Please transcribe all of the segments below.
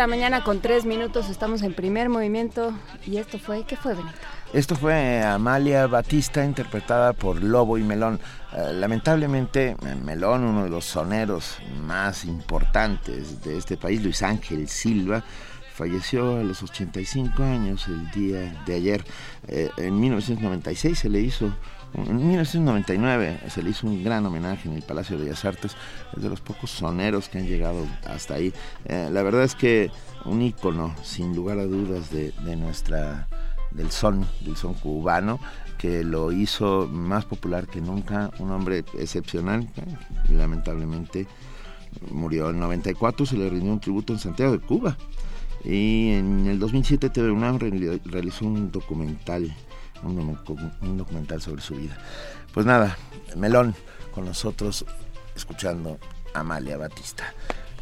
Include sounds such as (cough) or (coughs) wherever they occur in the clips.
La mañana con 3 minutos, estamos en primer movimiento y esto fue, ¿qué fue Benito? Esto fue Amalia Batista interpretada por Lobo y Melón. Eh, lamentablemente, Melón, uno de los soneros más importantes de este país, Luis Ángel Silva, falleció a los 85 años el día de ayer. Eh, en 1996 se le hizo, en 1999 se le hizo un gran homenaje en el Palacio de Bellas Artes. Es de los pocos soneros que han llegado hasta ahí. Eh, la verdad es que un ícono, sin lugar a dudas, de, nuestra del son, del son cubano, que lo hizo más popular que nunca, un hombre excepcional, lamentablemente murió en 94, se le rindió un tributo en Santiago de Cuba. Y en el 2007 TV UNAM reali- realizó un documental, un, docu- un documental sobre su vida. Pues nada, Melón con nosotros escuchando a Amalia Batista.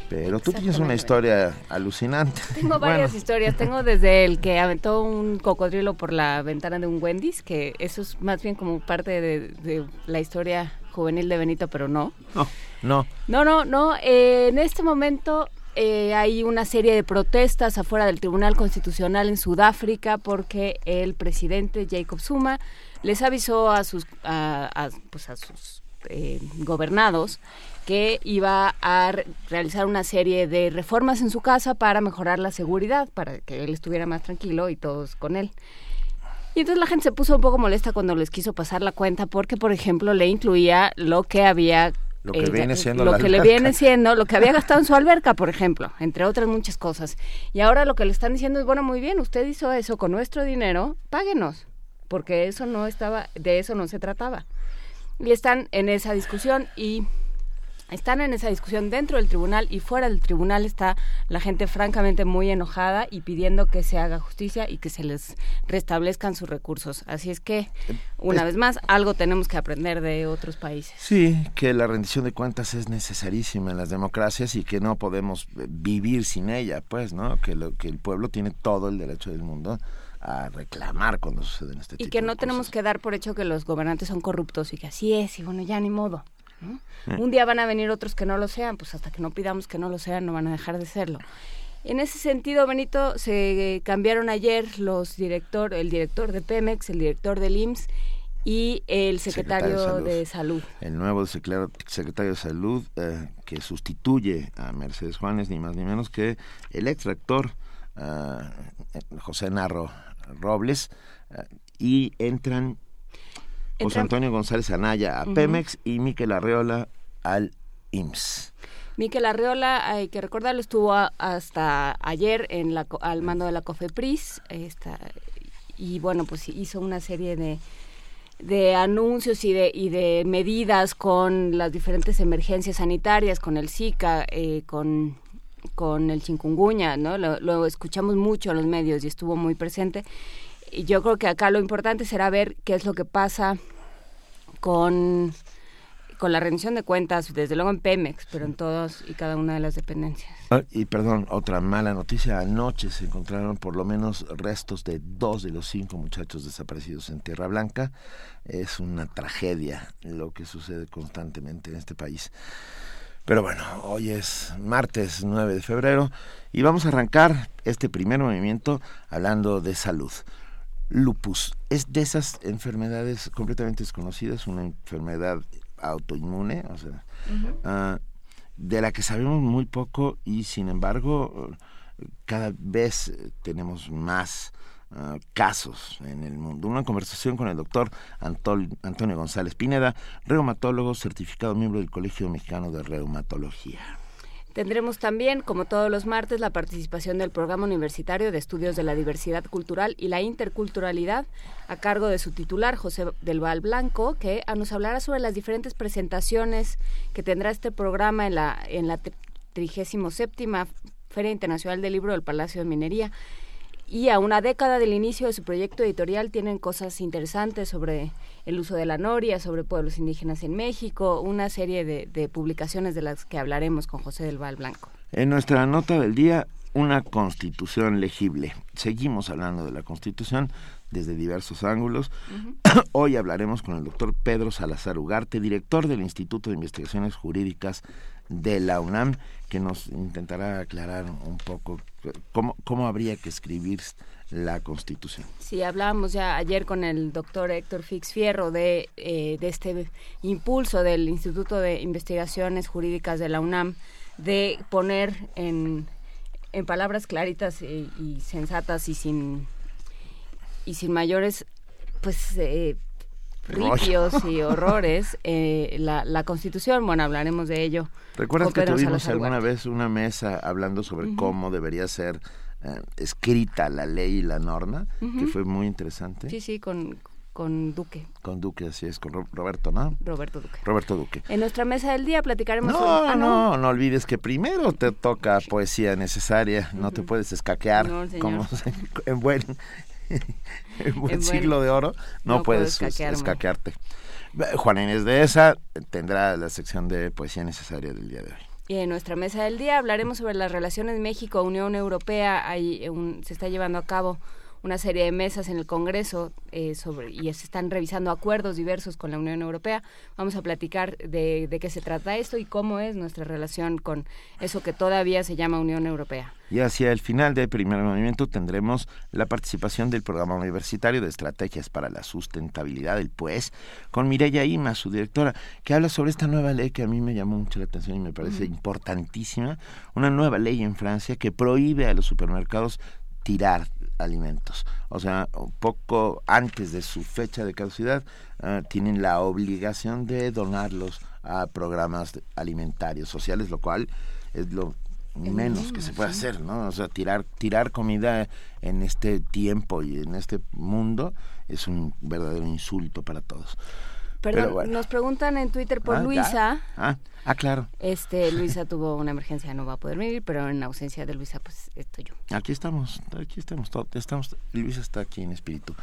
Pero tú tienes una historia alucinante. Tengo varias Bueno, historias. Tengo desde el que aventó un cocodrilo por la ventana de un Wendy's, que eso es más bien como parte de, de la historia juvenil de Benito, pero no. No, no. No, no, no. eh, en este momento eh, hay una serie de protestas afuera del Tribunal Constitucional en Sudáfrica porque el presidente Jacob Zuma les avisó a sus, a, pues a sus eh, gobernados que iba a re- realizar una serie de reformas en su casa para mejorar la seguridad, para que él estuviera más tranquilo y todos con él. Y entonces la gente se puso un poco molesta cuando les quiso pasar la cuenta porque, por ejemplo, le incluía lo que había... Lo que eh, viene siendo lo la que le viene siendo, lo que había (laughs) gastado en su alberca, por ejemplo, entre otras muchas cosas. Y ahora lo que le están diciendo es, bueno, muy bien, usted hizo eso con nuestro dinero, páguenos, porque eso no estaba, de eso no se trataba. Y están en esa discusión y están en esa discusión dentro del tribunal y fuera del tribunal está la gente francamente muy enojada y pidiendo que se haga justicia y que se les restablezcan sus recursos. Así es que, una vez más, algo tenemos que aprender de otros países. Sí, que la rendición de cuentas es necesarísima en las democracias y que no podemos eh, vivir sin ella, pues, ¿no? Que, lo, que el pueblo tiene todo el derecho del mundo a reclamar cuando suceden este tipo Y que no tenemos que dar por hecho que los gobernantes son corruptos y que así es, y bueno, ya ni modo. ¿No? Eh. Un día van a venir otros que no lo sean, pues hasta que no pidamos que no lo sean, no van a dejar de serlo. En ese sentido, Benito, se cambiaron ayer los director, el director de Pemex, el director del IMSS y el secretario, Secretario de de Salud. El nuevo secretario, de Salud eh, que sustituye a Mercedes Juanes, ni más ni menos que el extractor José Narro Robles, eh, y entran José Antonio González Anaya a. Pemex y Miquel Arreola al IMSS. Miquel Arreola, hay que recordarlo, estuvo a- hasta ayer en la, al mando de la COFEPRIS esta, y bueno, pues hizo una serie de, de anuncios y de, y de medidas con las diferentes emergencias sanitarias, con el Zika, eh, con, con el chikungunya, ¿no? Lo, lo escuchamos mucho en los medios y estuvo muy presente. Yo creo que acá lo importante será ver qué es lo que pasa con, con la rendición de cuentas, desde luego en Pemex, pero en todas y cada una de las dependencias. Ah, Y perdón, otra mala noticia. Anoche se encontraron por lo menos restos de dos de los cinco muchachos desaparecidos en Tierra Blanca. Es una tragedia lo que sucede constantemente en este país. Pero bueno, hoy es martes 9 de febrero y vamos a arrancar este primer movimiento hablando de salud. Lupus es de esas enfermedades completamente desconocidas, una enfermedad autoinmune, o sea, ah, de la que sabemos muy poco y sin embargo cada vez tenemos más ah, casos en el mundo. Una conversación con el doctor Antonio González Pineda, reumatólogo certificado miembro del Colegio Mexicano de Reumatología. Tendremos también, como todos los martes, la participación del Programa Universitario de Estudios de la Diversidad Cultural y la Interculturalidad, a cargo de su titular, José del Val Blanco, que nos hablará sobre las diferentes presentaciones que tendrá este programa en la, en la 37 Feria Internacional del Libro del Palacio de Minería y a una década del inicio de su proyecto editorial tienen cosas interesantes sobre el uso de la noria, sobre pueblos indígenas en México, una serie de, publicaciones de las que hablaremos con José del Val Blanco. En nuestra nota del día, una constitución legible. Seguimos hablando de la constitución desde diversos ángulos. (coughs) Hoy hablaremos con el doctor Pedro Salazar Ugarte, director del Instituto de Investigaciones Jurídicas de la UNAM, que nos intentará aclarar un poco cómo, cómo habría que escribir la Constitución. Sí, hablábamos ya ayer con el doctor Héctor Fix Fierro de, eh, de este impulso del Instituto de Investigaciones Jurídicas de la UNAM de poner en, en palabras claritas y, sensatas y sin y sin mayores pues eh, ripios y horrores eh, la, la Constitución. Bueno, hablaremos de ello. ¿Recuerdas que tuvimos alguna vez una mesa hablando sobre cómo debería ser eh, escrita la ley y la norma? Que fue muy interesante. Sí, sí, con, con Duque. Con Duque, así es, con Roberto, ¿no? Roberto Duque. Roberto Duque. En nuestra mesa del día platicaremos no, sobre... Ah, no, no, olvides que primero te toca poesía necesaria, no te puedes escaquear como en buen (laughs) en buen siglo de oro, no, puedes escaquearte. Juana Inés de esa tendrá la sección de poesía necesaria del día de hoy. Y en nuestra mesa del día hablaremos sobre las relaciones México-Unión Europea. Ahí se está llevando a cabo una serie de mesas en el Congreso eh, sobre, y se están revisando acuerdos diversos con la Unión Europea. Vamos a platicar de, de qué se trata esto y cómo es nuestra relación con eso que todavía se llama Unión Europea. Y hacia el final del primer movimiento tendremos la participación del programa universitario de estrategias para la sustentabilidad del PUES con Mireya Ima, su directora, que habla sobre esta nueva ley que a mí me llamó mucho la atención y me parece importantísima, una nueva ley en Francia que prohíbe a los supermercados tirar alimentos. O sea, poco antes de su fecha de caducidad, ah, tienen la obligación de donarlos a programas alimentarios sociales, lo cual es lo menos que se puede hacer, ¿no? O sea, tirar, tirar comida en este tiempo y en este mundo es un verdadero insulto para todos. Perdón, nos preguntan en Twitter por ah, Luisa. Ah, ah, claro. Este, (laughs) Luisa tuvo una emergencia, no va a poder venir, pero en ausencia de Luisa, pues estoy yo. Aquí estamos, aquí estamos, estamos, Luisa está aquí en espíritu.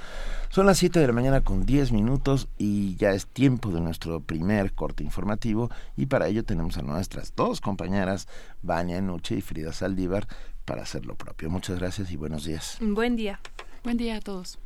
Son las 7 de la mañana con 10 minutos y ya es tiempo de nuestro primer corte informativo y para ello tenemos a nuestras dos compañeras, Vania Nuche y Frida Saldívar, para hacer lo propio. Muchas gracias y buenos días. Buen día. Buen día a todos.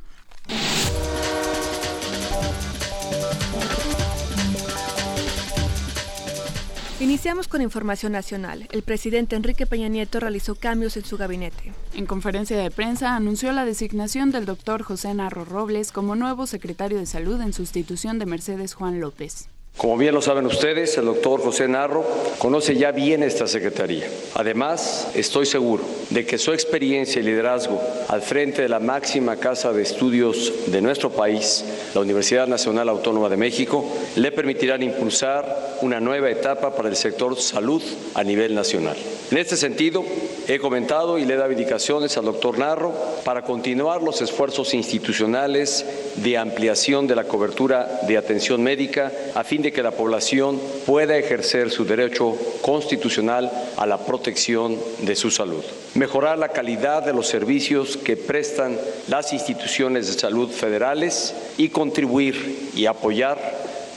Iniciamos con información nacional. El presidente Enrique Peña Nieto realizó cambios en su gabinete. En conferencia de prensa anunció la designación del doctor José Narro Robles como nuevo secretario de Salud en sustitución de Mercedes Juan López. Como bien lo saben ustedes, el doctor José Narro conoce ya bien esta Secretaría. Además, estoy seguro de que su experiencia y liderazgo al frente de la máxima casa de estudios de nuestro país, la Universidad Nacional Autónoma de México, le permitirán impulsar una nueva etapa para el sector salud a nivel nacional. En este sentido, he comentado y le he dado indicaciones al doctor Narro para continuar los esfuerzos institucionales de ampliación de la cobertura de atención médica a fin de que la población pueda ejercer su derecho constitucional a la protección de su salud. Mejorar la calidad de los servicios que prestan las instituciones de salud federales y contribuir y apoyar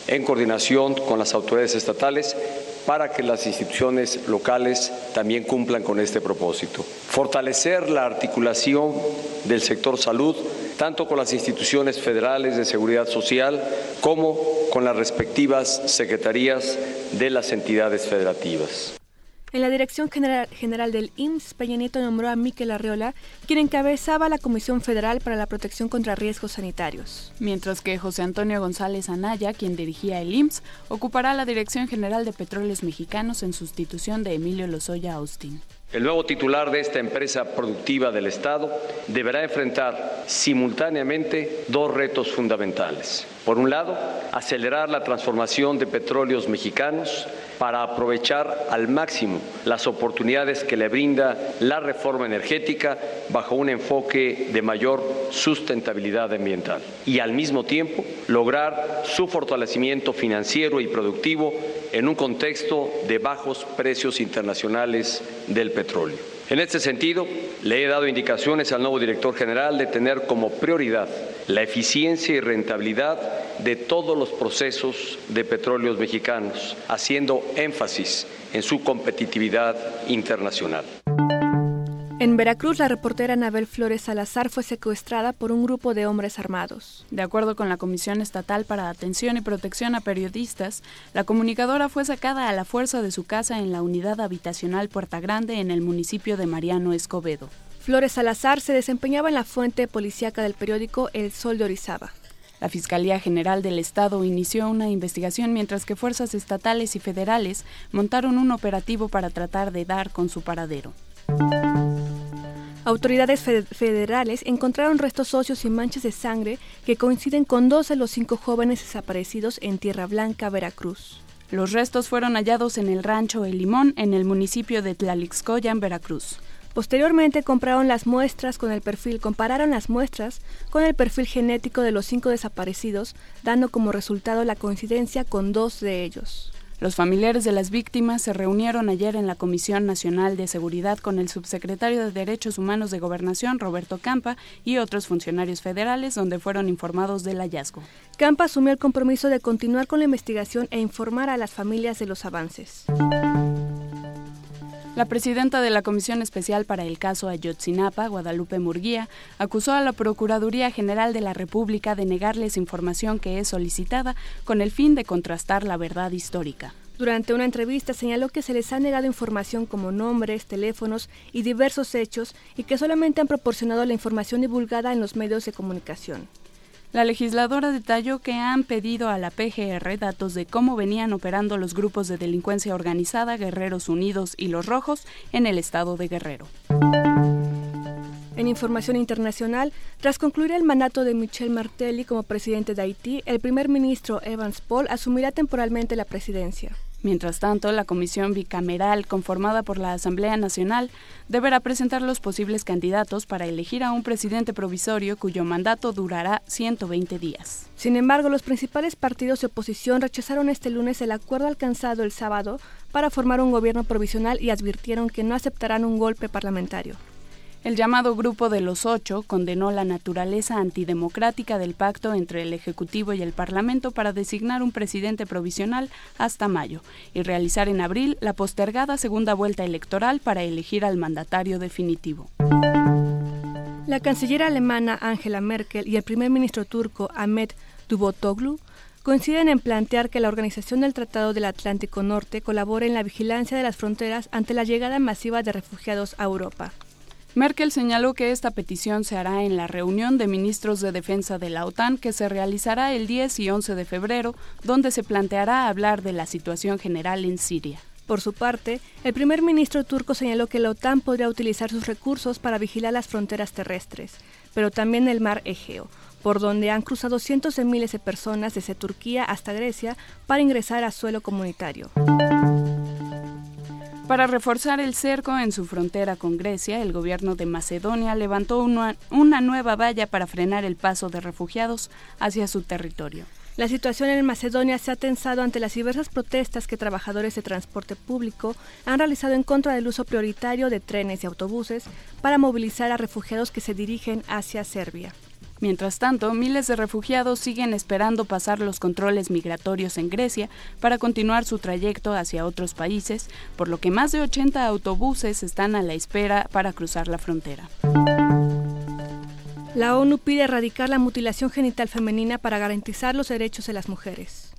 en coordinación con las autoridades estatales para que las instituciones locales también cumplan con este propósito. Fortalecer la articulación del sector salud tanto con las instituciones federales de seguridad social como con las respectivas secretarías de las entidades federativas. En la Dirección General, del IMSS, Peña Nieto nombró a Miquel Arreola, quien encabezaba la Comisión Federal para la Protección contra Riesgos Sanitarios. Mientras que José Antonio González Anaya, quien dirigía el IMSS, ocupará la Dirección General de Petróleos Mexicanos en sustitución de Emilio Lozoya Austin. El nuevo titular de esta empresa productiva del Estado deberá enfrentar simultáneamente dos retos fundamentales. Por un lado, acelerar la transformación de petróleos mexicanos para aprovechar al máximo las oportunidades que le brinda la reforma energética bajo un enfoque de mayor sustentabilidad ambiental y al mismo tiempo lograr su fortalecimiento financiero y productivo en un contexto de bajos precios internacionales del petróleo. En este sentido, le he dado indicaciones al nuevo director general de tener como prioridad la eficiencia y rentabilidad de todos los procesos de petróleos mexicanos, haciendo énfasis en su competitividad internacional. En Veracruz, la reportera Anabel Flores Salazar fue secuestrada por un grupo de hombres armados. De acuerdo con la Comisión Estatal para Atención y Protección a Periodistas, la comunicadora fue sacada a la fuerza de su casa en la unidad habitacional Puerta Grande en el municipio de Mariano Escobedo. Flores Salazar se desempeñaba en la fuente policíaca del periódico El Sol de Orizaba. La Fiscalía General del Estado inició una investigación mientras que fuerzas estatales y federales montaron un operativo para tratar de dar con su paradero. Autoridades federales encontraron restos óseos y manchas de sangre que coinciden con dos de los cinco jóvenes desaparecidos en Tierra Blanca, Veracruz. Los restos fueron hallados en el rancho El Limón, en el municipio de Tlalixcoya, Veracruz. Posteriormente compraron las muestras con el perfil, compararon las muestras con el perfil genético de los cinco desaparecidos, dando como resultado la coincidencia con dos de ellos. Los familiares de las víctimas se reunieron ayer en la Comisión Nacional de Seguridad con el subsecretario de Derechos Humanos de Gobernación, Roberto Campa, y otros funcionarios federales, donde fueron informados del hallazgo. Campa asumió el compromiso de continuar con la investigación e informar a las familias de los avances. La presidenta de la Comisión Especial para el caso Ayotzinapa, Guadalupe Murguía, acusó a la Procuraduría General de la República de negarles información que es solicitada con el fin de contrastar la verdad histórica. Durante una entrevista señaló que se les ha negado información como nombres, teléfonos y diversos hechos y que solamente han proporcionado la información divulgada en los medios de comunicación. La legisladora detalló que han pedido a la PGR datos de cómo venían operando los grupos de delincuencia organizada Guerreros Unidos y Los Rojos en el estado de Guerrero. En información internacional, tras concluir el mandato de Michel Martelly como presidente de Haití, el primer ministro Evans Paul asumirá temporalmente la presidencia. Mientras tanto, la comisión bicameral conformada por la Asamblea Nacional deberá presentar los posibles candidatos para elegir a un presidente provisorio cuyo mandato durará 120 días. Sin embargo, los principales partidos de oposición rechazaron este lunes el acuerdo alcanzado el sábado para formar un gobierno provisional y advirtieron que no aceptarán un golpe parlamentario. El llamado Grupo de los Ocho condenó la naturaleza antidemocrática del pacto entre el Ejecutivo y el Parlamento para designar un presidente provisional hasta mayo y realizar en abril la postergada segunda vuelta electoral para elegir al mandatario definitivo. La canciller alemana Angela Merkel y el primer ministro turco Ahmet Davutoglu coinciden en plantear que la Organización del Tratado del Atlántico Norte colabore en la vigilancia de las fronteras ante la llegada masiva de refugiados a Europa. Merkel señaló que esta petición se hará en la reunión de ministros de defensa de la OTAN que se realizará el 10 y 11 de febrero, donde se planteará hablar de la situación general en Siria. Por su parte, el primer ministro turco señaló que la OTAN podría utilizar sus recursos para vigilar las fronteras terrestres, pero también el mar Egeo, por donde han cruzado cientos de miles de personas desde Turquía hasta Grecia para ingresar a suelo comunitario. Para reforzar el cerco en su frontera con Grecia, el gobierno de Macedonia levantó una, nueva valla para frenar el paso de refugiados hacia su territorio. La situación en Macedonia se ha tensado ante las diversas protestas que trabajadores de transporte público han realizado en contra del uso prioritario de trenes y autobuses para movilizar a refugiados que se dirigen hacia Serbia. Mientras tanto, miles de refugiados siguen esperando pasar los controles migratorios en Grecia para continuar su trayecto hacia otros países, por lo que más de 80 autobuses están a la espera para cruzar la frontera. La ONU pide erradicar la mutilación genital femenina para garantizar los derechos de las mujeres.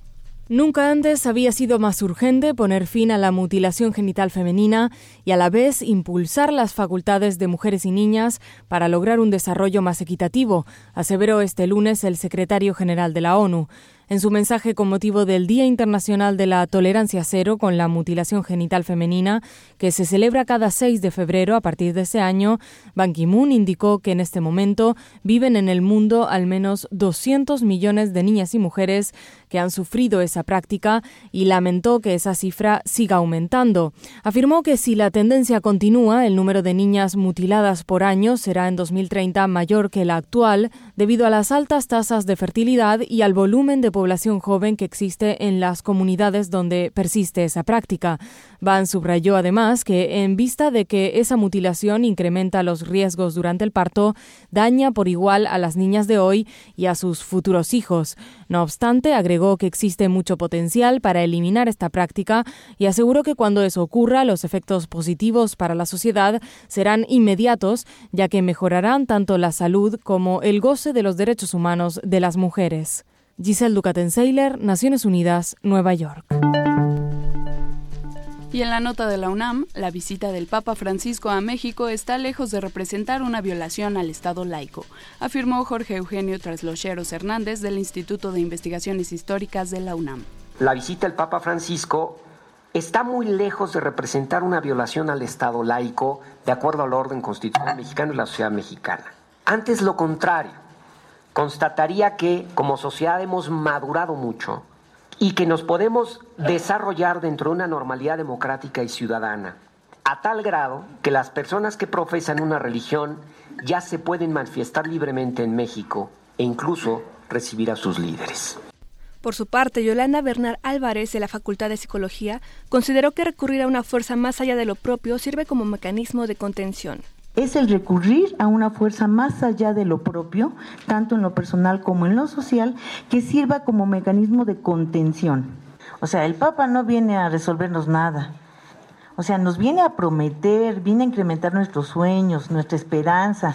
Nunca antes había sido más urgente poner fin a la mutilación genital femenina y a la vez impulsar las facultades de mujeres y niñas para lograr un desarrollo más equitativo, aseveró este lunes el secretario general de la ONU. En su mensaje con motivo del Día Internacional de la Tolerancia Cero con la Mutilación Genital Femenina, que se celebra cada 6 de febrero a partir de ese año, Ban Ki-moon indicó que en este momento viven en el mundo al menos 200 millones de niñas y mujeres han sufrido esa práctica y lamentó que esa cifra siga aumentando. Afirmó que si la tendencia continúa, el número de niñas mutiladas por año será en 2030 mayor que el actual debido a las altas tasas de fertilidad y al volumen de población joven que existe en las comunidades donde persiste esa práctica. Van subrayó además que, en vista de que esa mutilación incrementa los riesgos durante el parto, daña por igual a las niñas de hoy y a sus futuros hijos. No obstante, agregó que existe mucho potencial para eliminar esta práctica y aseguró que cuando eso ocurra, los efectos positivos para la sociedad serán inmediatos, ya que mejorarán tanto la salud como el goce de los derechos humanos de las mujeres. Giselle Ducaten-Seiler, Naciones Unidas, Nueva York. Y en la nota de la UNAM, la visita del Papa Francisco a México está lejos de representar una violación al Estado laico, afirmó Jorge Eugenio Traslocheros Hernández del Instituto de Investigaciones Históricas de la UNAM. La visita del Papa Francisco está muy lejos de representar una violación al Estado laico de acuerdo al orden constitucional mexicano y la sociedad mexicana. Antes lo contrario, constataría que como sociedad hemos madurado mucho y que nos podemos desarrollar dentro de una normalidad democrática y ciudadana, a tal grado que las personas que profesan una religión ya se pueden manifestar libremente en México e incluso recibir a sus líderes. Por su parte, Yolanda Bernal Álvarez de la Facultad de Psicología consideró que recurrir a una fuerza más allá de lo propio sirve como mecanismo de contención es el recurrir a una fuerza más allá de lo propio, tanto en lo personal como en lo social, que sirva como mecanismo de contención. O sea, el Papa no viene a resolvernos nada. O sea, nos viene a prometer, viene a incrementar nuestros sueños, nuestra esperanza,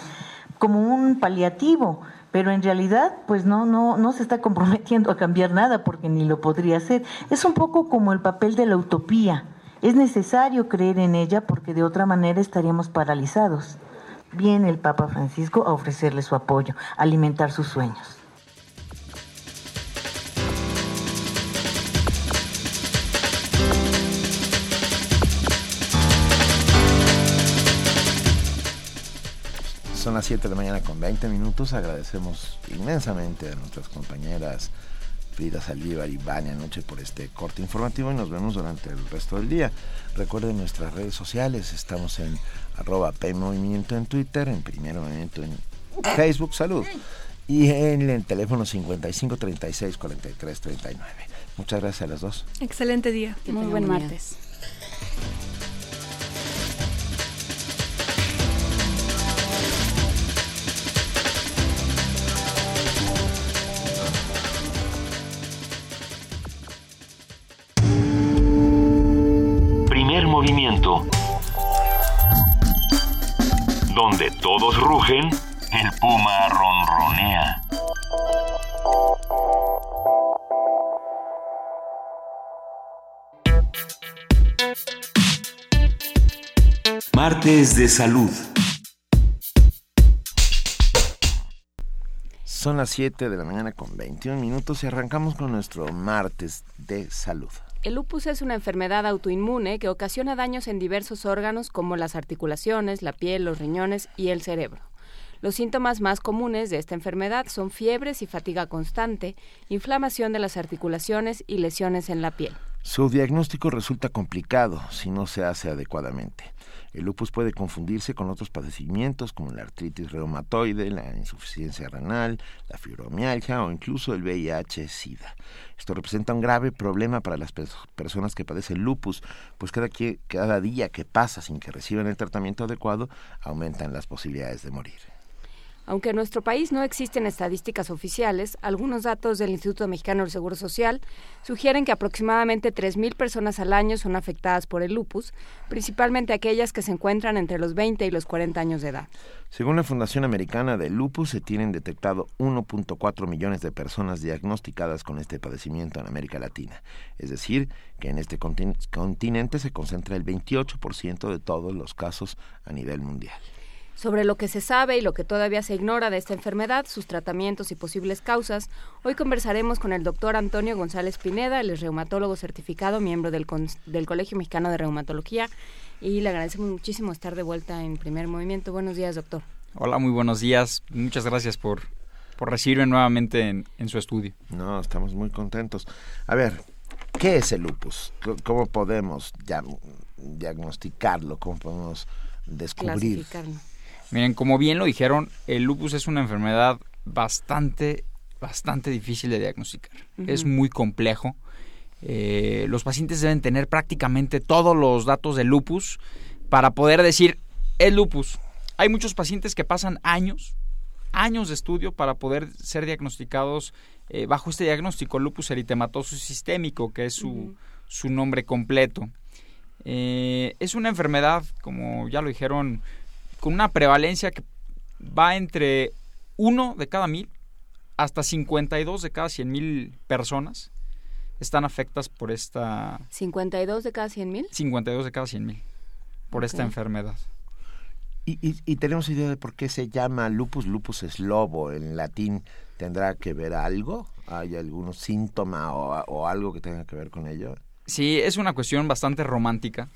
como un paliativo, pero en realidad pues no no no se está comprometiendo a cambiar nada porque ni lo podría hacer. Es un poco como el papel de la utopía. Es necesario creer en ella porque de otra manera estaríamos paralizados. Viene el Papa Francisco a ofrecerle su apoyo, alimentar sus sueños. Son las 7 de la mañana con 20 minutos. Agradecemos inmensamente a nuestras compañeras Frida Saldívar y Vania Noche por este corte informativo y nos vemos durante el resto del día. Recuerden nuestras redes sociales, estamos en arroba PMovimiento en Twitter, en Primer Movimiento en Facebook, salud, y en el teléfono 55 36 43 39. Muchas gracias a las dos. Excelente día. Muy buen martes. Donde todos rugen, el puma ronronea. Martes de salud. Son las 7 de la mañana con 21 minutos y arrancamos con nuestro martes de salud. El lupus es una enfermedad autoinmune que ocasiona daños en diversos órganos como las articulaciones, la piel, los riñones y el cerebro. Los síntomas más comunes de esta enfermedad son fiebres y fatiga constante, inflamación de las articulaciones y lesiones en la piel. Su diagnóstico resulta complicado si no se hace adecuadamente. El lupus puede confundirse con otros padecimientos como la artritis reumatoide, la insuficiencia renal, la fibromialgia o incluso el VIH-Sida. Esto representa un grave problema para las personas que padecen lupus, pues cada, cada día que pasa sin que reciban el tratamiento adecuado aumentan las posibilidades de morir. Aunque en nuestro país no existen estadísticas oficiales, algunos datos del Instituto Mexicano del Seguro Social sugieren que aproximadamente 3.000 personas al año son afectadas por el lupus, principalmente aquellas que se encuentran entre los 20 y los 40 años de edad. Según la Fundación Americana del Lupus, se tienen detectado 1.4 millones de personas diagnosticadas con este padecimiento en América Latina. Es decir, que en este continente se concentra el 28% de todos los casos a nivel mundial. Sobre lo que se sabe y lo que todavía se ignora de esta enfermedad, sus tratamientos y posibles causas, hoy conversaremos con el doctor Antonio González Pineda, el reumatólogo certificado, miembro del, del Colegio Mexicano de Reumatología, y le agradecemos muchísimo estar de vuelta en primer movimiento. Buenos días, doctor. Hola, muy buenos días. Muchas gracias por, por recibirme nuevamente en, en su estudio. No, estamos muy contentos. A ver, ¿qué es el lupus? ¿Cómo podemos ya, diagnosticarlo? ¿Cómo podemos descubrir? Miren, como bien lo dijeron, el lupus es una enfermedad bastante, bastante difícil de diagnosticar. Es muy complejo. Eh, los pacientes deben tener prácticamente todos los datos del lupus para poder decir, es lupus. Hay muchos pacientes que pasan años, años de estudio para poder ser diagnosticados eh, bajo este diagnóstico, lupus eritematoso sistémico, que es su, su nombre completo. Eh, es una enfermedad, como ya lo dijeron, con una prevalencia que va entre 1 de cada mil hasta 52 de cada 100 mil personas están afectadas por esta... ¿52 de cada 100 mil? 52 de cada 100 mil por esta enfermedad. Y, y, tenemos idea de por qué se llama lupus? Lupus es lobo. En latín tendrá que ver algo. ¿Hay algún síntoma o, o algo que tenga que ver con ello? Sí, es una cuestión bastante romántica,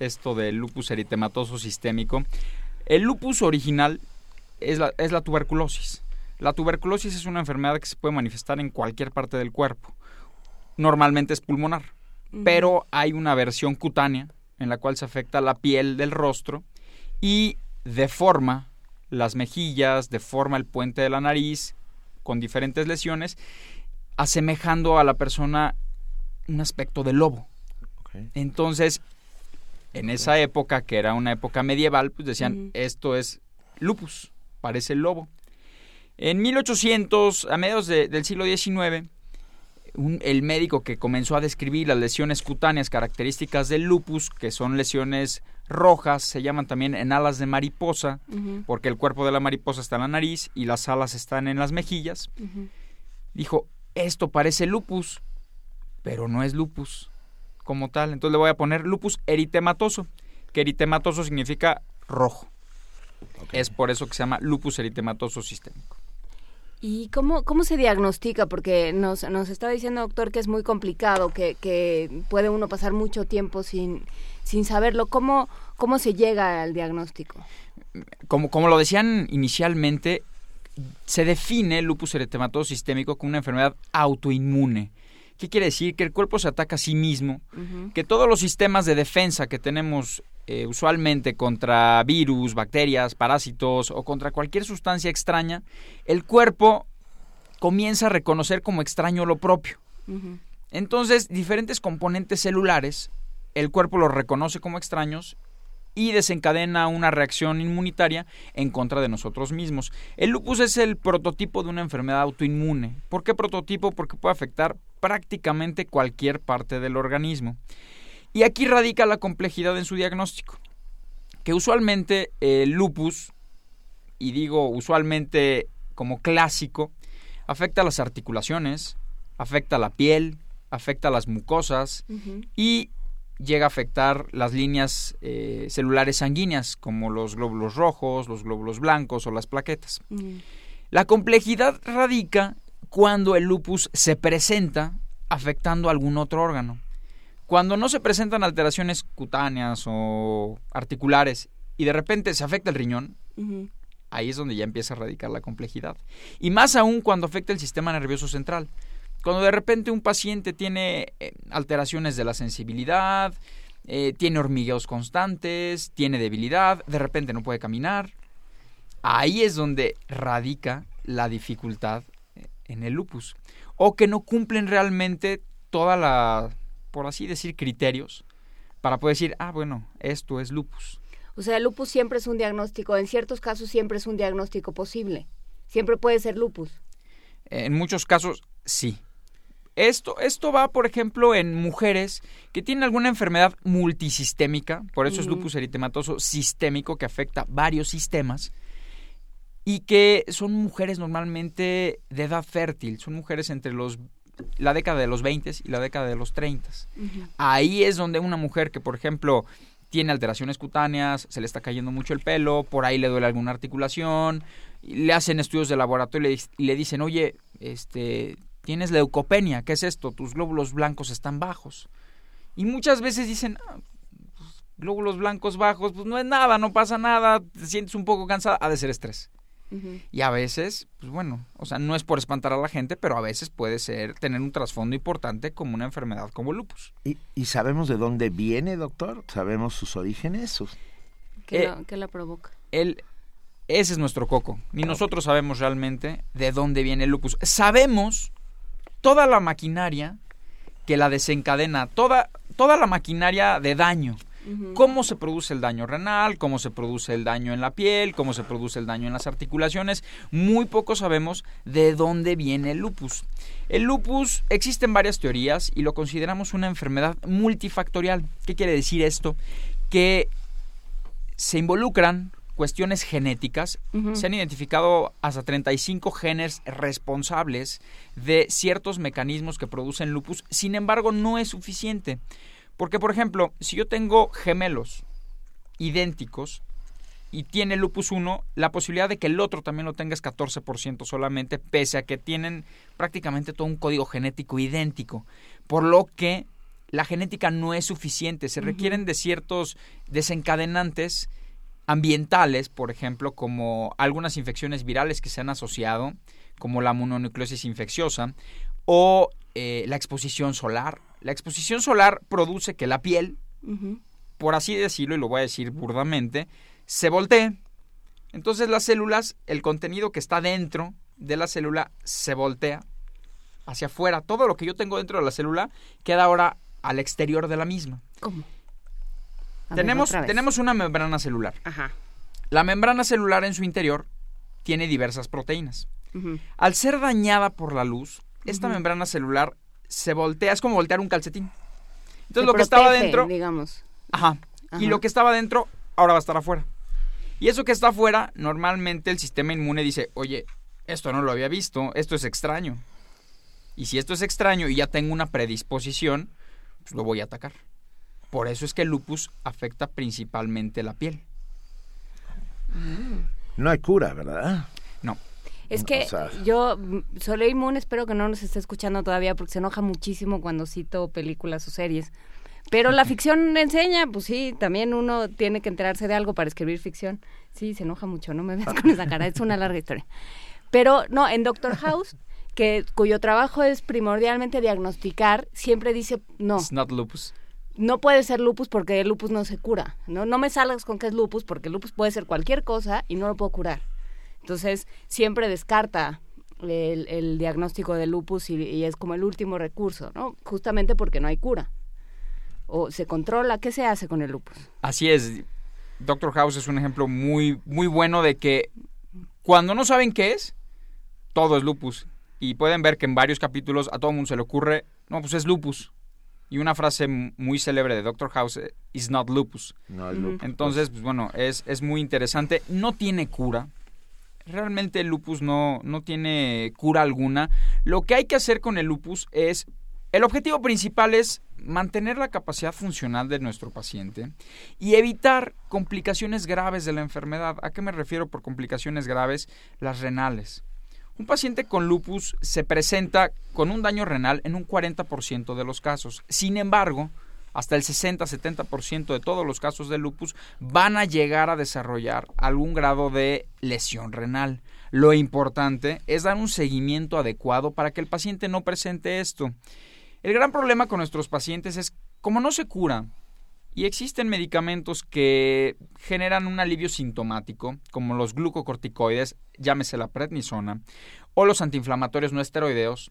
esto del lupus eritematoso sistémico. El lupus original es la, es la tuberculosis. La tuberculosis es una enfermedad que se puede manifestar en cualquier parte del cuerpo. Normalmente es pulmonar, pero hay una versión cutánea en la cual se afecta la piel del rostro y deforma las mejillas, deforma el puente de la nariz con diferentes lesiones, asemejando a la persona un aspecto de lobo. Entonces, en esa época, que era una época medieval, pues decían, esto es lupus, parece el lobo. En 1800, a mediados del siglo XIX, el médico que comenzó a describir las lesiones cutáneas características del lupus, que son lesiones rojas, se llaman también en alas de mariposa, porque el cuerpo de la mariposa está en la nariz y las alas están en las mejillas, dijo, esto parece lupus, pero no es lupus como tal. Entonces le voy a poner lupus eritematoso, que eritematoso significa rojo. Es por eso que se llama lupus eritematoso sistémico. ¿Y cómo, cómo se diagnostica? Porque nos, nos estaba diciendo, doctor, que es muy complicado, que, que puede uno pasar mucho tiempo sin, sin saberlo. ¿Cómo, ¿Cómo se llega al diagnóstico? Como, como lo decían inicialmente, se define lupus eritematoso sistémico como una enfermedad autoinmune. ¿Qué quiere decir? Que el cuerpo se ataca a sí mismo, que todos los sistemas de defensa que tenemos eh, usualmente contra virus, bacterias, parásitos o contra cualquier sustancia extraña, el cuerpo comienza a reconocer como extraño lo propio. Entonces, diferentes componentes celulares, el cuerpo los reconoce como extraños y desencadena una reacción inmunitaria en contra de nosotros mismos. El lupus es el prototipo de una enfermedad autoinmune. ¿Por qué prototipo? Porque puede afectar prácticamente cualquier parte del organismo. Y aquí radica la complejidad en su diagnóstico, que usualmente el lupus, y digo usualmente como clásico, afecta las articulaciones, afecta la piel, afecta las mucosas y llega a afectar las líneas eh, celulares sanguíneas, como los glóbulos rojos, los glóbulos blancos o las plaquetas. La complejidad radica cuando el lupus se presenta afectando algún otro órgano. Cuando no se presentan alteraciones cutáneas o articulares y de repente se afecta el riñón, ahí es donde ya empieza a radicar la complejidad. Y más aún cuando afecta el sistema nervioso central. Cuando de repente un paciente tiene eh, alteraciones de la sensibilidad, eh, tiene hormigueos constantes, tiene debilidad, de repente no puede caminar, ahí es donde radica la dificultad eh, en el lupus. O que no cumplen realmente toda la, por así decir, criterios para poder decir, ah, bueno, esto es lupus. O sea, el lupus siempre es un diagnóstico, en ciertos casos siempre es un diagnóstico posible. Siempre puede ser lupus. En muchos casos, sí. Esto, esto va, por ejemplo, en mujeres que tienen alguna enfermedad multisistémica, por eso es lupus eritematoso sistémico que afecta varios sistemas, y que son mujeres normalmente de edad fértil, son mujeres entre los la década de los 20 y la década de los 30. Ahí es donde una mujer que, por ejemplo, tiene alteraciones cutáneas, se le está cayendo mucho el pelo, por ahí le duele alguna articulación, le hacen estudios de laboratorio y le dicen, oye, este, tienes leucopenia, ¿qué es esto? Tus glóbulos blancos están bajos. Y muchas veces dicen, "Ah, pues, glóbulos blancos bajos, pues no es nada, no pasa nada, te sientes un poco cansada, ha de ser estrés. Y a veces, pues bueno, o sea, no es por espantar a la gente, pero a veces puede ser tener un trasfondo importante como una enfermedad como el lupus. ¿Y, y sabemos de dónde viene, doctor? ¿Sabemos sus orígenes? Sus- ¿Qué, Eh, lo- qué la provoca? El, ese es nuestro coco. Ni nosotros sabemos realmente de dónde viene el lupus. Sabemos toda la maquinaria que la desencadena, toda, toda la maquinaria de daño. Cómo se produce el daño renal, cómo se produce el daño en la piel, cómo se produce el daño en las articulaciones. Muy poco sabemos de dónde viene el lupus. El lupus existen varias teorías y lo consideramos una enfermedad multifactorial. ¿Qué quiere decir esto? Que se involucran cuestiones genéticas. Se han identificado hasta 35 genes responsables de ciertos mecanismos que producen lupus. Sin embargo, no es suficiente. Porque, por ejemplo, si yo tengo gemelos idénticos y tiene lupus uno, la posibilidad de que el otro también lo tenga es 14% solamente, pese a que tienen prácticamente todo un código genético idéntico. Por lo que la genética no es suficiente. Se requieren de ciertos desencadenantes ambientales, por ejemplo, como algunas infecciones virales que se han asociado, como la mononucleosis infecciosa, o eh, la exposición solar. La exposición solar produce que la piel, por así decirlo, y lo voy a decir burdamente, se voltee. Entonces las células, el contenido que está dentro de la célula se voltea hacia afuera. Todo lo que yo tengo dentro de la célula queda ahora al exterior de la misma. ¿Cómo? Tenemos, tenemos una membrana celular. Ajá. La membrana celular en su interior tiene diversas proteínas. Al ser dañada por la luz, esta membrana celular se voltea, es como voltear un calcetín. Entonces Se lo que estaba dentro, digamos. ajá, Ajá. y lo que estaba dentro ahora va a estar afuera. Y eso que está afuera, normalmente el sistema inmune dice, oye, esto no lo había visto, esto es extraño. Y si esto es extraño y ya tengo una predisposición, pues lo voy a atacar. Por eso es que el lupus afecta principalmente la piel. No hay cura, ¿verdad? No. Es que O sea- yo, mm, Soleil Moon, espero que no nos esté escuchando todavía porque se enoja muchísimo cuando cito películas o series. Pero la (laughs) ficción enseña, pues sí, también uno tiene que enterarse de algo para escribir ficción. Sí, se enoja mucho, no me veas con esa cara, es una larga historia. Pero no, en Doctor House, que cuyo trabajo es primordialmente diagnosticar, siempre dice, no, It's not lupus. No puede ser lupus porque el lupus no se cura. No, no me salgas con que es lupus porque el lupus puede ser cualquier cosa y no lo puedo curar. Entonces, siempre descarta el, diagnóstico de lupus y, es como el último recurso, ¿no? Justamente porque no hay cura. O se controla, ¿qué se hace con el lupus? Así es. Doctor House es un ejemplo muy, muy bueno de que cuando no saben qué es, todo es lupus. Y pueden ver que en varios capítulos a todo mundo se le ocurre, no, pues es lupus. Y una frase muy célebre de Doctor House, eh, is not lupus. No lupus. Entonces, pues bueno, es, es muy interesante. No tiene cura. Realmente el lupus no, no tiene cura alguna. Lo que hay que hacer con el lupus es... El objetivo principal es mantener la capacidad funcional de nuestro paciente y evitar complicaciones graves de la enfermedad. ¿A qué me refiero por complicaciones graves? Las renales. Un paciente con lupus se presenta con un daño renal en un 40% de los casos. Sin embargo, hasta el 60-70% de todos los casos de lupus van a llegar a desarrollar algún grado de lesión renal. Lo importante es dar un seguimiento adecuado para que el paciente no presente esto. El gran problema con nuestros pacientes es como no se cura y existen medicamentos que generan un alivio sintomático, como los glucocorticoides, llámese la prednisona, o los antiinflamatorios no esteroideos,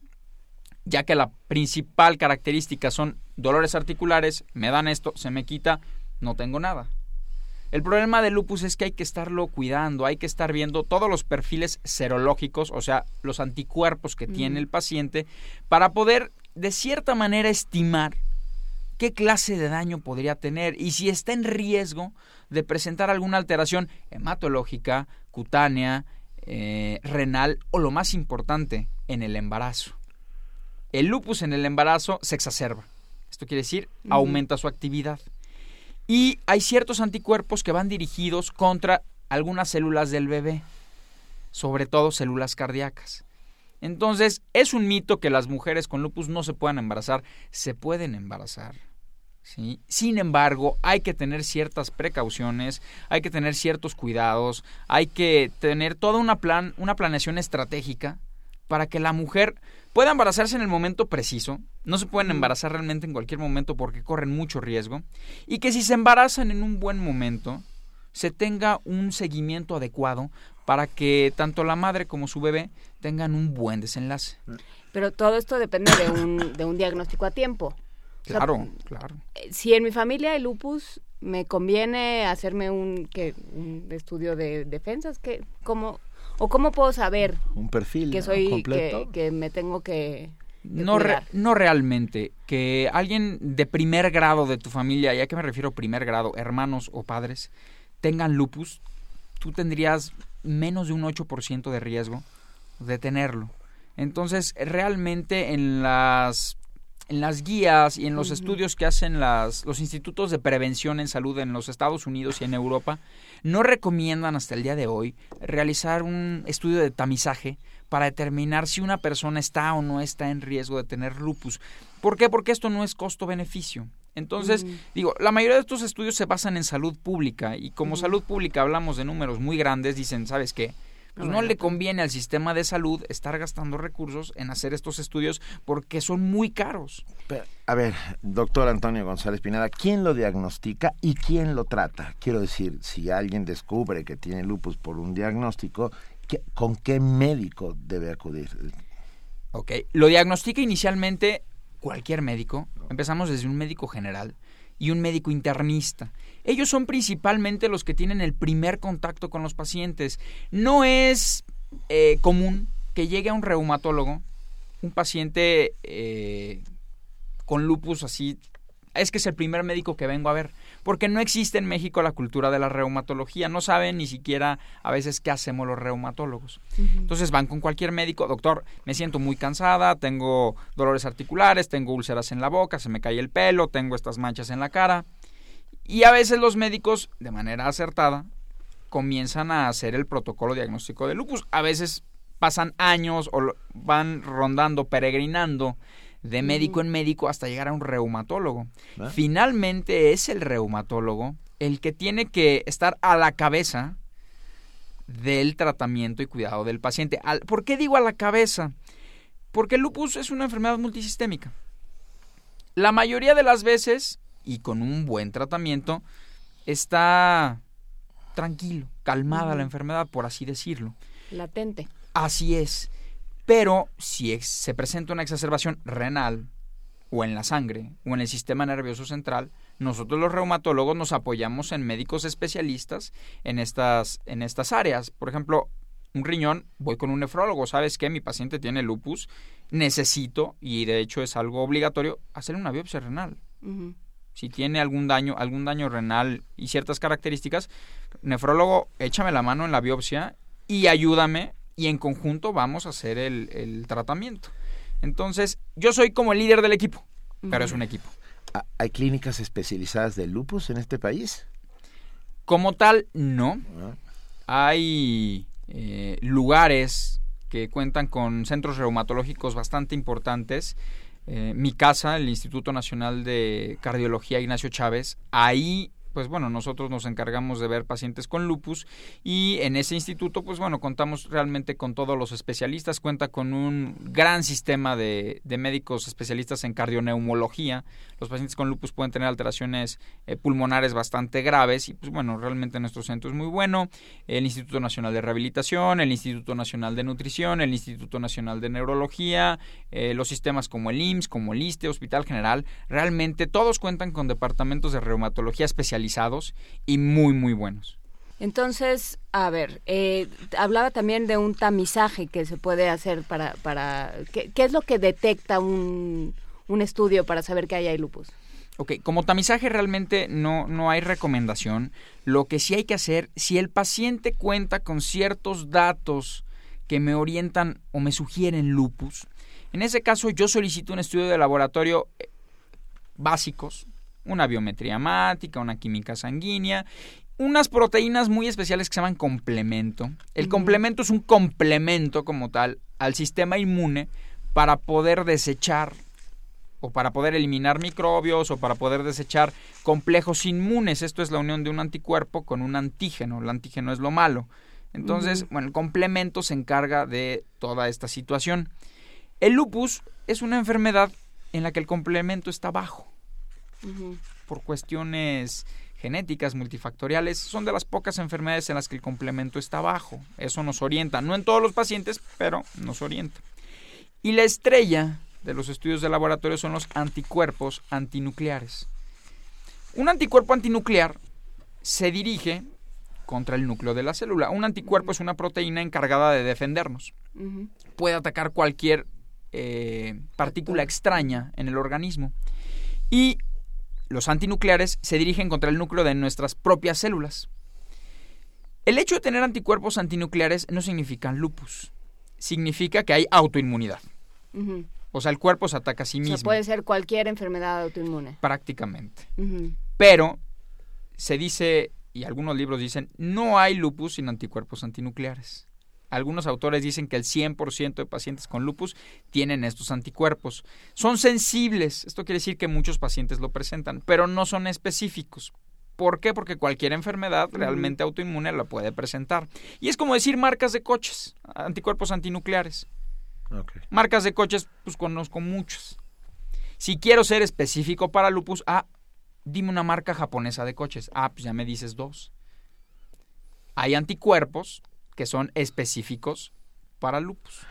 ya que la principal característica son dolores articulares, me dan esto, se me quita, no tengo nada. El problema del lupus es que hay que estarlo cuidando, hay que estar viendo todos los perfiles serológicos, o sea, los anticuerpos que tiene el paciente, para poder de cierta manera estimar qué clase de daño podría tener y si está en riesgo de presentar alguna alteración hematológica, cutánea, eh, renal o lo más importante, en el embarazo. El lupus en el embarazo se exacerba. Esto quiere decir, aumenta su actividad. Y hay ciertos anticuerpos que van dirigidos contra algunas células del bebé, sobre todo células cardíacas. Entonces, es un mito que las mujeres con lupus no se puedan embarazar. Se pueden embarazar. ¿Sí? Sin embargo, hay que tener ciertas precauciones, hay que tener ciertos cuidados, hay que tener toda una, plan, una planeación estratégica para que la mujer pueda embarazarse en el momento preciso. No se pueden embarazar realmente en cualquier momento porque corren mucho riesgo. Y que si se embarazan en un buen momento, se tenga un seguimiento adecuado para que tanto la madre como su bebé tengan un buen desenlace. Pero todo esto depende de un, de un diagnóstico a tiempo. O sea, Claro, claro. eh, si en mi familia hay lupus, me conviene hacerme un, ¿qué? un estudio de defensas, que ¿cómo, o cómo puedo saber Un perfil que soy, que, completo. que me tengo que, que No, re- no realmente. Que alguien de primer grado de tu familia, y a qué me refiero primer grado, hermanos o padres, tengan lupus, tú tendrías menos de un 8% de riesgo de tenerlo. Entonces, realmente en las en las guías y en los estudios que hacen las, los institutos de prevención en salud en los Estados Unidos y en Europa, no recomiendan hasta el día de hoy realizar un estudio de tamizaje para determinar si una persona está o no está en riesgo de tener lupus. ¿Por qué? Porque esto no es costo-beneficio. Entonces, digo, la mayoría de estos estudios se basan en salud pública y como salud pública hablamos de números muy grandes, dicen, ¿sabes qué? Pues No le conviene al sistema de salud estar gastando recursos en hacer estos estudios porque son muy caros. Pero, a ver, doctor Antonio González Pineda, ¿quién lo diagnostica y quién lo trata? Quiero decir, si alguien descubre que tiene lupus por un diagnóstico, ¿qué- ¿con qué médico debe acudir? Ok, lo diagnostica inicialmente cualquier médico. Empezamos desde un médico general y un médico internista. Ellos son principalmente los que tienen el primer contacto con los pacientes. No es eh, común que llegue a un reumatólogo, un paciente eh, con lupus así, es que es el primer médico que vengo a ver, porque no existe en México la cultura de la reumatología, no saben ni siquiera a veces qué hacemos los reumatólogos. Entonces van con cualquier médico, doctor, me siento muy cansada, tengo dolores articulares, tengo úlceras en la boca, se me cae el pelo, tengo estas manchas en la cara. Y a veces los médicos, de manera acertada, comienzan a hacer el protocolo diagnóstico de lupus. A veces pasan años o van rondando, peregrinando de médico en médico hasta llegar a un reumatólogo. ¿Ah? Finalmente es el reumatólogo el que tiene que estar a la cabeza del tratamiento y cuidado del paciente. ¿Por qué digo a la cabeza? Porque el lupus es una enfermedad multisistémica. La mayoría de las veces, y con un buen tratamiento, está tranquilo, calmada la enfermedad, por así decirlo. Latente. Así es. Pero si se presenta una exacerbación renal o en la sangre o en el sistema nervioso central, nosotros los reumatólogos nos apoyamos en médicos especialistas en estas, en estas áreas. Por ejemplo, un riñón, voy con un nefrólogo, ¿sabes qué? Mi paciente tiene lupus, necesito, y de hecho es algo obligatorio, hacer una biopsia renal. Si tiene algún daño, algún daño renal y ciertas características, nefrólogo, échame la mano en la biopsia y ayúdame y en conjunto vamos a hacer el, el tratamiento. Entonces, yo soy como el líder del equipo, pero es un equipo. Ah, ¿Hay clínicas especializadas de lupus en este país? Como tal, no. Hay eh, lugares que cuentan con centros reumatológicos bastante importantes. Eh, mi casa, el Instituto Nacional de Cardiología Ignacio Chávez, ahí pues bueno, nosotros nos encargamos de ver pacientes con lupus y en ese instituto, pues bueno, contamos realmente con todos los especialistas, cuenta con un gran sistema de, de médicos especialistas en cardioneumología. Los pacientes con lupus pueden tener alteraciones eh, pulmonares bastante graves y pues bueno, realmente nuestro centro es muy bueno. El Instituto Nacional de Rehabilitación, el Instituto Nacional de Nutrición, el Instituto Nacional de Neurología, eh, los sistemas como el IMSS, como el ISTE, Hospital General, realmente todos cuentan con departamentos de reumatología especializados y muy, muy buenos. Entonces, a ver, eh, hablaba también de un tamizaje que se puede hacer para... para ¿qué, qué es lo que detecta un, un estudio para saber que ahí hay lupus? Ok, como tamizaje realmente no, no hay recomendación. Lo que sí hay que hacer, si el paciente cuenta con ciertos datos que me orientan o me sugieren lupus, en ese caso yo solicito un estudio de laboratorio eh, básicos, una biometría hemática, una química sanguínea, unas proteínas muy especiales que se llaman complemento. El complemento es un complemento como tal al sistema inmune para poder desechar o para poder eliminar microbios o para poder desechar complejos inmunes. Esto es la unión de un anticuerpo con un antígeno. El antígeno es lo malo. Entonces, bueno, el complemento se encarga de toda esta situación. El lupus es una enfermedad en la que el complemento está bajo por cuestiones genéticas multifactoriales. Son de las pocas enfermedades en las que el complemento está bajo. Eso nos orienta, no en todos los pacientes, pero nos orienta. Y la estrella de los estudios de laboratorio son los anticuerpos antinucleares. Un anticuerpo antinuclear se dirige contra el núcleo de la célula. Un anticuerpo es una proteína encargada de defendernos. Puede atacar cualquier eh, partícula extraña en el organismo. Y los antinucleares se dirigen contra el núcleo de nuestras propias células. El hecho de tener anticuerpos antinucleares no significa lupus. Significa que hay autoinmunidad. O sea, el cuerpo se ataca a sí O mismo. sea, puede ser cualquier enfermedad autoinmune. Prácticamente. Pero se dice, y algunos libros dicen, no hay lupus sin anticuerpos antinucleares. Algunos autores dicen que el 100% de pacientes con lupus tienen estos anticuerpos. Son sensibles, esto quiere decir que muchos pacientes lo presentan, pero no son específicos. ¿Por qué? Porque cualquier enfermedad realmente autoinmune la puede presentar. Y es como decir marcas de coches, anticuerpos antinucleares. Marcas de coches, pues conozco muchos. Si quiero ser específico para lupus, ah, dime una marca japonesa de coches. Ah, pues ya me dices dos. Hay anticuerpos que son específicos para lupus.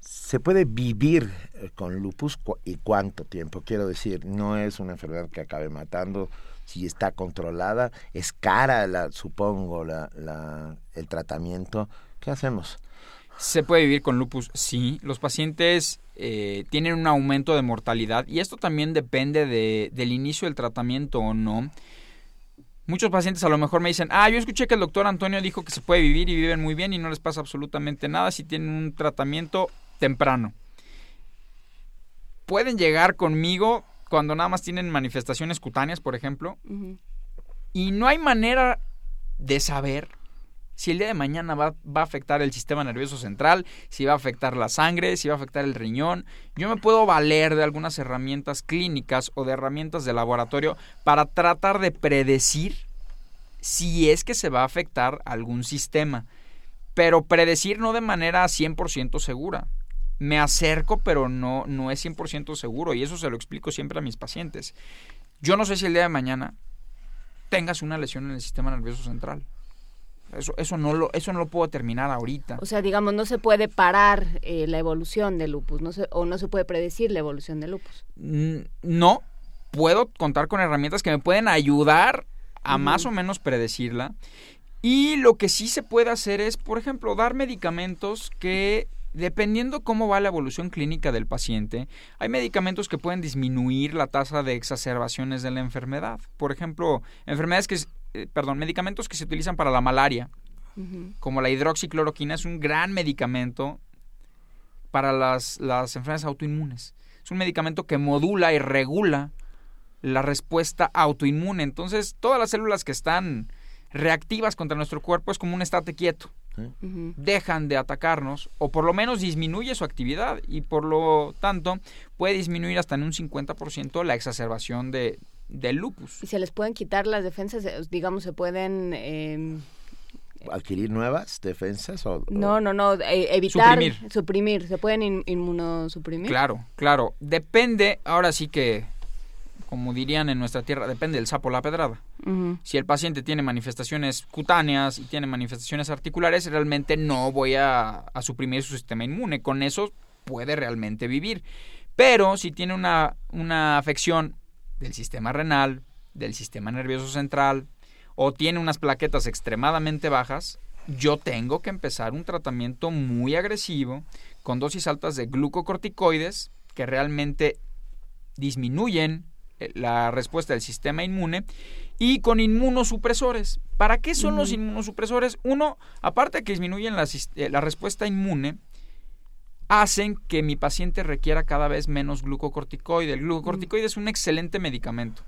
¿Se puede vivir eh, con lupus y cuánto tiempo? Quiero decir, no es una enfermedad que acabe matando. Si está controlada, es cara, la, supongo, la, la- el tratamiento. ¿Qué hacemos? ¿Se puede vivir con lupus? Sí. Los pacientes eh, tienen un aumento de mortalidad y esto también depende de- del inicio del tratamiento o no. Muchos pacientes a lo mejor me dicen, ah, yo escuché que el doctor Antonio dijo que se puede vivir y viven muy bien y no les pasa absolutamente nada si tienen un tratamiento temprano. Pueden llegar conmigo cuando nada más tienen manifestaciones cutáneas, por ejemplo, y no hay manera de saber si el día de mañana va, a afectar el sistema nervioso central, si va a afectar la sangre, si va a afectar el riñón. Yo me puedo valer de algunas herramientas clínicas o de herramientas de laboratorio para tratar de predecir si es que se va a afectar algún sistema. Pero predecir no de manera 100% segura. Me acerco, pero no, no es 100% seguro. Y eso se lo explico siempre a mis pacientes. Yo no sé si el día de mañana tengas una lesión en el sistema nervioso central. Eso, eso, no, lo, eso no lo puedo determinar ahorita. O sea, digamos, no se puede parar eh, la evolución del lupus, no se, o no se puede predecir la evolución del lupus. Mm, No, puedo contar con herramientas que me pueden ayudar a más o menos predecirla. Y lo que sí se puede hacer es, por ejemplo, dar medicamentos que, dependiendo cómo va la evolución clínica del paciente, hay medicamentos que pueden disminuir la tasa de exacerbaciones de la enfermedad. Por ejemplo, enfermedades que, eh, perdón, medicamentos que se utilizan para la malaria, como la hidroxicloroquina, es un gran medicamento para las, las enfermedades autoinmunes. Es un medicamento que modula y regula la respuesta autoinmune. Entonces, todas las células que están reactivas contra nuestro cuerpo es como un estate quieto. Dejan de atacarnos o por lo menos disminuye su actividad y por lo tanto puede disminuir hasta en un 50% la exacerbación de, del lupus. Y se les pueden quitar las defensas, eh, digamos, se pueden... eh, ¿Adquirir nuevas defensas? O, o- no, no, no, eh, evitar... Suprimir. suprimir, se pueden in- inmunosuprimir. Claro, claro. Depende, ahora sí que, como dirían en nuestra tierra, depende del sapo la pedrada. Si el paciente tiene manifestaciones cutáneas y tiene manifestaciones articulares, realmente no voy a, a suprimir su sistema inmune. Con eso puede realmente vivir. Pero si tiene una, una afección del sistema renal, del sistema nervioso central, o tiene unas plaquetas extremadamente bajas, yo tengo que empezar un tratamiento muy agresivo con dosis altas de glucocorticoides que realmente disminuyen eh, la respuesta del sistema inmune y con inmunosupresores. ¿Para qué son los inmunosupresores? Uno, aparte de que disminuyen la, eh, la respuesta inmune, hacen que mi paciente requiera cada vez menos glucocorticoide. El glucocorticoide es un excelente medicamento.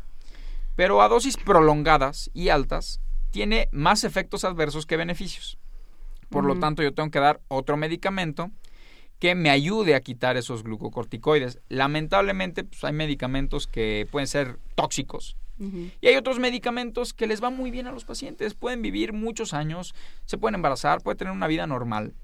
pero a dosis prolongadas y altas tiene más efectos adversos que beneficios. Por lo Ujú. tanto, yo tengo que dar otro medicamento que me ayude a quitar esos glucocorticoides. Lamentablemente, pues, hay medicamentos que pueden ser tóxicos, y hay otros medicamentos que les van muy bien a los pacientes. Pueden vivir muchos años, se pueden embarazar, pueden tener una vida normal.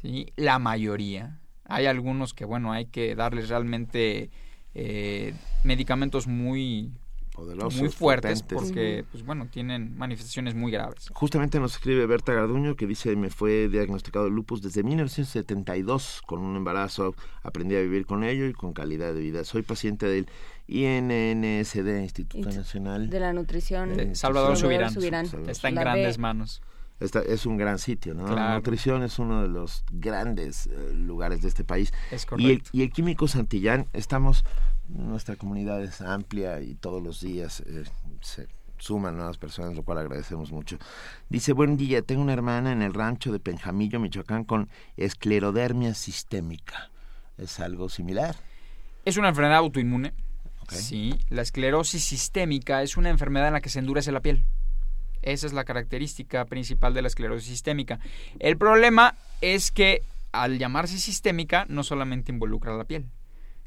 ¿Sí? La mayoría. Hay algunos que, bueno, hay que darles realmente eh, medicamentos muy, Poderosos, muy fuertes potentes. porque, pues bueno, tienen manifestaciones muy graves. Justamente nos escribe Berta Garduño que dice me fue diagnosticado lupus desde 1972 con un embarazo, aprendí a vivir con ello y con calidad de vida. Soy paciente del INNSD, Instituto Inst- Nacional De la nutrición. Eh, Salvador Subirán. Subirán. Está en La grandes B. manos. Esta- es un gran sitio, ¿no? Claro. Nutrición es uno de los grandes eh, lugares de este país. Es Y el, y el Químico Santillán, estamos, nuestra comunidad es amplia y todos los días eh, se suman nuevas personas, lo cual agradecemos mucho. Dice, buen día, tengo una hermana en el rancho de Penjamillo, Michoacán, con esclerodermia sistémica. ¿Es algo similar? Es una enfermedad autoinmune. Sí, la esclerosis sistémica es una enfermedad en la que se endurece la piel. Esa es la característica principal de la esclerosis sistémica. El problema es que al llamarse sistémica no solamente involucra la piel.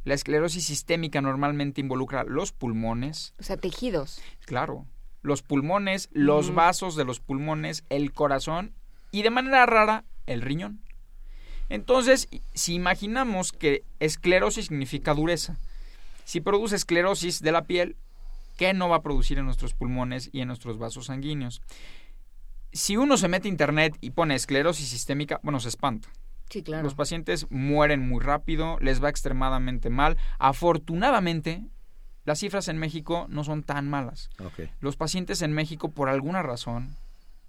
La esclerosis sistémica normalmente involucra los pulmones, O sea, tejidos. claro, los pulmones, los vasos de los pulmones, el corazón y de manera rara el riñón. Entonces, si imaginamos que esclerosis significa dureza, si produce esclerosis de la piel, ¿qué no va a producir en nuestros pulmones y en nuestros vasos sanguíneos? Si uno se mete a internet y pone esclerosis sistémica, bueno, se espanta. Sí, claro. Los pacientes mueren muy rápido, les va extremadamente mal. Afortunadamente, las cifras en México no son tan malas. Los pacientes en México, por alguna razón,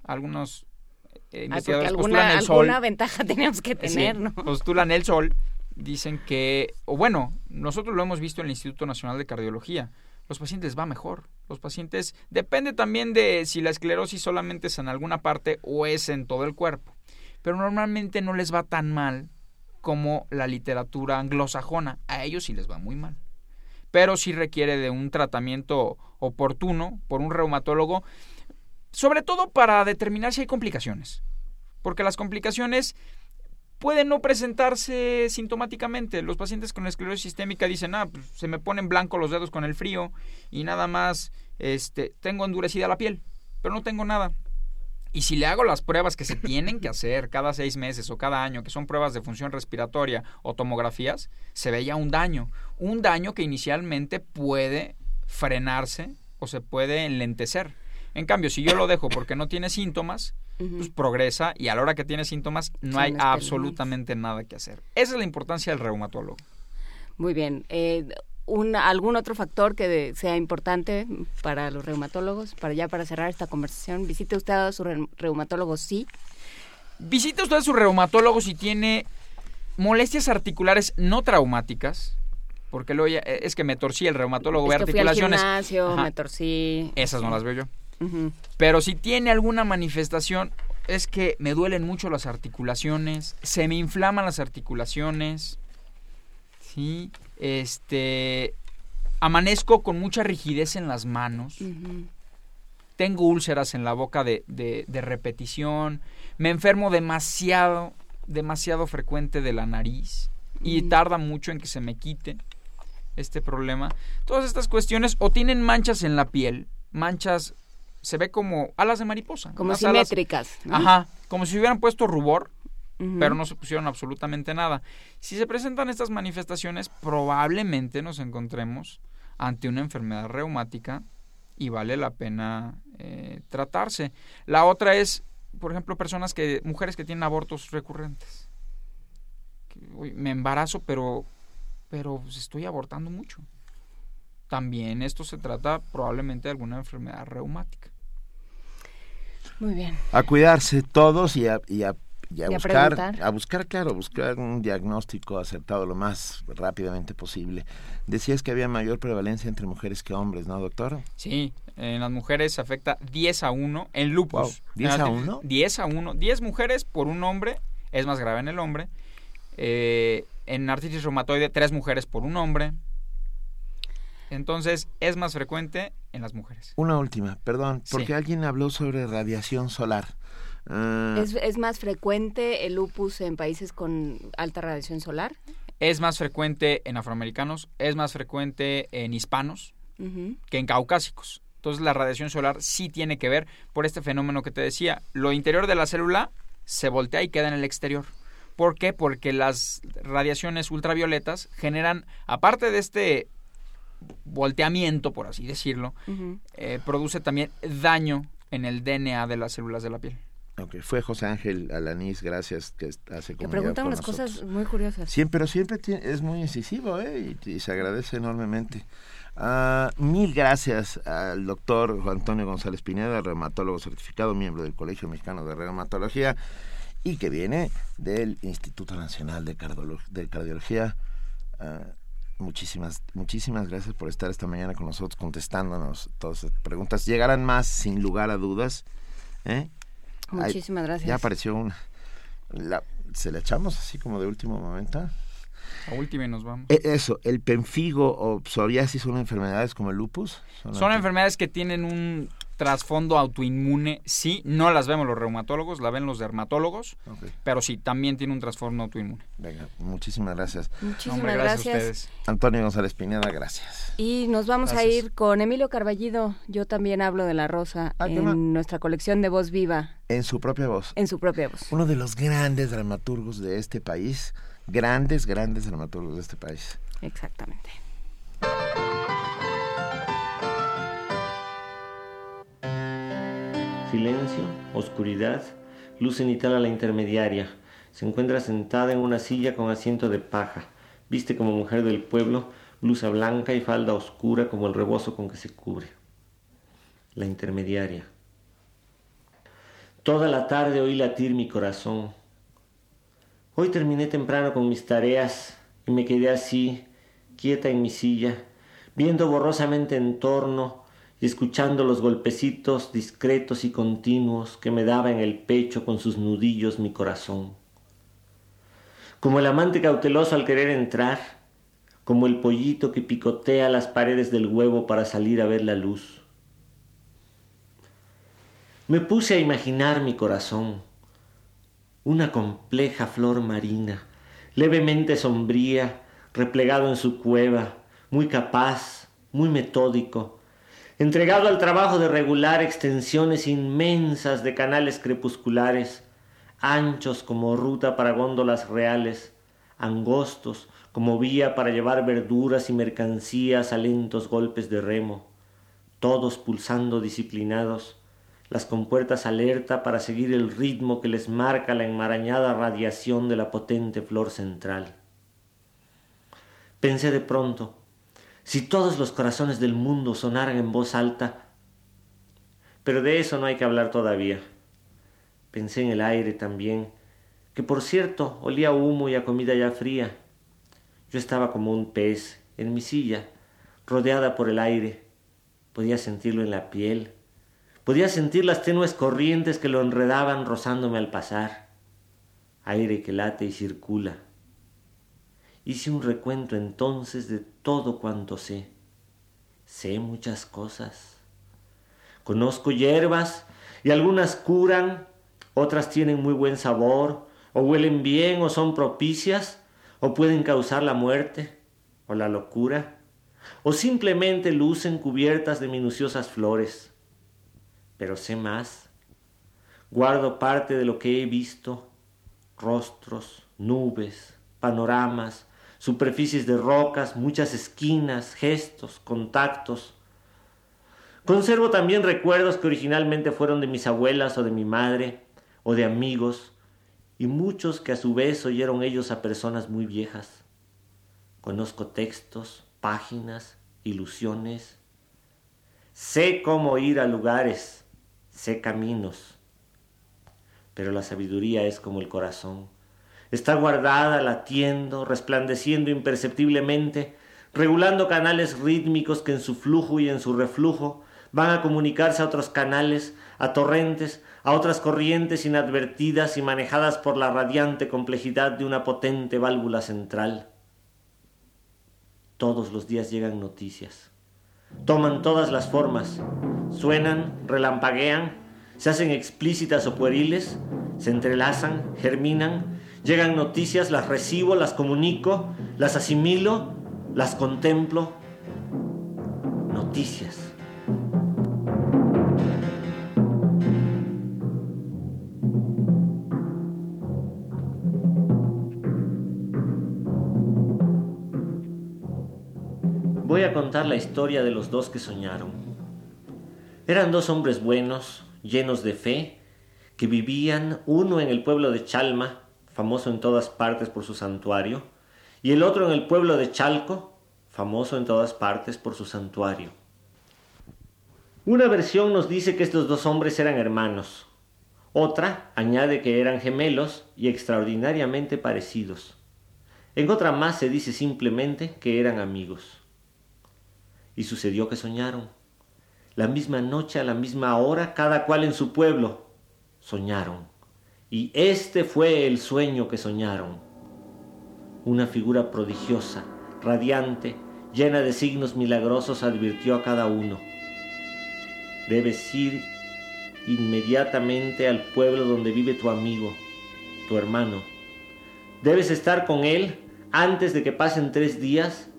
algunos eh, Ay, porque investigadores alguna, postulan el sol, alguna ventaja (laughs) teníamos que tener, Sí, ¿no? postulan el sol, dicen que, o bueno, nosotros lo hemos visto en el Instituto Nacional de Cardiología, los pacientes va mejor. Los pacientes, depende también de si la esclerosis solamente es en alguna parte o es en todo el cuerpo, pero normalmente no les va tan mal como la literatura anglosajona, a ellos sí les va muy mal. Pero sí requiere de un tratamiento oportuno por un reumatólogo, sobre todo para determinar si hay complicaciones. Porque las complicaciones pueden no presentarse sintomáticamente. Los pacientes con esclerosis sistémica dicen, ah, pues, se me ponen blanco los dedos con el frío y nada más este, tengo endurecida la piel, pero no tengo nada. Y si le hago las pruebas que se tienen que hacer cada seis meses o cada año, que son pruebas de función respiratoria o tomografías, se veía un daño. Un daño que inicialmente puede frenarse o se puede enlentecer. En cambio, si yo lo dejo porque no tiene síntomas, pues progresa y a la hora que tiene síntomas no hay absolutamente nada que hacer. Esa es la importancia del reumatólogo. Muy bien. Eh, un, ¿Algún otro factor que de- sea importante para los reumatólogos? Para ya para cerrar esta conversación, visite usted a su re- reumatólogo, sí. Visite usted a su reumatólogo si tiene molestias articulares no traumáticas, porque luego ya- eh, es que me torcí el reumatólogo ve Es que fui al articulaciones. gimnasio, me torcí. Esas no las veo yo. Pero si tiene alguna manifestación, es que me duelen mucho las articulaciones, se me inflaman las articulaciones, sí, este, amanezco con mucha rigidez en las manos, tengo úlceras en la boca de, de- de repetición, me enfermo demasiado, demasiado frecuente de la nariz y tarda mucho en que se me quite este problema. Todas estas cuestiones o tienen manchas en la piel, manchas, se ve como alas de mariposa. Como alas- simétricas. ¿no? Ajá, como si hubieran puesto rubor, pero no se pusieron absolutamente nada. Si se presentan estas manifestaciones, probablemente nos encontremos ante una enfermedad reumática y vale la pena eh, tratarse. La otra es, por ejemplo, personas que, mujeres que tienen abortos recurrentes. Que, "Uy, me embarazo, pero, pero estoy abortando mucho. También esto se trata probablemente de alguna enfermedad reumática. Muy bien. A cuidarse todos y a, y a, y a Y a buscar, preguntar. a buscar, claro, buscar un diagnóstico acertado lo más rápidamente posible. Decías que había mayor prevalencia entre mujeres que hombres, ¿no, doctor? Sí, en las mujeres afecta 10 a 1 en lupus. Wow, ¿10 a En la- 1? 10 a 1. 10 mujeres por un hombre, es más grave en el hombre. Eh, en artritis reumatoide, 3 mujeres por un hombre. Entonces, es más frecuente en las mujeres. Una última, perdón, porque Sí. alguien habló sobre radiación solar. Ah, ¿Es, es más frecuente el lupus en países con alta radiación solar? Es más frecuente en afroamericanos, es más frecuente en hispanos que en caucásicos. Entonces, la radiación solar sí tiene que ver por este fenómeno que te decía. Lo interior de la célula se voltea y queda en el exterior. ¿Por qué? Porque las radiaciones ultravioletas generan, aparte de este volteamiento, por así decirlo, eh, produce también daño en el DNA de las células de la piel. ok, fue José Ángel Alanís, gracias, que hace Que comunidad preguntan unas nosotros. cosas muy curiosas. Siempre, pero siempre tie- es muy incisivo ¿eh? y, y se agradece enormemente. Ah, mil gracias al doctor Juan Antonio González Pineda, reumatólogo certificado, miembro del Colegio Mexicano de Reumatología y que viene del Instituto Nacional de, Cardolo- de Cardiología. Ah, muchísimas, muchísimas gracias por estar esta mañana con nosotros contestándonos todas estas preguntas. Llegarán más sin lugar a dudas. ¿eh? Ay, Muchísimas gracias. Ya apareció una. La- ¿Se la echamos así como de último momento? A última y nos vamos. E- Eso, el penfigo o psoriasis son enfermedades como el lupus. Son enfermedades que tienen un trasfondo autoinmune, sí, no las vemos los reumatólogos, la ven los dermatólogos, pero sí, también tiene un trasfondo autoinmune. Venga, muchísimas gracias. Muchísimas Hombre, gracias a gracias. ustedes. Antonio González Pineda, gracias. Y nos vamos a ir con Emilio Carballido. Yo también hablo de la rosa Ah, ¿qué en nuestra colección de voz viva, En su propia voz. en su propia voz. Uno de los grandes dramaturgos de este país. Grandes, grandes dramaturgos de este país. Exactamente. Silencio, oscuridad, luz cenital a la intermediaria. Se encuentra sentada en una silla con asiento de paja. Viste como mujer del pueblo, blusa blanca y falda oscura como el rebozo con que se cubre. La intermediaria. Toda la tarde oí latir mi corazón. Hoy terminé temprano con mis tareas y me quedé así, quieta en mi silla, viendo borrosamente en torno escuchando los golpecitos discretos y continuos que me daba en el pecho con sus nudillos mi corazón. Como el amante cauteloso al querer entrar, como el pollito que picotea las paredes del huevo para salir a ver la luz. Me puse a imaginar mi corazón, una compleja flor marina, levemente sombría, replegado en su cueva, muy capaz, muy metódico, entregado al trabajo de regular extensiones inmensas de canales crepusculares, anchos como ruta para góndolas reales, angostos como vía para llevar verduras y mercancías a lentos golpes de remo, todos pulsando disciplinados, las compuertas alerta para seguir el ritmo que les marca la enmarañada radiación de la potente flor central. Pensé de pronto, si todos los corazones del mundo sonaran en voz alta, pero de eso no hay que hablar todavía. Pensé en el aire también, que por cierto olía a humo y a comida ya fría. Yo estaba como un pez en mi silla, rodeada por el aire. Podía sentirlo en la piel. Podía sentir las tenues corrientes que lo enredaban rozándome al pasar. Aire que late y circula. Hice un recuento entonces de todo cuanto sé. Sé muchas cosas. Conozco hierbas y algunas curan, otras tienen muy buen sabor, o huelen bien o son propicias, o pueden causar la muerte o la locura, o simplemente lucen cubiertas de minuciosas flores. Pero sé más. Guardo parte de lo que he visto, rostros, nubes, panoramas, superficies de rocas, muchas esquinas, gestos, contactos. Conservo también recuerdos que originalmente fueron de mis abuelas o de mi madre o de amigos y muchos que a su vez oyeron ellos a personas muy viejas. Conozco textos, páginas, ilusiones. Sé cómo ir a lugares, sé caminos. Pero la sabiduría es como el corazón. Está guardada, latiendo, resplandeciendo imperceptiblemente, regulando canales rítmicos que en su flujo y en su reflujo van a comunicarse a otros canales, a torrentes, a otras corrientes inadvertidas y manejadas por la radiante complejidad de una potente válvula central. Todos los días llegan noticias. toman todas las formas, suenan, relampaguean, se hacen explícitas o pueriles, se entrelazan, germinan, llegan noticias, las recibo, las comunico, las asimilo, las contemplo. Noticias. Voy a contar la historia de los dos que soñaron. Eran dos hombres buenos, llenos de fe, que vivían uno en el pueblo de Chalma, famoso en todas partes por su santuario, y el otro en el pueblo de Chalco, famoso en todas partes por su santuario. Una versión nos dice que estos dos hombres eran hermanos. Otra añade que eran gemelos y extraordinariamente parecidos. En otra más se dice simplemente que eran amigos. Y sucedió que soñaron. La misma noche, a la misma hora, cada cual en su pueblo, soñaron. Y este fue el sueño que soñaron. Una figura prodigiosa, radiante, llena de signos milagrosos, advirtió a cada uno. Debes ir inmediatamente al pueblo donde vive tu amigo, tu hermano. Debes estar con él antes de que pasen tres días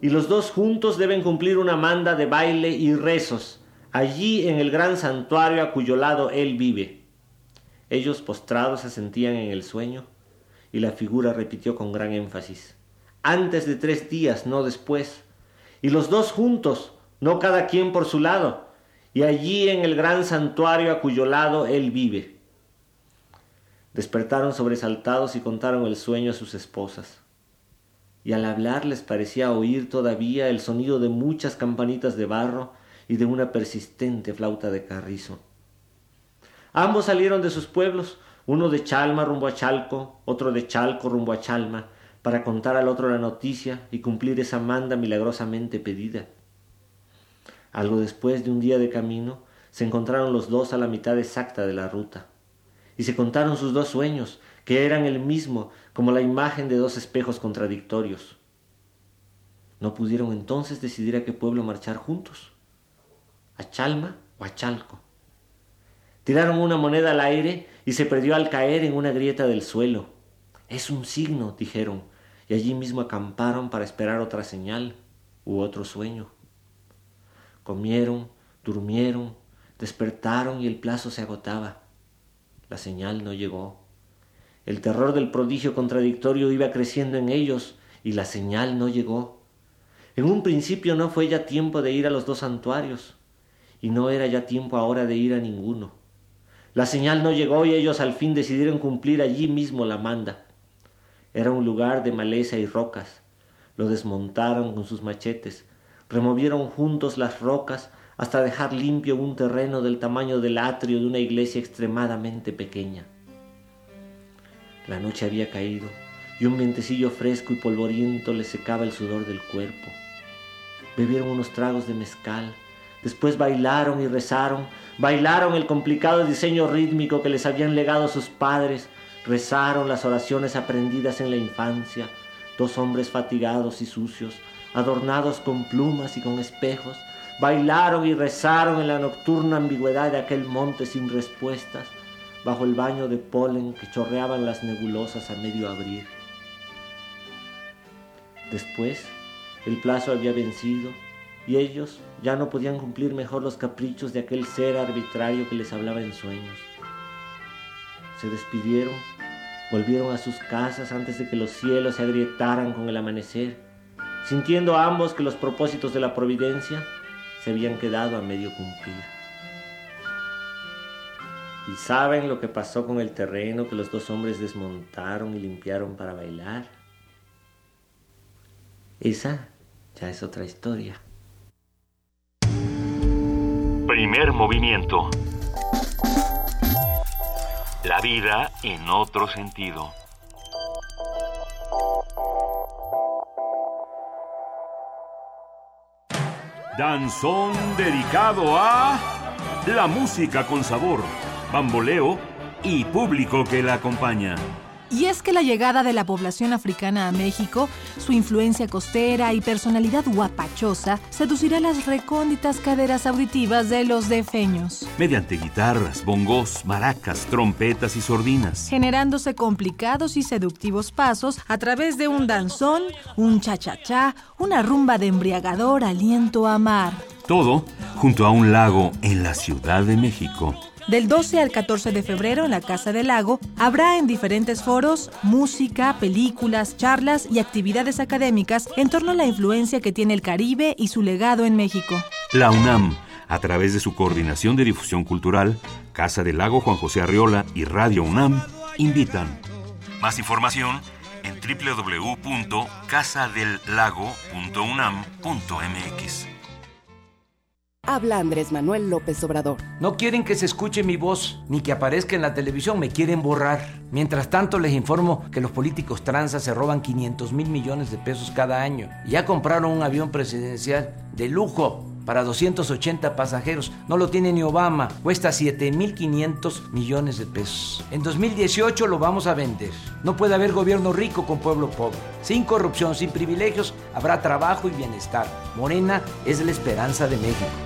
y los dos juntos deben cumplir una manda de baile y rezos allí en el gran santuario a cuyo lado él vive. Ellos postrados se sentían en el sueño y la figura repitió con gran énfasis. Antes de tres días, no después. Y los dos juntos, no cada quien por su lado, y allí en el gran santuario a cuyo lado él vive. Despertaron sobresaltados y contaron el sueño a sus esposas. Y al hablar les parecía oír todavía el sonido de muchas campanitas de barro y de una persistente flauta de carrizo. Ambos salieron de sus pueblos, uno de Chalma rumbo a Chalco, otro de Chalco rumbo a Chalma, para contar al otro la noticia y cumplir esa manda milagrosamente pedida. Algo después de un día de camino, se encontraron los dos a la mitad exacta de la ruta, y se contaron sus dos sueños, que eran el mismo, como la imagen de dos espejos contradictorios. No pudieron entonces decidir a qué pueblo marchar juntos, a Chalma o a Chalco. Tiraron una moneda al aire y se perdió al caer en una grieta del suelo. Es un signo, dijeron, y allí mismo acamparon para esperar otra señal u otro sueño. Comieron, durmieron, despertaron y el plazo se agotaba. La señal no llegó. El terror del prodigio contradictorio iba creciendo en ellos y la señal no llegó. En un principio no fue ya tiempo de ir a los dos santuarios y no era ya tiempo ahora de ir a ninguno. La señal no llegó y ellos al fin decidieron cumplir allí mismo la manda. Era un lugar de maleza y rocas. Lo desmontaron con sus machetes, removieron juntos las rocas hasta dejar limpio un terreno del tamaño del atrio de una iglesia extremadamente pequeña. La noche había caído y un vientecillo fresco y polvoriento les secaba el sudor del cuerpo. Bebieron unos tragos de mezcal, después bailaron y rezaron, Bailaron el complicado diseño rítmico que les habían legado sus padres, rezaron las oraciones aprendidas en la infancia, dos hombres fatigados y sucios, adornados con plumas y con espejos, bailaron y rezaron en la nocturna ambigüedad de aquel monte sin respuestas, bajo el baño de polen que chorreaban las nebulosas a medio abrir. Después, el plazo había vencido y ellos ya no podían cumplir mejor los caprichos de aquel ser arbitrario que les hablaba en sueños. Se despidieron, volvieron a sus casas antes de que los cielos se agrietaran con el amanecer, sintiendo ambos que los propósitos de la providencia se habían quedado a medio cumplir. ¿Y saben lo que pasó con el terreno que los dos hombres desmontaron y limpiaron para bailar? Esa ya es otra historia. Primer movimiento. La vida en otro sentido. Danzón dedicado a la música con sabor, bamboleo y público que la acompaña. Y es que la llegada de la población africana a México, su influencia costera y personalidad guapachosa seducirá las recónditas caderas auditivas de los defeños. Mediante guitarras, bongos, maracas, trompetas y sordinas. Generándose complicados y seductivos pasos a través de un danzón, un cha-cha-cha, una rumba de embriagador aliento a mar. Todo junto a un lago en la Ciudad de México. Del 12 al 14 de febrero en la Casa del Lago habrá en diferentes foros música, películas, charlas y actividades académicas en torno a la influencia que tiene el Caribe y su legado en México. La UNAM, a través de su Coordinación de Difusión Cultural, Casa del Lago Juan José Arriola y Radio UNAM, invitan. Más información en www.casadellago.unam.mx. Habla Andrés Manuel López Obrador. No quieren que se escuche mi voz ni que aparezca en la televisión, me quieren borrar. Mientras tanto les informo que los políticos tranzas se roban 500 mil millones de pesos cada año. Ya compraron un avión presidencial de lujo para 280 pasajeros. No lo tiene ni Obama. Cuesta 7.500 millones de pesos. En 2018 lo vamos a vender. No puede haber gobierno rico con pueblo pobre. Sin corrupción, sin privilegios, habrá trabajo y bienestar. Morena es la esperanza de México.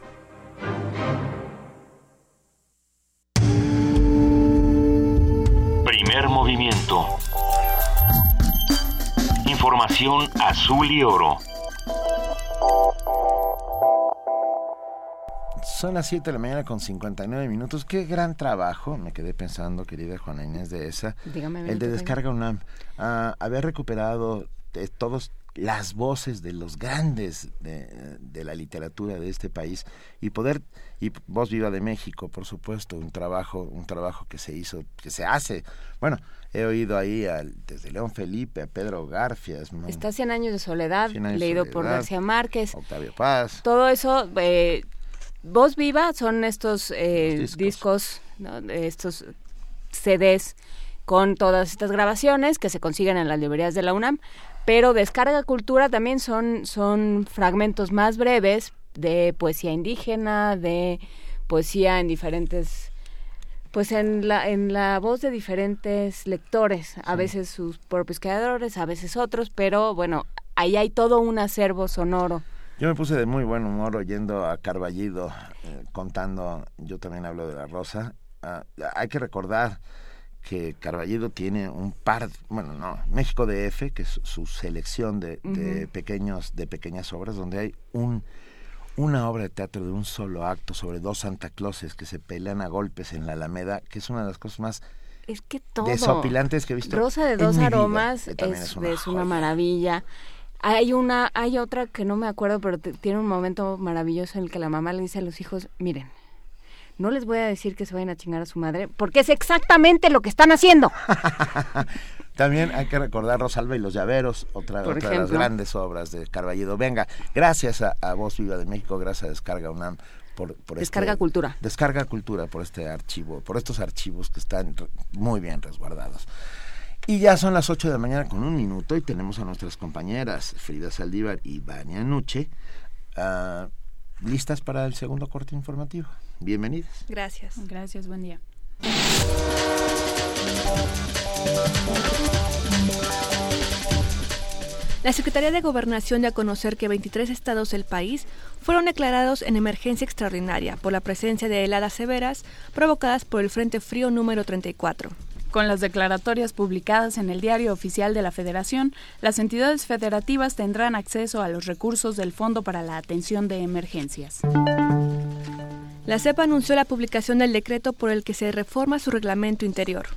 Primer movimiento. Información azul y oro. Son las 7 de la mañana con 59 minutos. Qué gran trabajo, me quedé pensando, querida Juana Inés de esa. Dígame, el de Descarga UNAM. Ah, haber recuperado de todos las voces de los grandes de, de la literatura de este país y poder y Voz Viva de México por supuesto un trabajo un trabajo que se hizo que se hace bueno he oído ahí al, desde León Felipe a Pedro Garfias ¿no? Está 100 años de soledad, de leído por. García Márquez. Octavio Paz Todo eso, eh, Voz Viva son estos eh, discos, ¿no? estos CDs con todas estas grabaciones que se consiguen en las librerías de la UNAM, pero Descarga Cultura también son, son fragmentos más breves de poesía indígena, de poesía en diferentes pues en la en la voz de diferentes lectores, a veces sus propios creadores, a veces otros, pero bueno, ahí hay todo un acervo sonoro. Yo me puse de muy buen humor oyendo a Carballido eh, contando, yo también hablo de la Rosa. Ah, hay que recordar que Carballido tiene un par, bueno, no, México DF, que es su selección de, pequeños, de pequeñas obras, donde hay un una obra de teatro de un solo acto sobre dos Santa Clauses que se pelean a golpes en la Alameda, que es una de las cosas más Es que todo. desopilantes que he visto. Rosa de dos vida, aromas es, es una es una maravilla. Hay una, hay otra que no me acuerdo, pero tiene un momento maravilloso en el que la mamá le dice a los hijos, miren, no les voy a decir que se vayan a chingar a su madre, porque es exactamente lo que están haciendo. (laughs) También hay que recordar Rosalba y los Llaveros, otra, de las grandes obras de Carballido. Venga, gracias a, a Voz Viva de México, gracias a Descarga UNAM por, por Descarga este- Cultura. Descarga Cultura por este archivo, por estos archivos que están muy bien resguardados. Y ya son las 8 de la mañana con un minuto y tenemos a nuestras compañeras Frida Saldívar y Vania Nuche ah, listas para el segundo corte informativo. Bienvenidas. Gracias. Gracias, buen día. La Secretaría de Gobernación dio a conocer que 23 estados del país fueron declarados en emergencia extraordinaria por la presencia de heladas severas provocadas por el Frente Frío número 34. Con las declaratorias publicadas en el Diario Oficial de la Federación, las entidades federativas tendrán acceso a los recursos del Fondo para la Atención de Emergencias. La CEPA anunció la publicación del decreto por el que se reforma su reglamento interior.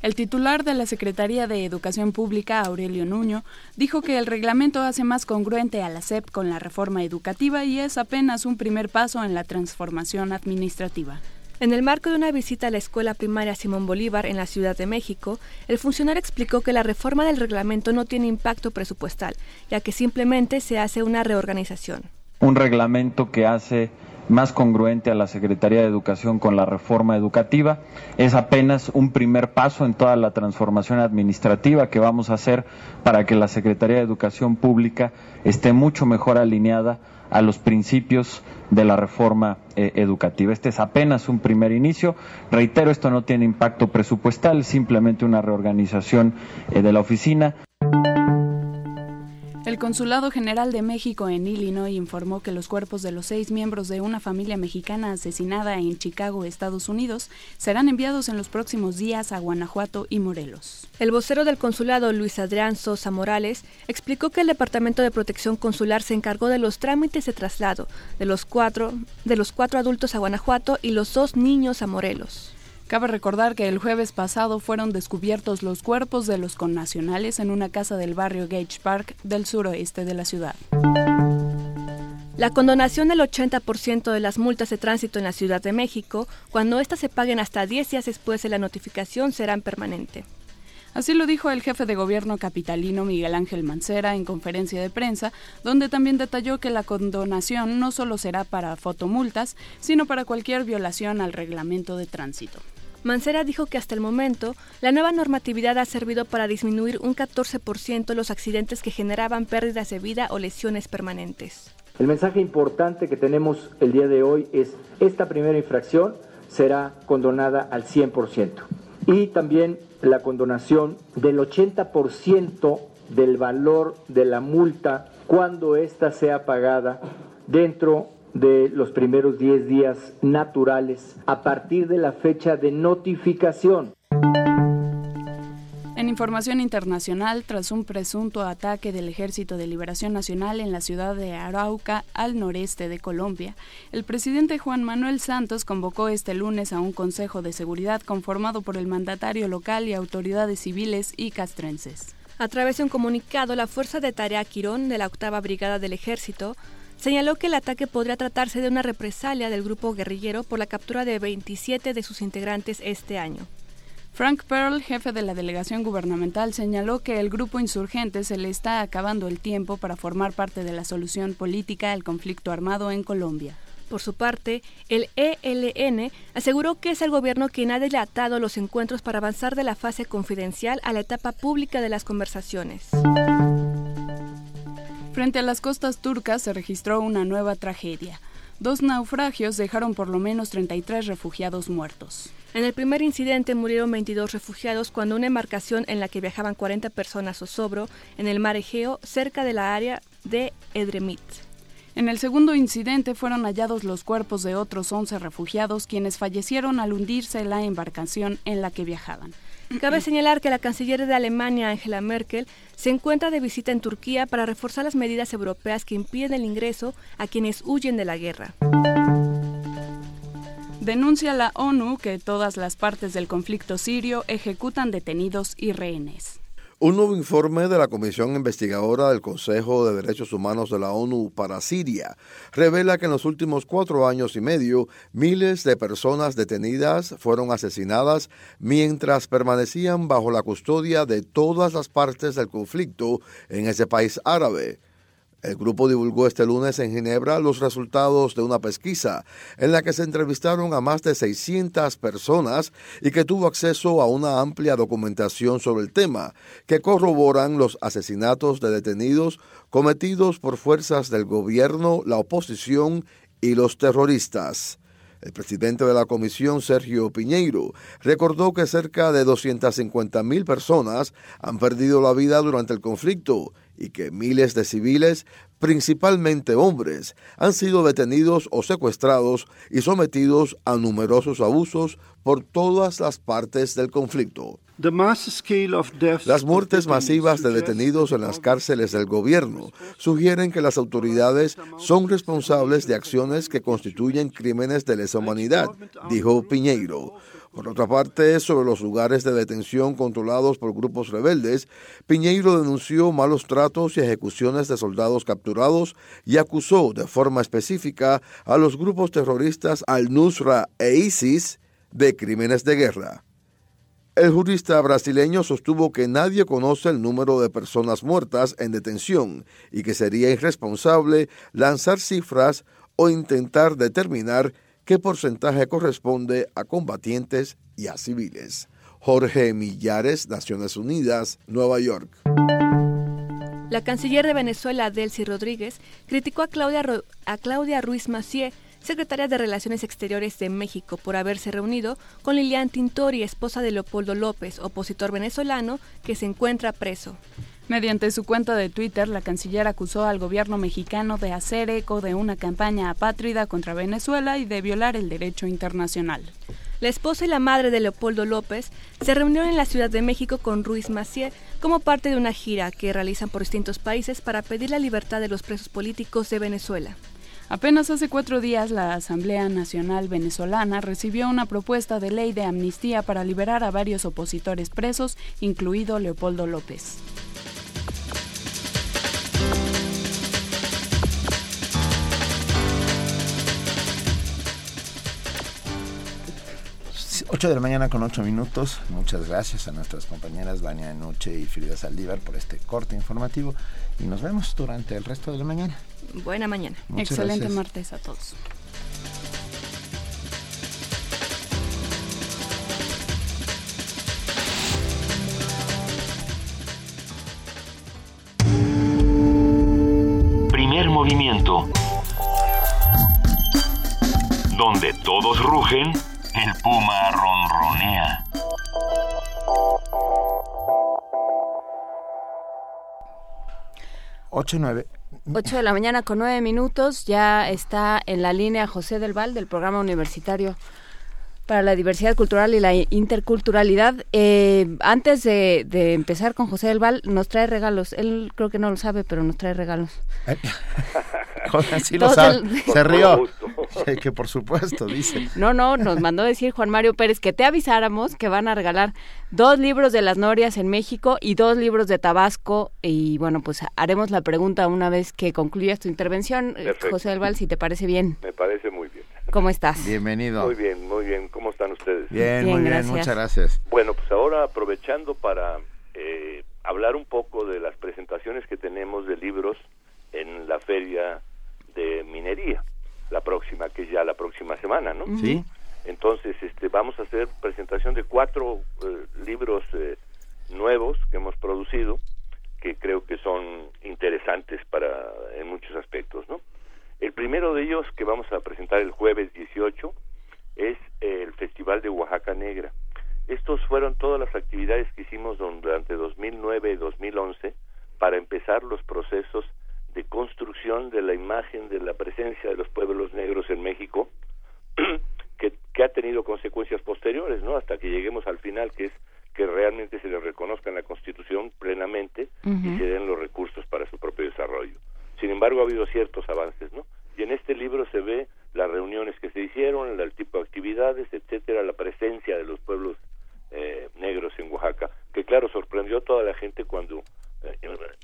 El titular de la Secretaría de Educación Pública, Aurelio Nuño, dijo que el reglamento hace más congruente a la SEP con la reforma educativa y es apenas un primer paso en la transformación administrativa. En el marco de una visita a la escuela primaria Simón Bolívar en la Ciudad de México, el funcionario explicó que la reforma del reglamento no tiene impacto presupuestal, ya que simplemente se hace una reorganización. Un reglamento que hace más congruente a la Secretaría de Educación con la reforma educativa. Es apenas un primer paso en toda la transformación administrativa que vamos a hacer para que la Secretaría de Educación Pública esté mucho mejor alineada a los principios de la reforma eh, educativa. Este es apenas un primer inicio. Reitero, esto no tiene impacto presupuestal, simplemente una reorganización eh, de la oficina. El Consulado General de México en Illinois informó que los cuerpos de los seis miembros de una familia mexicana asesinada en Chicago, Estados Unidos, serán enviados en los próximos días a Guanajuato y Morelos. El vocero del consulado, Luis Adrián Sosa Morales, explicó que el Departamento de Protección Consular se encargó de los trámites de traslado de los cuatro, de los cuatro adultos a Guanajuato y los dos niños a Morelos. Cabe recordar que el jueves pasado fueron descubiertos los cuerpos de los connacionales en una casa del barrio Gage Park del suroeste de la ciudad. La condonación del 80% de las multas de tránsito en la Ciudad de México, cuando éstas se paguen hasta 10 días después de la notificación, serán permanente. Así lo dijo el jefe de gobierno capitalino Miguel Ángel Mancera en conferencia de prensa, donde también detalló que la condonación no solo será para fotomultas, sino para cualquier violación al reglamento de tránsito. Mancera dijo que hasta el momento la nueva normatividad ha servido para disminuir un 14% los accidentes que generaban pérdidas de vida o lesiones permanentes. El mensaje importante que tenemos el día de hoy es esta primera infracción será condonada al 100% y también la condonación del 80% del valor de la multa cuando ésta sea pagada dentro de los primeros 10 días naturales a partir de la fecha de notificación. En información internacional, tras un presunto ataque del Ejército de Liberación Nacional en la ciudad de Arauca, al noreste de Colombia, el presidente Juan Manuel Santos convocó este lunes a un Consejo de Seguridad conformado por el mandatario local y autoridades civiles y castrenses. A través de un comunicado, la Fuerza de Tarea Quirón de la Octava Brigada del Ejército señaló que el ataque podría tratarse de una represalia del grupo guerrillero por la captura de 27 de sus integrantes este año. Frank Pearl, jefe de la delegación gubernamental, señaló que el grupo insurgente se le está acabando el tiempo para formar parte de la solución política al conflicto armado en Colombia. Por su parte, el ELN aseguró que es el gobierno quien ha dilatado los encuentros para avanzar de la fase confidencial a la etapa pública de las conversaciones. Frente a las costas turcas se registró una nueva tragedia. Dos naufragios dejaron por lo menos 33 refugiados muertos. En el primer incidente murieron 22 refugiados cuando una embarcación en la que viajaban 40 personas zozobro en el mar Egeo cerca de la área de Edremit. En el segundo incidente fueron hallados los cuerpos de otros 11 refugiados quienes fallecieron al hundirse la embarcación en la que viajaban. Cabe señalar que la canciller de Alemania, Angela Merkel, se encuentra de visita en Turquía para reforzar las medidas europeas que impiden el ingreso a quienes huyen de la guerra. Denuncia la ONU que todas las partes del conflicto sirio ejecutan detenidos y rehenes. Un nuevo informe de la Comisión Investigadora del Consejo de Derechos Humanos de la ONU para Siria revela que en los últimos cuatro años y medio miles de personas detenidas fueron asesinadas mientras permanecían bajo la custodia de todas las partes del conflicto en ese país árabe. El grupo divulgó este lunes en Ginebra los resultados de una pesquisa en la que se entrevistaron a más de 600 personas y que tuvo acceso a una amplia documentación sobre el tema, que corroboran los asesinatos de detenidos cometidos por fuerzas del gobierno, la oposición y los terroristas. El presidente de la comisión, Sergio Piñeiro, recordó que cerca de 250 mil personas han perdido la vida durante el conflicto y que miles de civiles, principalmente hombres, han sido detenidos o secuestrados y sometidos a numerosos abusos por todas las partes del conflicto. Las muertes masivas de detenidos en las cárceles del gobierno sugieren que las autoridades son responsables de acciones que constituyen crímenes de lesa humanidad, dijo Piñeiro. Por otra parte, sobre los lugares de detención controlados por grupos rebeldes, Piñeiro denunció malos tratos y ejecuciones de soldados capturados y acusó de forma específica a los grupos terroristas Al-Nusra e ISIS de crímenes de guerra. El jurista brasileño sostuvo que nadie conoce el número de personas muertas en detención y que sería irresponsable lanzar cifras o intentar determinar qué porcentaje corresponde a combatientes y a civiles. Jorge Millares, Naciones Unidas, Nueva York. La canciller de Venezuela, Delcy Rodríguez, criticó a Claudia, a Claudia Ruiz Macié, secretaria de Relaciones Exteriores de México, por haberse reunido con Lilian Tintori, esposa de Leopoldo López, opositor venezolano, que se encuentra preso. Mediante su cuenta de Twitter, la canciller acusó al gobierno mexicano de hacer eco de una campaña apátrida contra Venezuela y de violar el derecho internacional. La esposa y la madre de Leopoldo López se reunieron en la Ciudad de México con Ruiz Macié como parte de una gira que realizan por distintos países para pedir la libertad de los presos políticos de Venezuela. Apenas hace cuatro días la Asamblea Nacional Venezolana recibió una propuesta de ley de amnistía para liberar a varios opositores presos, incluido Leopoldo López. 8 de la mañana con 8 minutos. Muchas gracias a nuestras compañeras Vania Noche y Frida Saldívar por este corte informativo y nos vemos durante el resto de la mañana. Buena mañana. Muchas Excelente gracias. martes a todos. Primer movimiento. Donde todos rugen, el puma ronronea. Ocho y nueve. 8 de la mañana con 9 minutos. Ya está en la línea José del Val del programa universitario para la diversidad cultural y la interculturalidad. Eh, antes de, de empezar con José del Val, nos trae regalos. Él creo que no lo sabe, pero nos trae regalos. (laughs) Sí lo sabe. el- Se rió. (laughs) Que por supuesto, dice. No, no, nos mandó decir Juan Mario Pérez que te avisáramos que van a regalar dos libros de las Norias en México y dos libros de Tabasco. Y bueno, pues haremos la pregunta una vez que concluyas tu intervención, eh, Perfecto. José del Val, si te parece bien. Me parece muy bien. ¿Cómo estás? Bienvenido. Muy bien, muy bien. ¿Cómo están ustedes? Bien, muy bien, muchas gracias. Bueno, pues ahora aprovechando para eh, hablar un poco de las presentaciones que tenemos de libros en la feria de minería, la próxima, que es ya la próxima semana, ¿no? Sí. Entonces, este, vamos a hacer presentación de cuatro eh, libros eh, nuevos que hemos producido, que creo que son interesantes para en muchos aspectos, ¿no? El primero de ellos que vamos a presentar el jueves 18 es el Festival de Oaxaca Negra. Estos fueron todas las actividades que hicimos durante 2009 y 2011 para empezar los procesos de construcción de la imagen de la presencia de los pueblos negros en México, (clears throat) que, que ha tenido consecuencias posteriores, ¿no? Hasta que lleguemos al final, que es que realmente se les reconozca en la Constitución plenamente y se den los recursos para su propio desarrollo. Sin embargo, ha habido ciertos avances, ¿no? Y en este libro se ve las reuniones que se hicieron, el tipo de actividades, etcétera, la presencia de los pueblos eh, negros en Oaxaca, que claro, sorprendió a toda la gente cuando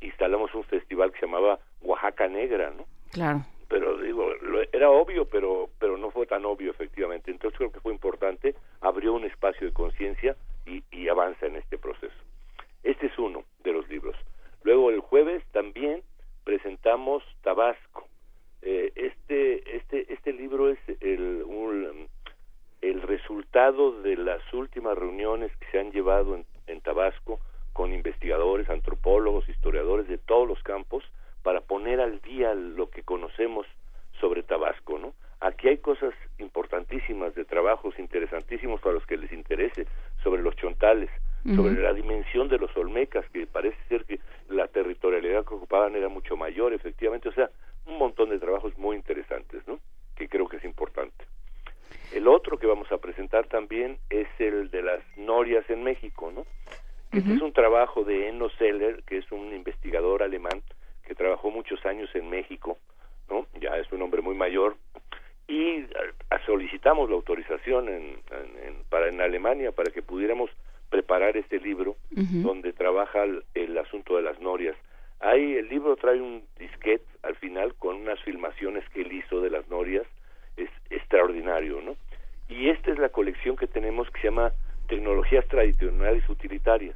instalamos un festival que se llamaba Oaxaca Negra, ¿no? Claro. pero digo lo- era obvio pero pero no fue tan obvio efectivamente entonces creo que fue importante abrió un espacio de conciencia y, y avanza en este proceso este es uno de los libros luego el jueves también presentamos Tabasco Eh, este este este libro es el un- el resultado de las últimas reuniones que se han llevado en, en Tabasco con investigadores, antropólogos, historiadores de todos los campos para poner al día lo que conocemos sobre Tabasco, ¿no? Aquí hay cosas importantísimas de trabajos interesantísimos para los que les interese sobre los chontales, sobre la dimensión de los olmecas, que parece ser que la territorialidad que ocupaban era mucho mayor, efectivamente, o sea, un montón de trabajos muy interesantes, ¿no? Que creo que es importante. El otro que vamos a presentar también es el de las norias en México, ¿no? Este es un trabajo de Enno Seller, que es un investigador alemán que trabajó muchos años en México, ¿no? Ya es un hombre muy mayor y a- solicitamos la autorización en, en- en- para en Alemania para que pudiéramos preparar este libro donde trabaja el, el asunto de las norias. Ahí el libro trae un disquete al final con unas filmaciones que él hizo de las norias, es extraordinario, ¿no? Y esta es la colección que tenemos que se llama Tecnologías Tradicionales Utilitarias.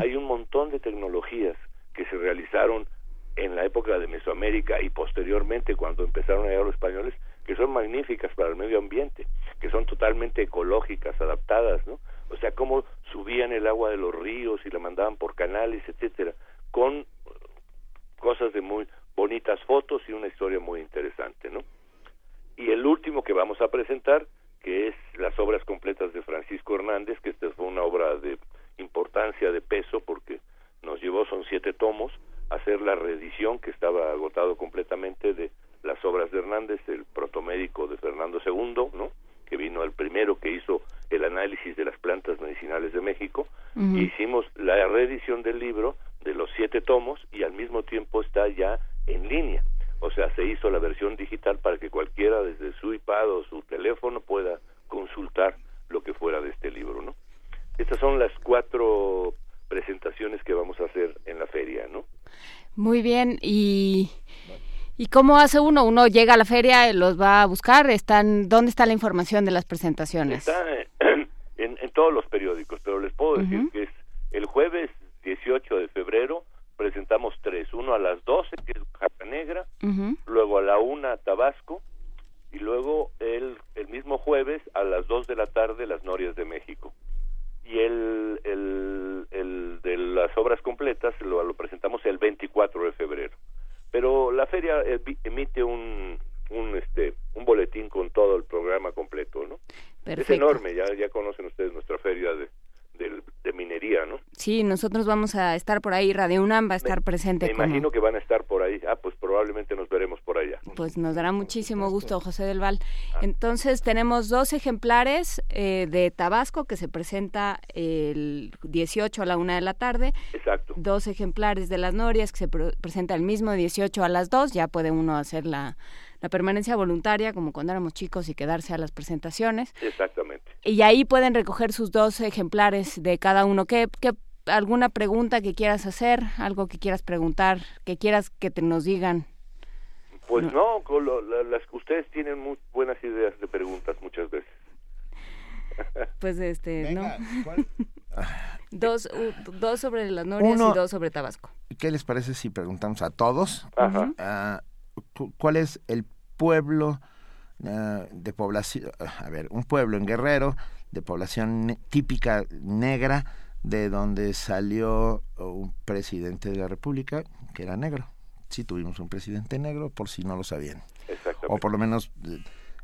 Hay un montón de tecnologías que se realizaron en la época de Mesoamérica y posteriormente cuando empezaron a llegar los españoles que son magníficas para el medio ambiente, que son totalmente ecológicas, adaptadas, ¿no? O sea, cómo subían el agua de los ríos y la mandaban por canales, etcétera, con cosas de muy bonitas fotos y una historia muy interesante, ¿no? Y el último que vamos a presentar, que es las obras completas de Francisco Hernández, que esta fue una obra de importancia, de peso, porque nos llevó, son siete tomos, hacer la reedición que estaba agotado completamente de las obras de Hernández, el protomédico de Fernando II, ¿no? que vino el primero que hizo el análisis de las plantas medicinales de México, hicimos la reedición del libro de los siete tomos y al mismo tiempo está ya en línea. O sea, se hizo la versión digital para que cualquiera desde su iPad o su teléfono pueda consultar lo que fuera de este libro, ¿no? Estas son las cuatro presentaciones que vamos a hacer en la feria, ¿no? Muy bien, y, ¿y cómo hace uno? Uno llega a la feria, los va a buscar, están, ¿dónde está la información de las presentaciones? Está (clears throat) en, en todos los periódicos, pero les puedo decir que es el jueves 18 de febrero presentamos tres, uno a las 12 que es Oaxaca Negra, luego a la una Tabasco y luego el, el mismo jueves a las 2 de la tarde las Norias de México. Y el, el, el de las obras completas lo, lo presentamos el 24 de febrero. Pero la feria emite un, un, este, un boletín con todo el programa completo, ¿no? Es Perfecto. enorme, ya, ya conocen ustedes nuestra feria de, del- de minería, ¿no? Sí, nosotros vamos a estar por ahí, Radio UNAM va a estar presente Me como... imagino que van a estar por ahí. Ah, pues probablemente nos veremos por allá. Pues nos dará muchísimo gusto, José del Val. Entonces tenemos dos ejemplares eh, de Tabasco que se presenta el 18 a la una de la tarde. Exacto. Dos ejemplares de las Norias que se presenta el mismo 18 a las 2. Ya puede uno hacer la, la permanencia voluntaria como cuando éramos chicos y quedarse a las presentaciones. Exactamente. Y ahí pueden recoger sus dos ejemplares de cada uno. ¿Qué, qué alguna pregunta que quieras hacer? ¿Algo que quieras preguntar? ¿Que quieras que te nos digan? Pues no, con lo- la- las que ustedes tienen muy buenas ideas de preguntas muchas veces. (laughs) Pues este, no. (laughs) dos, u- dos sobre las Norias Uno- y dos sobre Tabasco. ¿Qué les parece si preguntamos a todos? Ajá. ah, cu- ¿Cuál es el pueblo ah, de población? A ver, un pueblo en Guerrero de población ne- típica negra de donde salió un presidente de la República que era negro. Sí, tuvimos un presidente negro, por si no lo sabían. Exactamente. O por lo menos...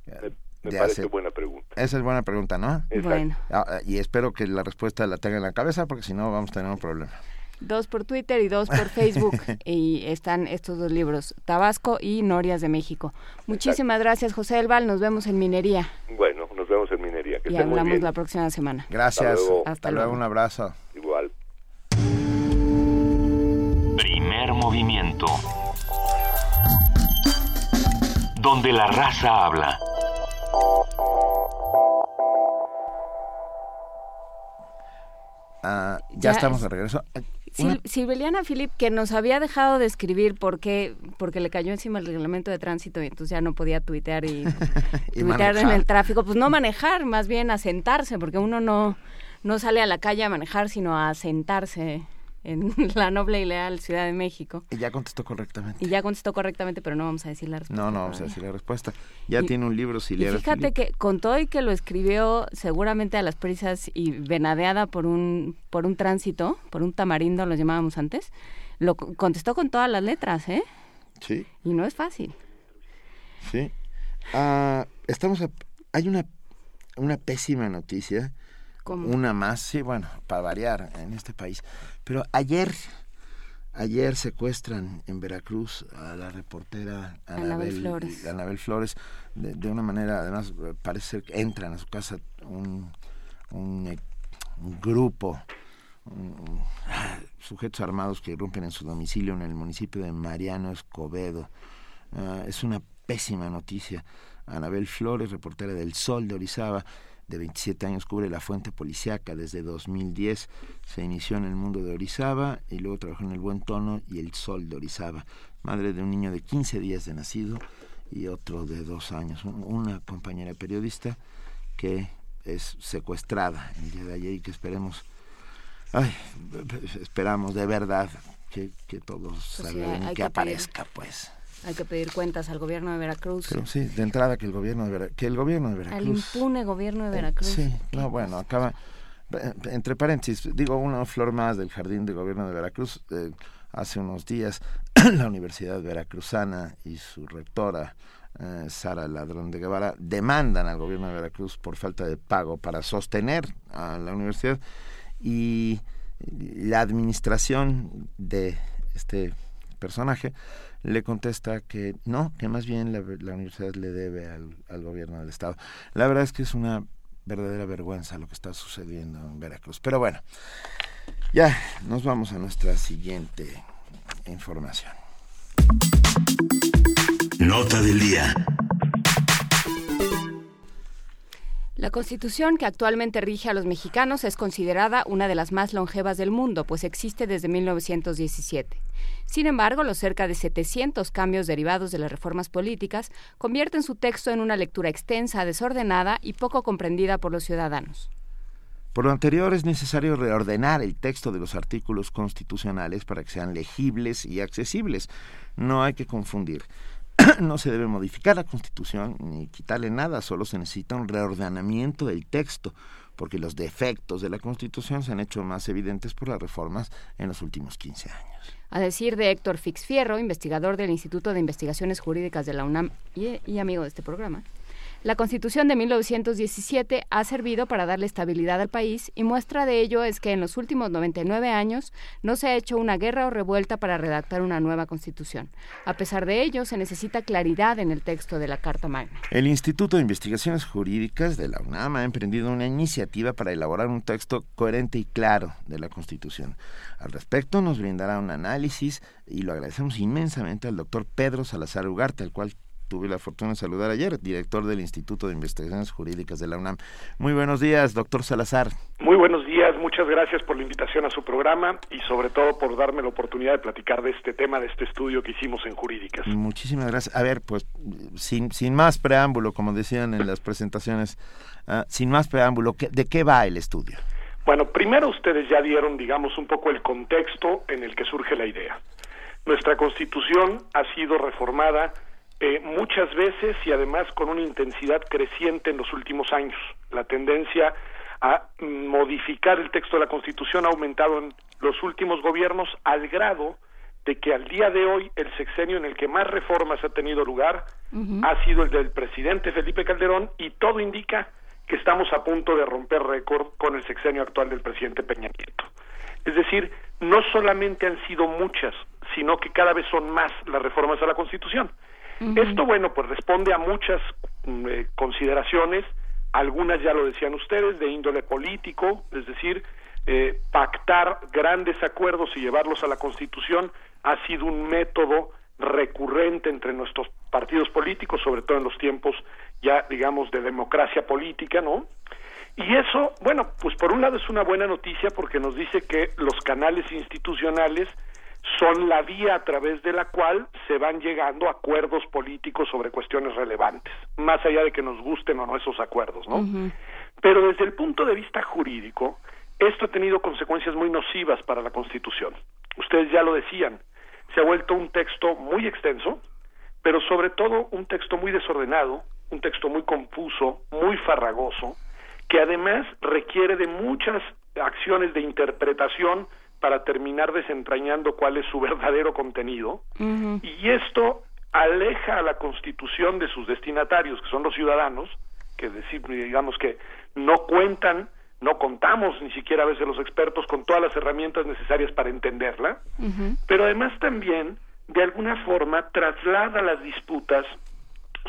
eh, Me parece hace- buena pregunta. Esa es buena pregunta, ¿no? Exacto. Bueno. Ah, ah, y espero que la respuesta la tenga en la cabeza porque si no vamos a tener un problema. Dos por Twitter y dos por Facebook. (laughs) y están estos dos libros, Tabasco y Norias de México. Muchísimas gracias, José del Val. Nos vemos en Minería Bueno, nos vemos en minería. Que y estén muy hablamos bien. la próxima semana. Gracias. Hasta luego. Hasta luego. luego. Un abrazo. Igual. Primer movimiento. Donde la raza habla. Ah, ya, Ya estamos es- de regreso. Sil- Silveliana Filip, que nos había dejado de escribir porque, porque le cayó encima el reglamento de tránsito y entonces ya no podía tuitear y, (laughs) Y tuitear en el tráfico. Pues no manejar, más bien a sentarse, porque uno no, no sale a la calle a manejar, sino a sentarse en (laughs) la noble y leal Ciudad de México. Y ya contestó correctamente. Y ya contestó correctamente, pero no vamos a decir la respuesta. No, no vamos a decir la respuesta. Ya Y- tiene un libro Y Silvia fíjate que contó y que lo escribió seguramente a las prisas y venadeada por un por un tránsito, por un tamarindo, lo llamábamos antes. Lo co- contestó con todas las letras, ¿eh? Sí, Y no es fácil. sí. Ah, estamos a- hay una una pésima noticia. ¿Cómo? Una más, sí, bueno, para variar en este país. Pero ayer ayer secuestran en Veracruz a la reportera Anabel Anabel Flores. Anabel Flores de, de una manera, además parece ser que entran a su casa un, un, un grupo un- ah, sujetos armados que irrumpen en su domicilio en el municipio de Mariano Escobedo. Ah, es una pésima noticia. Anabel Flores, reportera del Sol de Orizaba, de 27 años, cubre la fuente policiaca desde 2010. Se inició en el mundo de Orizaba y luego trabajó en El Buen Tono y El Sol de Orizaba. Madre de un niño de 15 días de nacido y otro de dos años. Una compañera periodista que es secuestrada el día de ayer y que esperemos, ay, esperamos de verdad que, que todo salga bien y que, que aparezca, pues. Hay que pedir cuentas al gobierno de Veracruz. Pero sí, de entrada que el gobierno de Veracruz, que el gobierno de Veracruz. Al impune gobierno de Veracruz. Sí, no, bueno, acaba, entre paréntesis, digo una flor más del jardín de gobierno de Veracruz. Eh, hace unos días (clears throat) la Universidad Veracruzana y su rectora, eh, Sara Ladrón de Guevara, demandan al gobierno de Veracruz por falta de pago para sostener a la universidad y la administración de este personaje le contesta que no, que más bien la, universidad le debe al, al, gobierno del estado. La verdad es que es una verdadera vergüenza lo que está sucediendo en Veracruz. Pero bueno, ya nos vamos a nuestra siguiente información. Nota del día. La constitución que actualmente rige a los mexicanos es considerada una de las más longevas del mundo, pues existe desde 1917. Sin embargo, los cerca de 700 cambios derivados de las reformas políticas convierten su texto en una lectura extensa, desordenada y poco comprendida por los ciudadanos. Por lo anterior, es necesario reordenar el texto de los artículos constitucionales para que sean legibles y accesibles. No hay que confundir. (clears throat) no se debe modificar la Constitución ni quitarle nada, solo se necesita un reordenamiento del texto, porque los defectos de la Constitución se han hecho más evidentes por las reformas en los últimos 15 años. A decir de Héctor Fixfierro, investigador del Instituto de Investigaciones Jurídicas de la UNAM y, y amigo de este programa, la Constitución de 1917 ha servido para darle estabilidad al país y muestra de ello es que en los últimos 99 años no se ha hecho una guerra o revuelta para redactar una nueva Constitución. A pesar de ello, se necesita claridad en el texto de la Carta Magna. El Instituto de Investigaciones Jurídicas de la UNAM ha emprendido una iniciativa para elaborar un texto coherente y claro de la Constitución. Al respecto, nos brindará un análisis y lo agradecemos inmensamente al doctor Pedro Salazar Ugarte, al cual tuve la fortuna de saludar ayer, director del Instituto de Investigaciones Jurídicas de la UNAM. Muy buenos días, doctor Salazar. Muy buenos días, muchas gracias por la invitación a su programa y sobre todo por darme la oportunidad de platicar de este tema, de este estudio que hicimos en Jurídicas. Muchísimas gracias. A ver, pues sin, sin más preámbulo, como decían en las presentaciones, uh, sin más preámbulo, ¿de qué va el estudio? Bueno, primero ustedes ya dieron, digamos, un poco el contexto en el que surge la idea. Nuestra Constitución ha sido reformada eh, muchas veces y además con una intensidad creciente en los últimos años. La tendencia a modificar el texto de la Constitución ha aumentado en los últimos gobiernos al grado de que al día de hoy el sexenio en el que más reformas ha tenido lugar uh -huh. ha sido el del presidente Felipe Calderón y todo indica que estamos a punto de romper récord con el sexenio actual del presidente Peña Nieto. Es decir, no solamente han sido muchas, sino que cada vez son más las reformas a la Constitución. Esto, bueno, pues responde a muchas eh, consideraciones, algunas ya lo decían ustedes, de índole político, es decir, eh, pactar grandes acuerdos y llevarlos a la Constitución ha sido un método recurrente entre nuestros partidos políticos, sobre todo en los tiempos ya, digamos, de democracia política, ¿no? Y eso, bueno, pues por un lado es una buena noticia porque nos dice que los canales institucionales son la vía a través de la cual se van llegando a acuerdos políticos sobre cuestiones relevantes, más allá de que nos gusten o no esos acuerdos, ¿no? Uh -huh. Pero desde el punto de vista jurídico, esto ha tenido consecuencias muy nocivas para la Constitución. Ustedes ya lo decían, se ha vuelto un texto muy extenso, pero sobre todo un texto muy desordenado, un texto muy confuso, muy farragoso, que además requiere de muchas acciones de interpretación para terminar desentrañando cuál es su verdadero contenido. Uh -huh. Y esto aleja a la Constitución de sus destinatarios, que son los ciudadanos, que decir, digamos que no cuentan, no contamos ni siquiera a veces los expertos con todas las herramientas necesarias para entenderla, uh -huh. pero además también de alguna forma traslada las disputas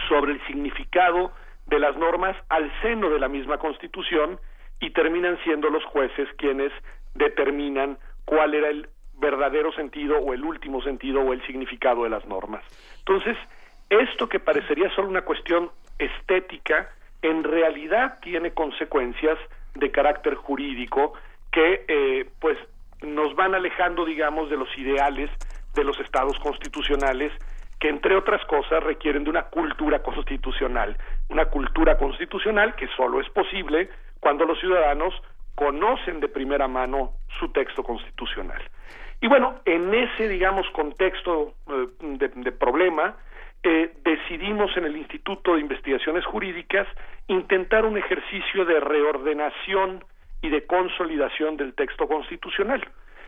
sobre el significado de las normas al seno de la misma Constitución y terminan siendo los jueces quienes determinan cuál era el verdadero sentido o el último sentido o el significado de las normas. Entonces, esto que parecería solo una cuestión estética en realidad tiene consecuencias de carácter jurídico que eh, pues nos van alejando digamos de los ideales de los estados constitucionales que entre otras cosas requieren de una cultura constitucional, una cultura constitucional que solo es posible cuando los ciudadanos conocen de primera mano su texto constitucional. Y bueno, en ese, digamos, contexto eh, de, de, problema, eh, decidimos en el Instituto de Investigaciones Jurídicas intentar un ejercicio de reordenación y de consolidación del texto constitucional.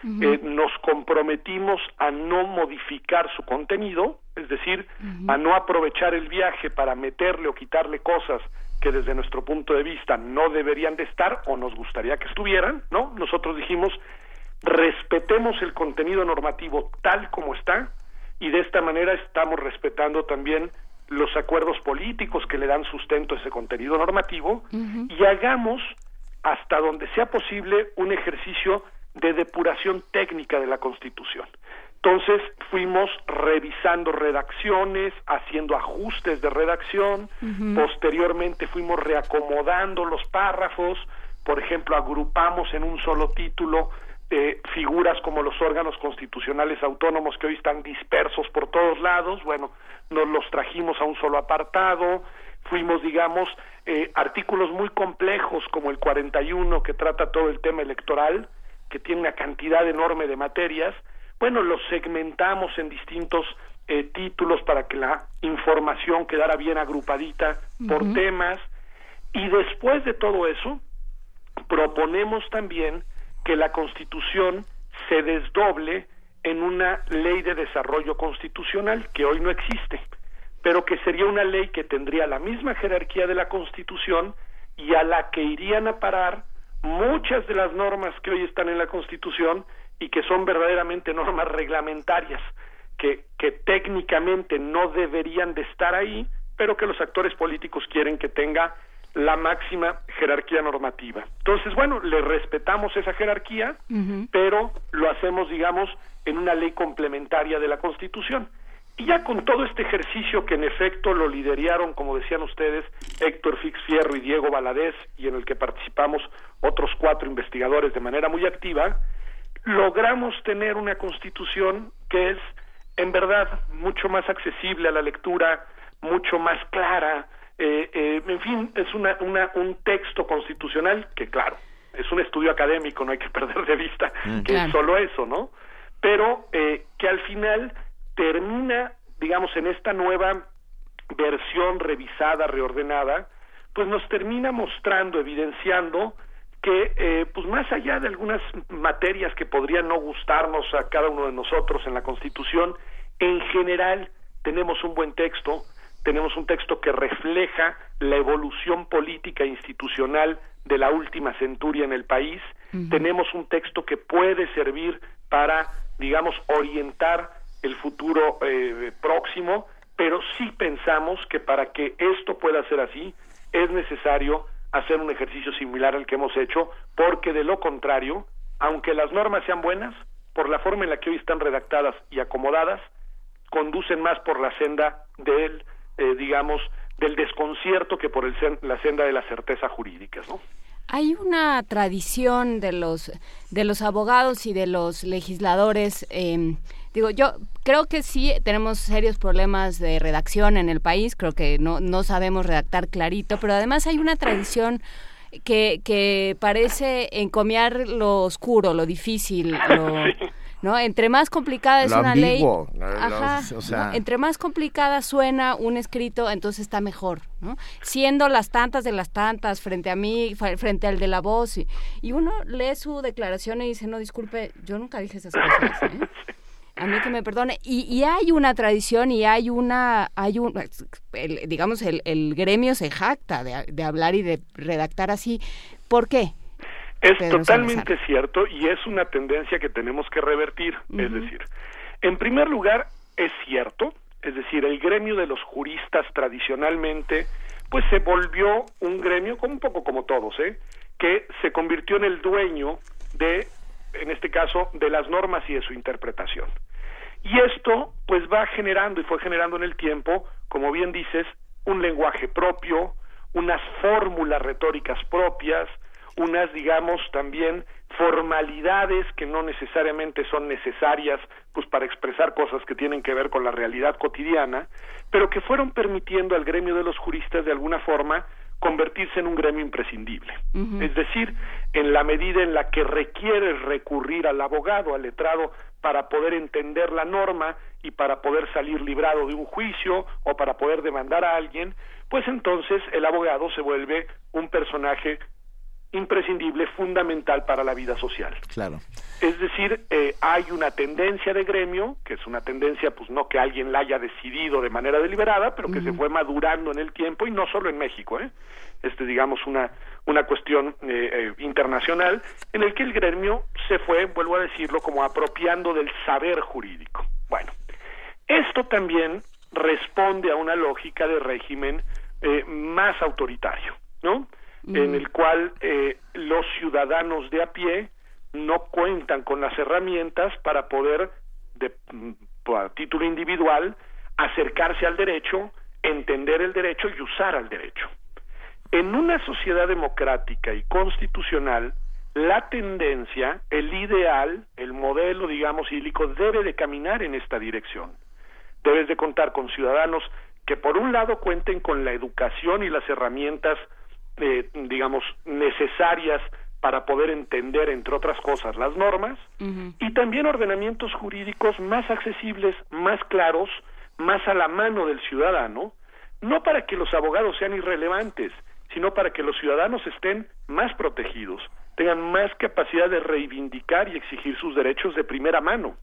Uh -huh. eh, nos comprometimos a no modificar su contenido, es decir, uh -huh. a no aprovechar el viaje para meterle o quitarle cosas que desde nuestro punto de vista no deberían de estar o nos gustaría que estuvieran, ¿no? Nosotros dijimos, respetemos el contenido normativo tal como está y de esta manera estamos respetando también los acuerdos políticos que le dan sustento a ese contenido normativo uh -huh. y hagamos hasta donde sea posible un ejercicio de depuración técnica de la Constitución. Entonces fuimos revisando redacciones, haciendo ajustes de redacción, uh -huh. posteriormente fuimos reacomodando los párrafos, por ejemplo, agrupamos en un solo título eh, figuras como los órganos constitucionales autónomos que hoy están dispersos por todos lados, bueno, nos los trajimos a un solo apartado, fuimos, digamos, eh, artículos muy complejos como el 41 que trata todo el tema electoral, que tiene una cantidad enorme de materias, bueno, los segmentamos en distintos eh, títulos para que la información quedara bien agrupadita por uh -huh. temas y después de todo eso proponemos también que la Constitución se desdoble en una ley de desarrollo constitucional que hoy no existe, pero que sería una ley que tendría la misma jerarquía de la Constitución y a la que irían a parar muchas de las normas que hoy están en la Constitución y que son verdaderamente normas reglamentarias, que, que técnicamente no deberían de estar ahí, pero que los actores políticos quieren que tenga la máxima jerarquía normativa. Entonces, bueno, le respetamos esa jerarquía, uh -huh. pero lo hacemos, digamos, en una ley complementaria de la Constitución. Y ya con todo este ejercicio que en efecto lo lideraron, como decían ustedes, Héctor Fix Fierro y Diego Valadez, y en el que participamos otros cuatro investigadores de manera muy activa, logramos tener una constitución que es, en verdad, mucho más accesible a la lectura, mucho más clara, eh, eh, en fin, es una, una, un texto constitucional que, claro, es un estudio académico, no hay que (laughs) perder de vista mm, que claro. es solo eso, ¿no? Pero eh, que al final termina, digamos, en esta nueva versión revisada, reordenada, pues nos termina mostrando, evidenciando que, eh, pues más allá de algunas materias que podrían no gustarnos a cada uno de nosotros en la Constitución, en general tenemos un buen texto, tenemos un texto que refleja la evolución política e institucional de la última centuria en el país, uh -huh. tenemos un texto que puede servir para, digamos, orientar el futuro eh, próximo, pero sí pensamos que para que esto pueda ser así, es necesario hacer un ejercicio similar al que hemos hecho, porque de lo contrario, aunque las normas sean buenas, por la forma en la que hoy están redactadas y acomodadas, conducen más por la senda del eh, digamos, del desconcierto que por el, la senda de la certeza jurídica, ¿no? Hay una tradición de los de los abogados y de los legisladores. Eh, digo, yo creo que sí tenemos serios problemas de redacción en el país. Creo que no no sabemos redactar clarito, pero además hay una tradición que que parece encomiar lo oscuro, lo difícil, (laughs) lo sí. ¿no? Entre más complicada es lo una ambiguo, ley, los, ajá, o sea... ¿no? entre más complicada suena un escrito, entonces está mejor, ¿no? Siendo las tantas de las tantas frente a mí, frente al de la voz, y, y uno lee su declaración y dice, no, disculpe, yo nunca dije esas cosas, ¿eh? (laughs) a mí que me perdone y, y, hay una tradición y hay una hay un el, digamos el, el, gremio se jacta de, de hablar y de redactar así ¿por qué? Es Pedro totalmente Salazar. cierto y es una tendencia que tenemos que revertir. Uh -huh. Es decir, en primer lugar, es cierto, es decir, el gremio de los juristas tradicionalmente, pues se volvió un gremio, un poco como todos, ¿eh? que se convirtió en el dueño de, en este caso, de las normas y de su interpretación. Y esto, pues va generando y fue generando en el tiempo, como bien dices, un lenguaje propio, unas fórmulas retóricas propias, unas, digamos, también formalidades que no necesariamente son necesarias pues para expresar cosas que tienen que ver con la realidad cotidiana, pero que fueron permitiendo al gremio de los juristas de alguna forma convertirse en un gremio imprescindible. Es decir, en la medida en la que requiere recurrir al abogado, al letrado, para poder entender la norma y para poder salir librado de un juicio o para poder demandar a alguien, pues entonces el abogado se vuelve un personaje imprescindible, fundamental para la vida social. Claro. Es decir, eh, hay una tendencia de gremio, que es una tendencia, pues no que alguien la haya decidido de manera deliberada, pero que se fue madurando en el tiempo y no solo en México, ¿eh? Este, digamos, una, una cuestión eh, eh, internacional en el que el gremio se fue, vuelvo a decirlo, como apropiando del saber jurídico. Bueno, esto también responde a una lógica de régimen eh, más autoritario, ¿no? En el cual eh, los ciudadanos de a pie no cuentan con las herramientas para poder, de, mm, a título individual, acercarse al derecho, entender el derecho y usar al derecho. En una sociedad democrática y constitucional, la tendencia, el ideal, el modelo, digamos, idílico, debe de caminar en esta dirección. Debes de contar con ciudadanos que por un lado cuenten con la educación y las herramientas, eh, digamos, necesarias para poder entender, entre otras cosas, las normas, y también ordenamientos jurídicos más accesibles, más claros, más a la mano del ciudadano, no para que los abogados sean irrelevantes, sino para que los ciudadanos estén más protegidos, tengan más capacidad de reivindicar y exigir sus derechos de primera mano.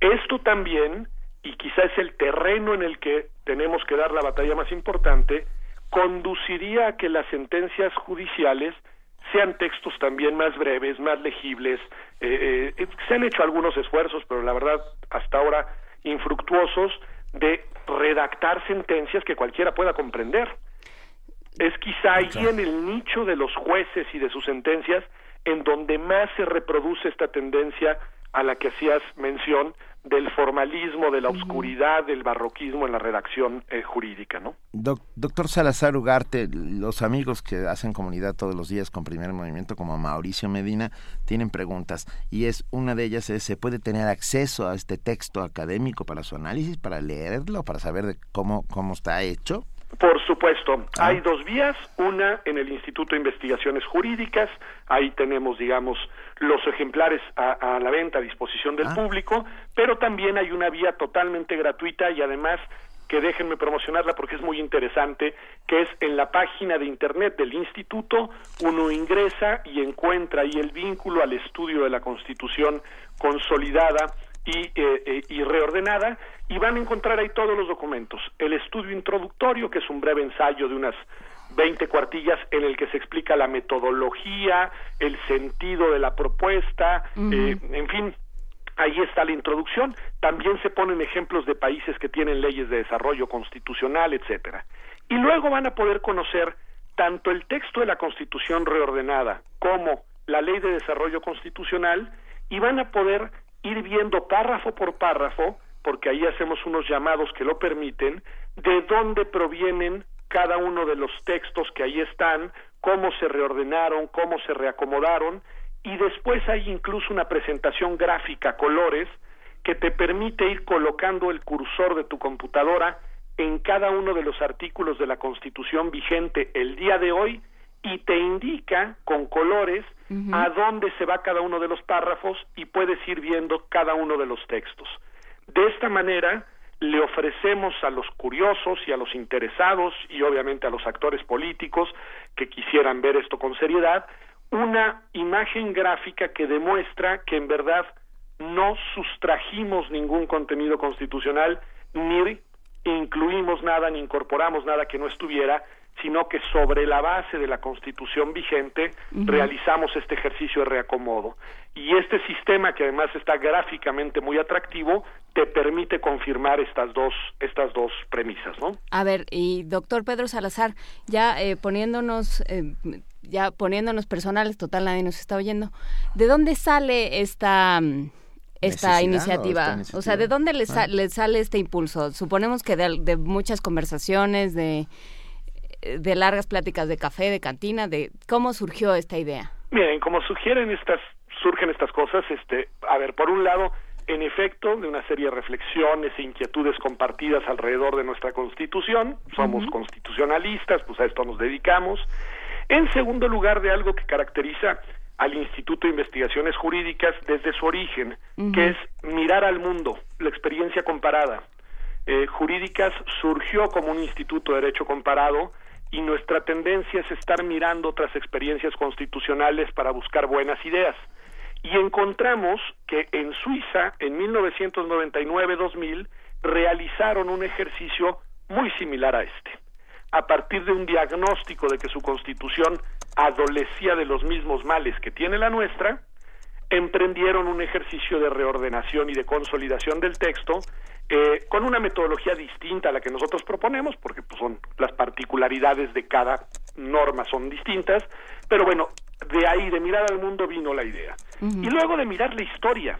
Esto también, y quizás es el terreno en el que tenemos que dar la batalla más importante, conduciría a que las sentencias judiciales sean textos también más breves, más legibles. Eh, eh, se han hecho algunos esfuerzos, pero la verdad hasta ahora infructuosos, de redactar sentencias que cualquiera pueda comprender. Es quizá ahí en el nicho de los jueces y de sus sentencias en donde más se reproduce esta tendencia a la que hacías mención del formalismo, de la oscuridad, del barroquismo en la redacción eh, jurídica, ¿no? doctor Salazar Ugarte, los amigos que hacen comunidad todos los días con Primer Movimiento, como Mauricio Medina, tienen preguntas y es una de ellas es, ¿se puede tener acceso a este texto académico para su análisis, para leerlo, para saber de cómo, cómo está hecho? Por supuesto, hay dos vías, una en el Instituto de Investigaciones Jurídicas, ahí tenemos, digamos, los ejemplares a, a la venta a disposición del público, pero también hay una vía totalmente gratuita y además que déjenme promocionarla porque es muy interesante, que es en la página de internet del instituto, uno ingresa y encuentra ahí el vínculo al estudio de la Constitución consolidada y, eh, eh, y reordenada y van a encontrar ahí todos los documentos. El estudio introductorio, que es un breve ensayo de unas 20 cuartillas en el que se explica la metodología, el sentido de la propuesta, eh, en fin, ahí está la introducción. También se ponen ejemplos de países que tienen leyes de desarrollo constitucional, etcétera. Y luego van a poder conocer tanto el texto de la Constitución reordenada como la Ley de Desarrollo Constitucional y van a poder ir viendo párrafo por párrafo, porque ahí hacemos unos llamados que lo permiten, de dónde provienen cada uno de los textos que ahí están, cómo se reordenaron, cómo se reacomodaron, y después hay incluso una presentación gráfica, colores, que te permite ir colocando el cursor de tu computadora en cada uno de los artículos de la Constitución vigente el día de hoy y te indica con colores a dónde se va cada uno de los párrafos y puedes ir viendo cada uno de los textos. De esta manera le ofrecemos a los curiosos y a los interesados y obviamente a los actores políticos que quisieran ver esto con seriedad una imagen gráfica que demuestra que en verdad no sustrajimos ningún contenido constitucional ni incluimos nada ni incorporamos nada que no estuviera, sino que sobre la base de la constitución vigente realizamos este ejercicio de reacomodo. Y este sistema, que además está gráficamente muy atractivo, te permite confirmar estas dos, estas dos premisas, ¿no? A ver, y doctor Pedro Salazar, ya eh, poniéndonos, eh, ya poniéndonos personales, total nadie nos está oyendo, ¿de dónde sale esta... Mm, esta iniciativa? O sea, ¿de dónde le, sa- Ah. le sale este impulso? Suponemos que de, de muchas conversaciones, de, de largas pláticas de café, de cantina, de cómo surgió esta idea. Miren, como sugieren estas, surgen estas cosas, este, a ver, por un lado, en efecto, de una serie de reflexiones e inquietudes compartidas alrededor de nuestra Constitución, somos constitucionalistas, pues a esto nos dedicamos. En segundo lugar, de algo que caracteriza al Instituto de Investigaciones Jurídicas desde su origen, que es mirar al mundo, la experiencia comparada. Eh, Jurídicas surgió como un instituto de derecho comparado y nuestra tendencia es estar mirando otras experiencias constitucionales para buscar buenas ideas. Y encontramos que en Suiza, en 1999-2000, realizaron un ejercicio muy similar a este. A partir de un diagnóstico de que su constitución adolecía de los mismos males que tiene la nuestra, emprendieron un ejercicio de reordenación y de consolidación del texto eh, con una metodología distinta a la que nosotros proponemos, porque pues, son las particularidades de cada norma son distintas, pero bueno, de ahí, de mirar al mundo vino la idea. Y luego de mirar la historia.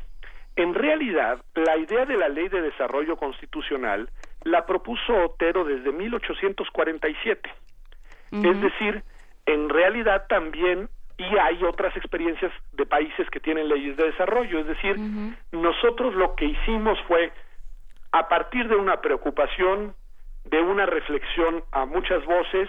En realidad, la idea de la Ley de Desarrollo Constitucional la propuso Otero desde 1847. Es decir, en realidad también, y hay otras experiencias de países que tienen leyes de desarrollo, es decir, nosotros lo que hicimos fue, a partir de una preocupación, de una reflexión a muchas voces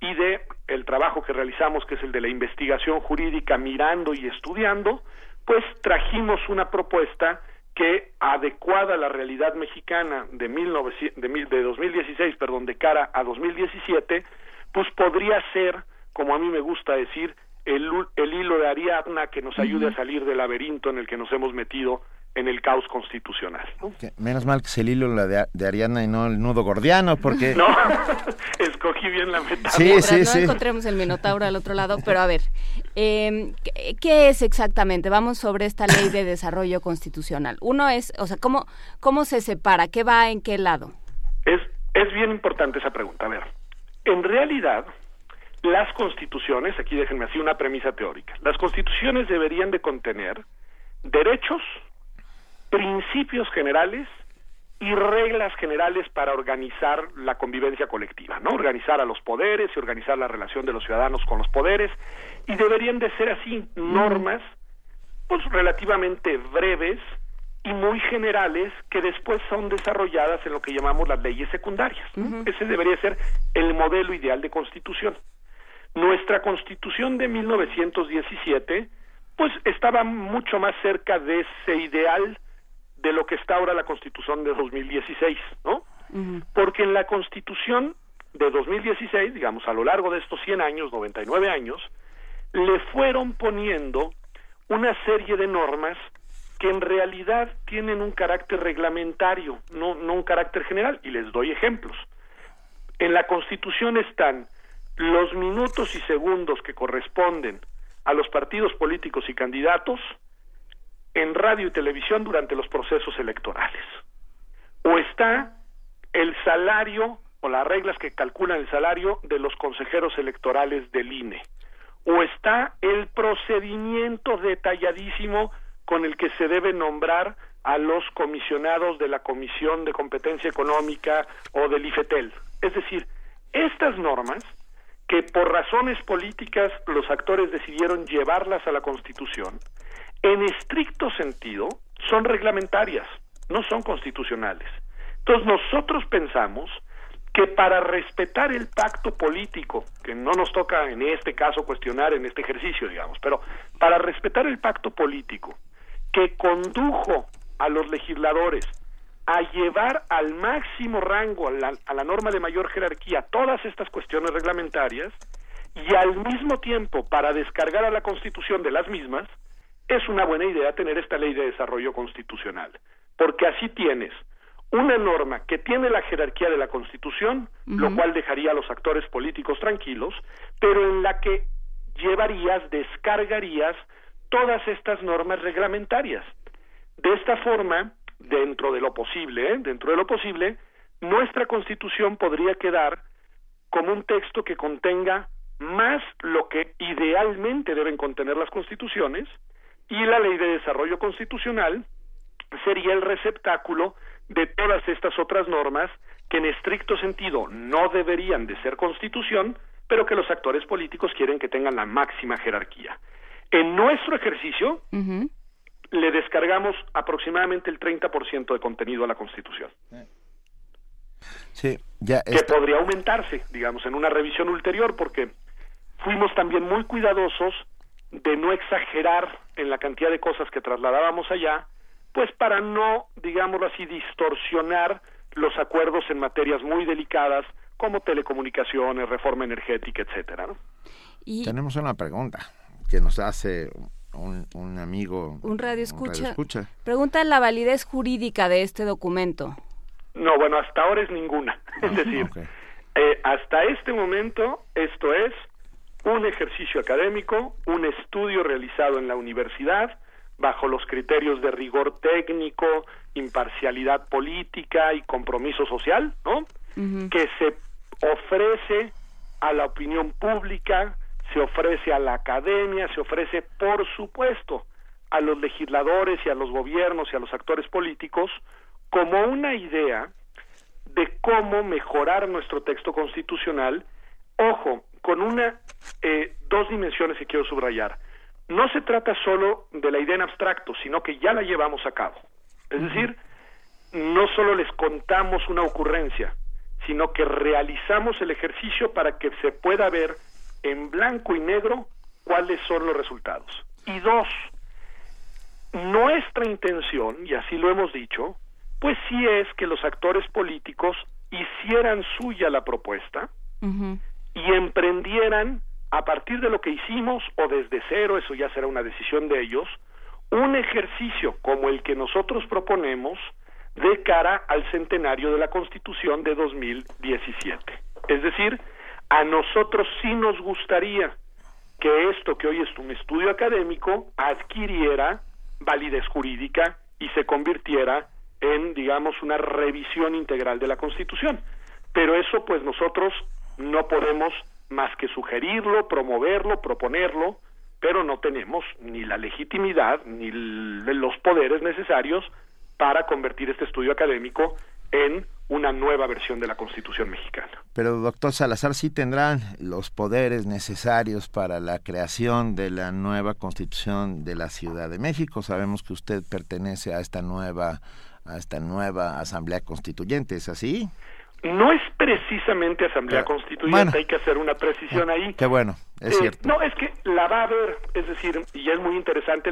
y de el trabajo que realizamos, que es el de la investigación jurídica, mirando y estudiando, pues trajimos una propuesta que adecuada a la realidad mexicana de, 1900 de, mil- de 2016, perdón, de cara a 2017, pues podría ser, como a mí me gusta decir, el, el hilo de Ariadna que nos ayude a salir del laberinto en el que nos hemos metido en el caos constitucional. menos mal que es el hilo de, de Ariadna y no el nudo gordiano, porque... (laughs) No, (laughs) escogí bien la metáfora. Sí, Mientras sí, no sí. encontremos el Minotauro al otro lado, pero a ver, eh, ¿qué, qué es exactamente? Vamos sobre esta ley de desarrollo constitucional. Uno es, o sea, ¿cómo, cómo se separa? ¿Qué va en qué lado? Es, es bien importante esa pregunta. A ver, en realidad, las constituciones, aquí déjenme así una premisa teórica, las constituciones deberían de contener derechos, principios generales y reglas generales para organizar la convivencia colectiva, ¿no? Organizar a los poderes y organizar la relación de los ciudadanos con los poderes y deberían de ser así normas pues relativamente breves y muy generales que después son desarrolladas en lo que llamamos las leyes secundarias. Ese debería ser el modelo ideal de constitución. Nuestra constitución de 1917 pues estaba mucho más cerca de ese ideal de lo que está ahora la constitución de 2016, ¿no? Porque en la constitución de 2016, digamos, a lo largo de estos 100 años, 99 años, le fueron poniendo una serie de normas que en realidad tienen un carácter reglamentario, no, no un carácter general, y les doy ejemplos. En la Constitución están los minutos y segundos que corresponden a los partidos políticos y candidatos en radio y televisión durante los procesos electorales. O está el salario o las reglas que calculan el salario de los consejeros electorales del INE. O está el procedimiento detalladísimo con el que se debe nombrar a los comisionados de la Comisión de Competencia Económica o del IFETEL. Es decir, estas normas que por razones políticas los actores decidieron llevarlas a la Constitución, en estricto sentido son reglamentarias, no son constitucionales. Entonces nosotros pensamos que para respetar el pacto político, que no nos toca en este caso cuestionar en este ejercicio, digamos, pero para respetar el pacto político que condujo a los legisladores a llevar al máximo rango, a la, a la norma de mayor jerarquía, todas estas cuestiones reglamentarias, y al mismo tiempo para descargar a la Constitución de las mismas, es una buena idea tener esta ley de desarrollo constitucional, porque así tienes una norma que tiene la jerarquía de la Constitución, lo cual dejaría a los actores políticos tranquilos, pero en la que llevarías, descargarías todas estas normas reglamentarias. De esta forma, dentro de lo posible, ¿eh? dentro de lo posible, nuestra Constitución podría quedar como un texto que contenga más lo que idealmente deben contener las constituciones y la ley de desarrollo constitucional sería el receptáculo de todas estas otras normas que en estricto sentido no deberían de ser constitución, pero que los actores políticos quieren que tengan la máxima jerarquía. En nuestro ejercicio le descargamos aproximadamente el 30% de contenido a la Constitución, Sí, ya que podría aumentarse, digamos, en una revisión ulterior, porque fuimos también muy cuidadosos de no exagerar en la cantidad de cosas que trasladábamos allá, pues para no, digámoslo así, distorsionar los acuerdos en materias muy delicadas como telecomunicaciones, reforma energética, etcétera, ¿no? Tenemos una pregunta que nos hace un, un amigo. Un radio escucha. Pregunta la validez jurídica de este documento. No, bueno, hasta ahora es ninguna. (laughs) Es decir, eh, hasta este momento esto es un ejercicio académico, un estudio realizado en la universidad bajo los criterios de rigor técnico, imparcialidad política y compromiso social, ¿no? Que se ofrece a la opinión pública, se ofrece a la academia, se ofrece, por supuesto, a los legisladores y a los gobiernos y a los actores políticos como una idea de cómo mejorar nuestro texto constitucional, ojo, con una eh, dos dimensiones que quiero subrayar. No se trata solo de la idea en abstracto, sino que ya la llevamos a cabo. Es decir, no solo les contamos una ocurrencia, sino que realizamos el ejercicio para que se pueda ver en blanco y negro cuáles son los resultados. Y dos, nuestra intención, y así lo hemos dicho, pues sí es que los actores políticos hicieran suya la propuesta y emprendieran a partir de lo que hicimos o desde cero, eso ya será una decisión de ellos, un ejercicio como el que nosotros proponemos de cara al centenario de la Constitución de 2017. Es decir, a nosotros sí nos gustaría que esto que hoy es un estudio académico adquiriera validez jurídica y se convirtiera en, digamos, una revisión integral de la Constitución. Pero eso, pues nosotros no podemos más que sugerirlo, promoverlo, proponerlo, pero no tenemos ni la legitimidad ni los poderes necesarios para convertir este estudio académico en una nueva versión de la Constitución mexicana. Pero doctor Salazar sí tendrán los poderes necesarios para la creación de la nueva constitución de la Ciudad de México. Sabemos que usted pertenece a esta nueva a esta nueva asamblea constituyente, ¿es así? No es precisamente Asamblea Pero, Constituyente, bueno. hay que hacer una precisión ahí. Qué bueno, es Eh, cierto. No, es que la va a haber, es decir, y es muy interesante,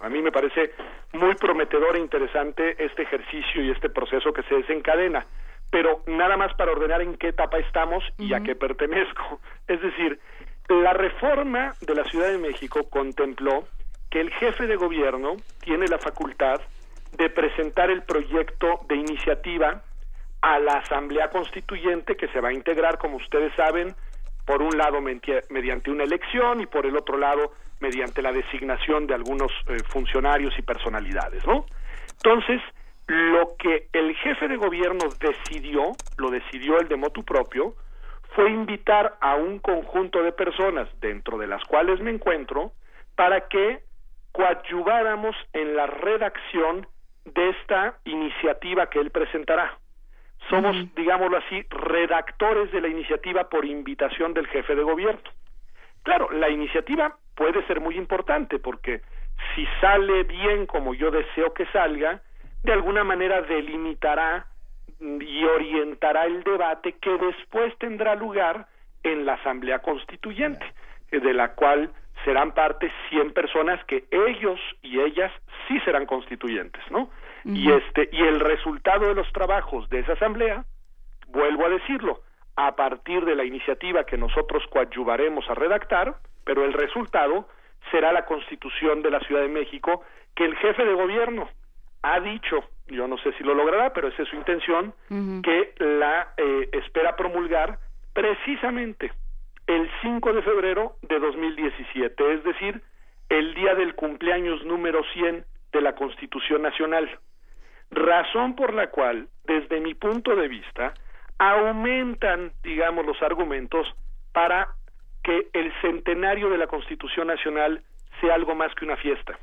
a mí me parece muy prometedor e interesante este ejercicio y este proceso que se desencadena, pero nada más para ordenar en qué etapa estamos y a qué pertenezco. (laughs) Es decir, la reforma de la Ciudad de México contempló que el jefe de gobierno tiene la facultad de presentar el proyecto de iniciativa a la Asamblea Constituyente que se va a integrar, como ustedes saben, por un lado mediante una elección y por el otro lado mediante la designación de algunos eh, funcionarios y personalidades, ¿no? Entonces, lo que el jefe de gobierno decidió, lo decidió el de motu propio, fue invitar a un conjunto de personas, dentro de las cuales me encuentro, para que coadyuváramos en la redacción de esta iniciativa que él presentará. Somos, digámoslo así, redactores de la iniciativa por invitación del jefe de gobierno. Claro, la iniciativa puede ser muy importante porque si sale bien como yo deseo que salga, de alguna manera delimitará y orientará el debate que después tendrá lugar en la Asamblea Constituyente, de la cual serán parte 100 personas que ellos y ellas sí serán constituyentes, ¿no? Y este y el resultado de los trabajos de esa asamblea, vuelvo a decirlo, a partir de la iniciativa que nosotros coadyuvaremos a redactar, pero el resultado será la Constitución de la Ciudad de México que el jefe de gobierno ha dicho, yo no sé si lo logrará, pero esa es su intención, que la eh, espera promulgar precisamente el 5 de febrero de 2017, es decir, el día del cumpleaños número 100 de la Constitución Nacional. Razón por la cual, desde mi punto de vista, aumentan, digamos, los argumentos para que el centenario de la Constitución Nacional sea algo más que una fiesta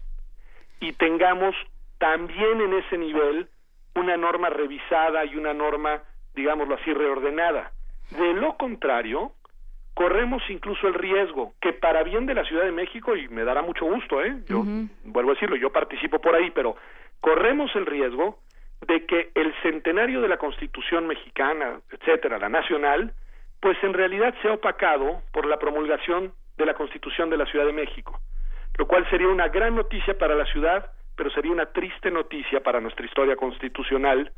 y tengamos también en ese nivel una norma revisada y una norma, digámoslo así, reordenada. De lo contrario, corremos incluso el riesgo que para bien de la Ciudad de México, y me dará mucho gusto, ¿eh? yo vuelvo a decirlo, yo participo por ahí, pero corremos el riesgo de que el centenario de la Constitución mexicana, etcétera, la nacional, pues en realidad sea opacado por la promulgación de la Constitución de la Ciudad de México, lo cual sería una gran noticia para la ciudad, pero sería una triste noticia para nuestra historia constitucional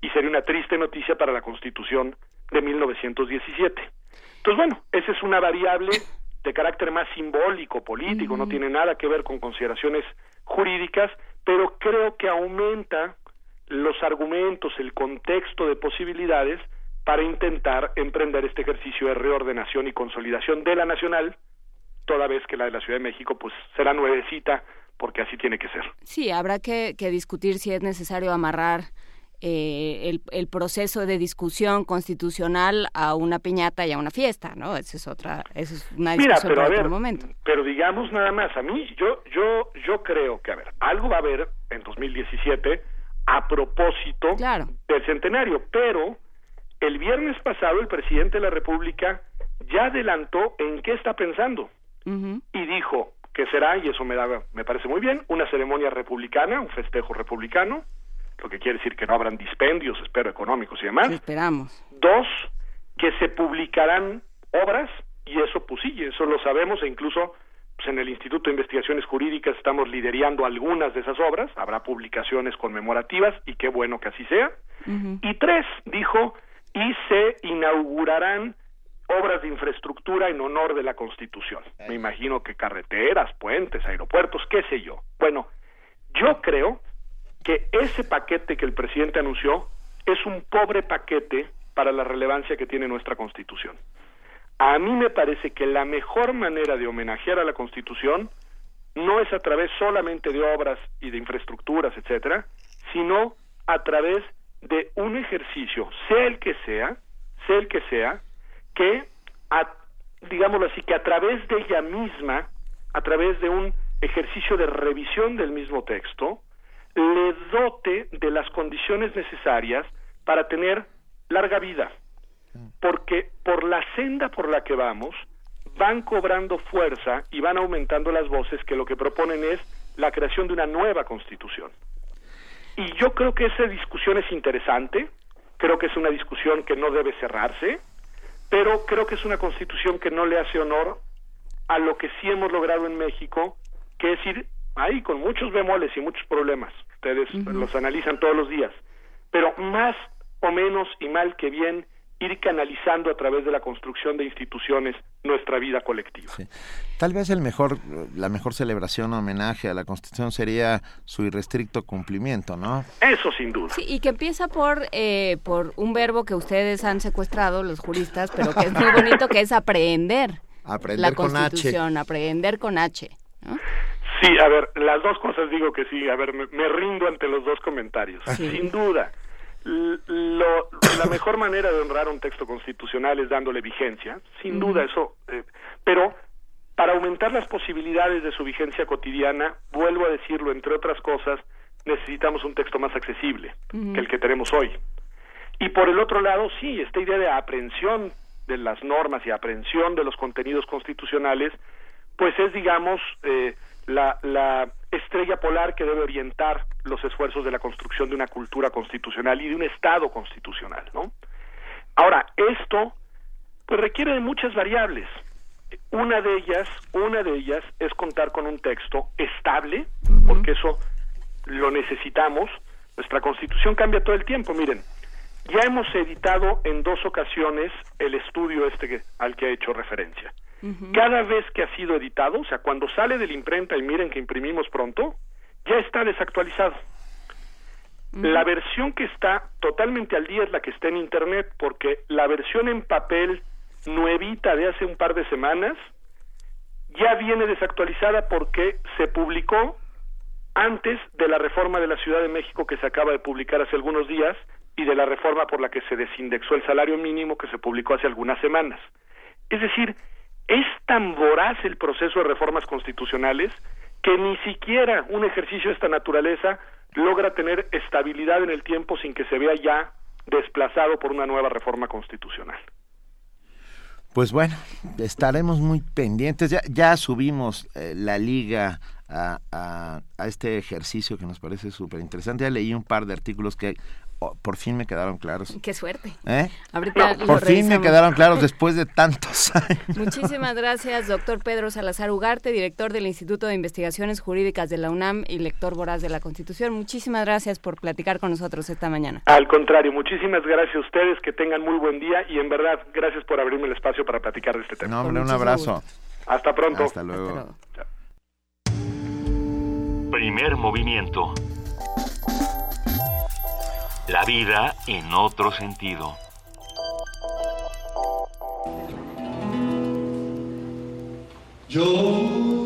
y sería una triste noticia para la Constitución de 1917. Entonces, bueno, esa es una variable de carácter más simbólico, político, no tiene nada que ver con consideraciones jurídicas, pero creo que aumenta los argumentos, el contexto de posibilidades para intentar emprender este ejercicio de reordenación y consolidación de la nacional, toda vez que la de la Ciudad de México pues será nuevecita porque así tiene que ser. Sí, habrá que, que discutir si es necesario amarrar eh, el, el, proceso de discusión constitucional a una piñata y a una fiesta, ¿no? Esa es otra, esa es una Mira, discusión pero a para ver, otro momento. pero digamos nada más, a mí yo yo yo creo que a ver, algo va a haber en 2017 a propósito del centenario, pero el viernes pasado el presidente de la República ya adelantó en qué está pensando y dijo que será, y eso me, da, me parece muy bien, una ceremonia republicana, un festejo republicano, lo que quiere decir que no habrán dispendios, espero, económicos y demás. Esperamos. Dos, que se publicarán obras, y eso pues sí, eso lo sabemos, e incluso pues, en el Instituto de Investigaciones Jurídicas estamos liderando algunas de esas obras, habrá publicaciones conmemorativas, y qué bueno que así sea. Y tres, dijo, y se inaugurarán obras de infraestructura en honor de la Constitución. Me imagino que carreteras, puentes, aeropuertos, qué sé yo. Bueno, yo creo que ese paquete que el presidente anunció es un pobre paquete para la relevancia que tiene nuestra Constitución. A mí me parece que la mejor manera de homenajear a la Constitución no es a través solamente de obras y de infraestructuras, etcétera, sino a través de un ejercicio, sea el que sea, sea el que sea, que, digámoslo así, que a través de ella misma, a través de un ejercicio de revisión del mismo texto, le dote de las condiciones necesarias para tener larga vida, porque por la senda por la que vamos, van cobrando fuerza y van aumentando las voces que lo que proponen es la creación de una nueva constitución. Y yo creo que esa discusión es interesante, creo que es una discusión que no debe cerrarse, pero creo que es una constitución que no le hace honor a lo que sí hemos logrado en México, que es ir ahí con muchos bemoles y muchos problemas. Ustedes los analizan todos los días, pero más o menos y mal que bien ir canalizando a través de la construcción de instituciones nuestra vida colectiva. Tal vez el mejor, la mejor celebración o homenaje a la Constitución sería su irrestricto cumplimiento, ¿no? Eso sin duda. Sí, y que empieza por, eh, por un verbo que ustedes han secuestrado, los juristas, pero que es muy bonito, que es aprehender. (laughs) Aprender la con H. Constitución, aprehender con H. ¿no? Sí, a ver, las dos cosas digo que sí, a ver, me, me rindo ante los dos comentarios. Sí. Sin duda, lo- la mejor manera de honrar un texto constitucional es dándole vigencia, sin duda eso, eh, pero para aumentar las posibilidades de su vigencia cotidiana, vuelvo a decirlo, entre otras cosas, necesitamos un texto más accesible que el que tenemos hoy. Y por el otro lado, sí, esta idea de aprehensión de las normas y aprehensión de los contenidos constitucionales, pues es, digamos, eh, la, la estrella polar que debe orientar los esfuerzos de la construcción de una cultura constitucional y de un Estado constitucional, ¿no? Ahora, esto pues requiere de muchas variables. Una de ellas, una de ellas es contar con un texto estable, porque eso lo necesitamos. Nuestra Constitución cambia todo el tiempo, miren. Ya hemos editado en dos ocasiones el estudio este que- al que ha hecho referencia. Cada vez que ha sido editado, o sea, cuando sale de la imprenta y miren que imprimimos pronto, ya está desactualizado. La versión que está totalmente al día es la que está en internet, porque la versión en papel nuevita de hace un par de semanas ya viene desactualizada porque se publicó antes de la reforma de la Ciudad de México que se acaba de publicar hace algunos días y de la reforma por la que se desindexó el salario mínimo que se publicó hace algunas semanas. Es decir, es tan voraz el proceso de reformas constitucionales que ni siquiera un ejercicio de esta naturaleza logra tener estabilidad en el tiempo sin que se vea ya desplazado por una nueva reforma constitucional. Pues bueno, estaremos muy pendientes. Ya, subimos eh, la liga a, a, a, este ejercicio que nos parece súper interesante. Ya leí un par de artículos que oh, por fin me quedaron claros. Qué suerte. ¿Eh? Ahorita por fin me quedaron claros (laughs) después de tantos (laughs) años. Muchísimas gracias, doctor Pedro Salazar Ugarte, director del Instituto de Investigaciones Jurídicas de la UNAM y lector voraz de la Constitución. Muchísimas gracias por platicar con nosotros esta mañana. Al contrario, muchísimas gracias a ustedes, que tengan muy buen día y en verdad, gracias por abrirme el espacio para platicar de este tema. No, hombre, un abrazo. Gusto. Hasta pronto. Hasta luego. Hasta luego. Primer movimiento. La vida en otro sentido. Yo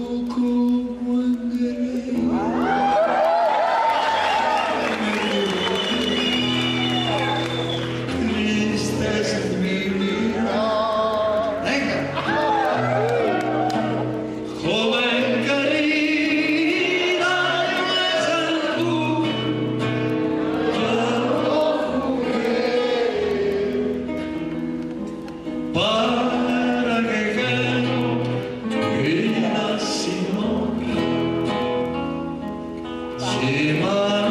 Shema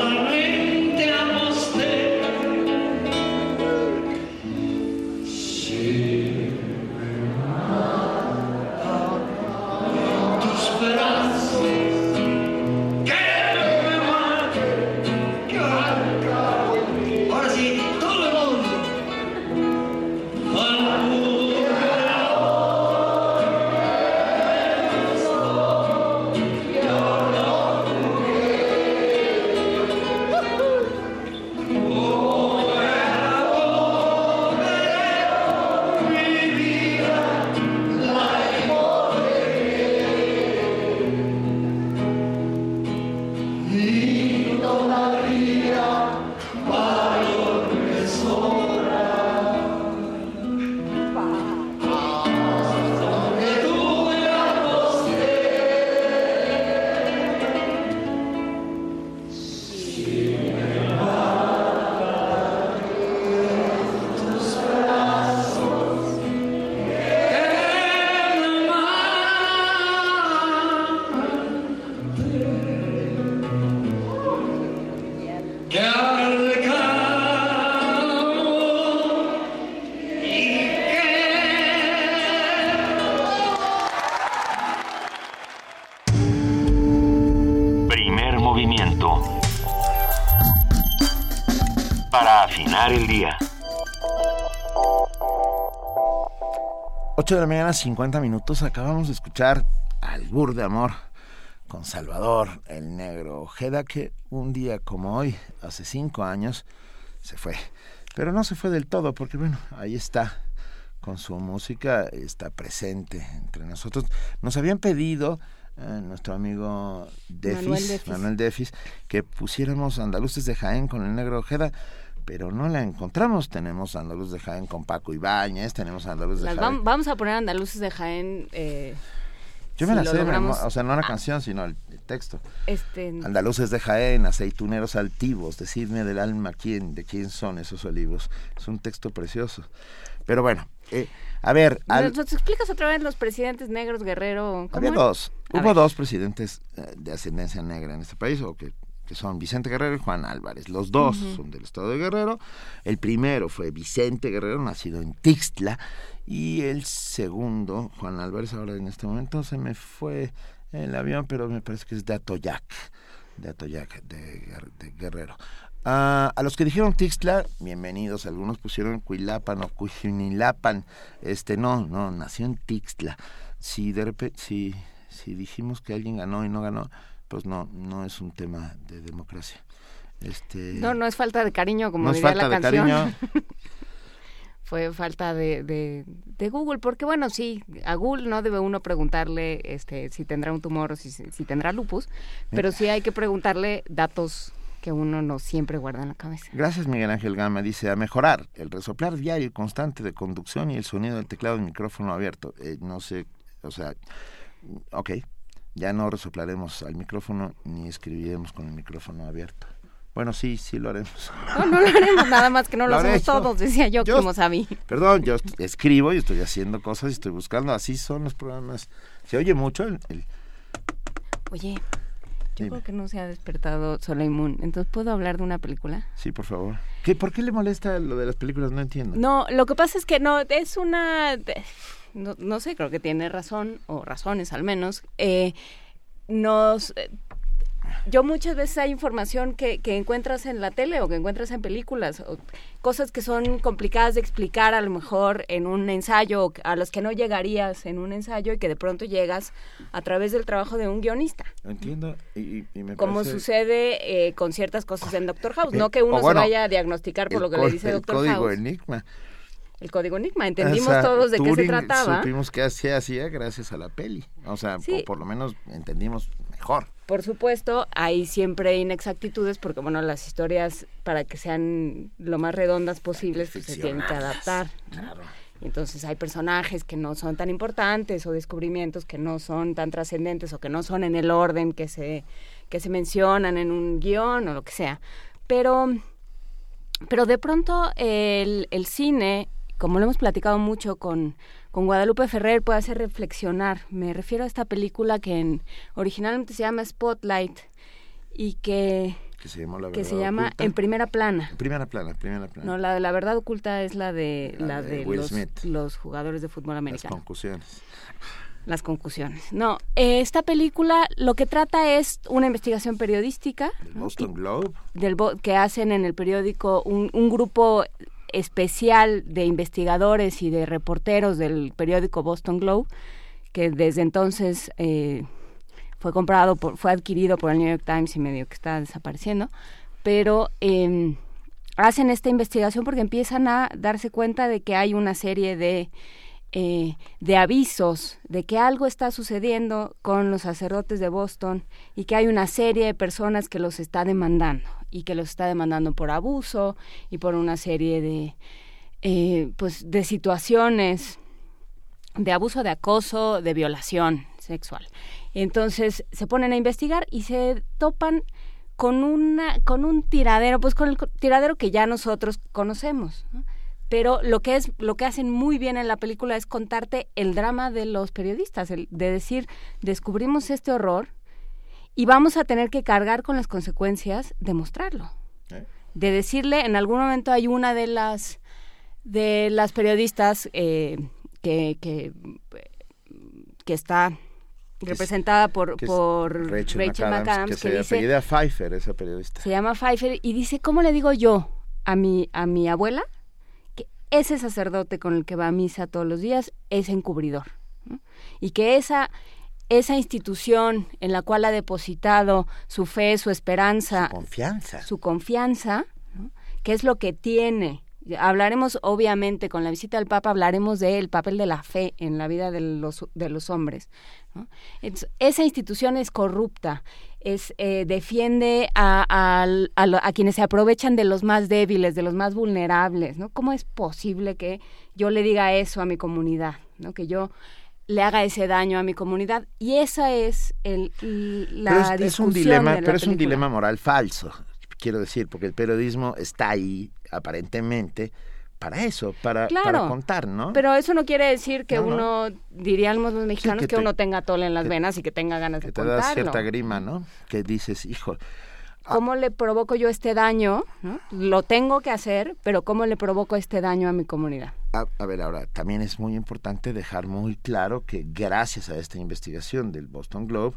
mañana, 50 minutos. Acabamos de escuchar Albur de Amor con Salvador, el negro Ojeda, que un día como hoy, hace cinco años, se fue. Pero no se fue del todo, porque bueno, ahí está, con su música, está presente entre nosotros. Nos habían pedido eh, nuestro amigo Defis, Manuel Defis. Manuel Defis, que pusiéramos Andaluces de Jaén con el negro Ojeda. Pero no la encontramos. Tenemos Andaluz de Jaén con Paco Ibáñez, tenemos Andaluz de Las Jaén. vam- vamos a poner andaluces de Jaén. eh, Yo me si la lo sé, logramos. o sea, no la canción, sino el, el texto. Este, Andaluces de Jaén, aceituneros altivos, decidme del alma quién, de quién son esos olivos. Es un texto precioso. Pero bueno, eh, a ver, al- ¿Nos explicas otra vez los presidentes negros, Guerrero? ¿cómo había dos. A Hubo ver. dos presidentes eh, de ascendencia negra en este país, o que, que son Vicente Guerrero y Juan Álvarez. Los dos son del estado de Guerrero. El primero fue Vicente Guerrero, nacido en Tixtla. Y el segundo, Juan Álvarez, ahora en este momento se me fue el avión, pero me parece que es de Atoyac, de Atoyac, de, Guer- de Guerrero. Ah, a los que dijeron Tixtla, bienvenidos. Algunos pusieron Cuilapan o Cujinilapan. Este no, no, nació en Tixtla. Si de repente, si, si dijimos que alguien ganó y no ganó, pues no, no es un tema de democracia. Este, No, no es falta de cariño, como no es diría falta la de canción. cariño. (laughs) Fue falta de, de, de Google, porque bueno, sí, a Google no debe uno preguntarle este, si tendrá un tumor o si, si tendrá lupus, pero sí hay que preguntarle datos que uno no siempre guarda en la cabeza. Gracias Miguel Ángel Gama. Dice, a mejorar el resoplar diario y constante de conducción y el sonido del teclado del micrófono abierto. Eh, no sé, o sea, ok, ya no resoplaremos al micrófono ni escribiremos con el micrófono abierto. Bueno, sí, sí lo haremos. No, no lo haremos, nada más que no (laughs) lo, Lo hacemos todos, decía yo, Yo- como sabí. Perdón, yo escribo y estoy haciendo cosas y estoy buscando. Así son los programas. Se oye mucho el... el- Oye, yo Dime. creo que no se ha despertado Soleil Moon, entonces ¿puedo hablar de una película? Sí, por favor. ¿Qué, ¿Por qué le molesta lo de las películas? No entiendo. No, lo que pasa es que no, es una... No, no sé, creo que tiene razón, o razones al menos. eh, nos... eh, yo muchas veces hay información que, que encuentras en la tele o que encuentras en películas, o cosas que son complicadas de explicar a lo mejor en un ensayo, o a las que no llegarías en un ensayo y que de pronto llegas a través del trabajo de un guionista. Entiendo y, me Como parece- sucede eh, con ciertas cosas en Doctor House, Eh, no que uno bueno, se vaya a diagnosticar por el lo que le dice el Doctor código House. Enigma. El código Enigma, entendimos O sea, todos de qué se Turing trataba. Supimos qué hacía, hacía gracias a la peli. O sea, Sí. o por lo menos entendimos mejor. Por supuesto, hay siempre inexactitudes porque, bueno, las historias, para que sean lo más redondas posibles, pues, se tienen que adaptar. Y Entonces hay personajes que no son tan importantes o descubrimientos que no son tan trascendentes o que no son en el orden que se, que se mencionan en un guion o lo que sea. Pero, pero de pronto el, el cine, como lo hemos platicado mucho con, con Guadalupe Ferrer, puede hacer reflexionar. Me refiero a esta película que en, originalmente se llama Spotlight y que, Que se llamó La que se Verdad llama. En Primera Plana. Primera plana, primera plana. No, la de la verdad oculta es la de, La la de los, Smith. los jugadores de fútbol Las americano. conclusiones. Las concusiones. No, eh, esta película lo que trata es una investigación periodística El Boston Globe. del que hacen en el periódico un, un grupo especial de investigadores y de reporteros del periódico Boston Globe que desde entonces eh, fue comprado por, fue adquirido por el New York Times y medio que está desapareciendo pero eh, hacen esta investigación porque empiezan a darse cuenta de que hay una serie de eh, de avisos de que algo está sucediendo con los sacerdotes de Boston y que hay una serie de personas que los está demandando y que los está demandando por abuso y por una serie de eh, pues de situaciones de abuso, de acoso, de violación sexual. Entonces se ponen a investigar y se topan con una con un tiradero, pues con el tiradero que ya nosotros conocemos. ¿no? Pero lo que es lo que hacen muy bien en la película es contarte el drama de los periodistas, el- de decir descubrimos este horror y vamos a tener que cargar con las consecuencias de mostrarlo. De decirle, en algún momento hay una de las de las periodistas eh, que, que, que está representada por, por Rachel, Rachel McAdams, McAdams, que, que, se apellida Pfeiffer, esa periodista. se llama Pfeiffer y dice, ¿cómo le digo yo a mi, a mi abuela ese sacerdote con el que va a misa todos los días es encubridor? ¿no? Y que esa, esa institución en la cual ha depositado su fe, su esperanza, Confianza. su confianza, ¿no? que es lo que tiene. Hablaremos, obviamente, con la visita del Papa, hablaremos del papel de la fe en la vida de los, de los hombres. ¿no? Entonces, esa institución es corrupta, es, eh, defiende a, a a quienes se aprovechan de los más débiles, de los más vulnerables. ¿no? ¿Cómo es posible que yo le diga eso a mi comunidad? ¿no? Que yo le haga ese daño a mi comunidad. Y esa es el, la pero es, es un discusión dilema, de la pero es un dilema moral falso, quiero decir, porque el periodismo está ahí aparentemente para eso, para, contar, ¿no? Pero eso no quiere decir que No, no. uno, diríamos los mexicanos, que que, te- uno tenga tole en las que- venas y que tenga ganas que de te da contarlo. cierta grima, ¿no? Que dices, hijo, ¿Cómo le provoco yo este daño? ¿no? Lo tengo que hacer, pero ¿cómo le provoco este daño a mi comunidad? A, a ver, ahora, también es muy importante dejar muy claro que gracias a esta investigación del Boston Globe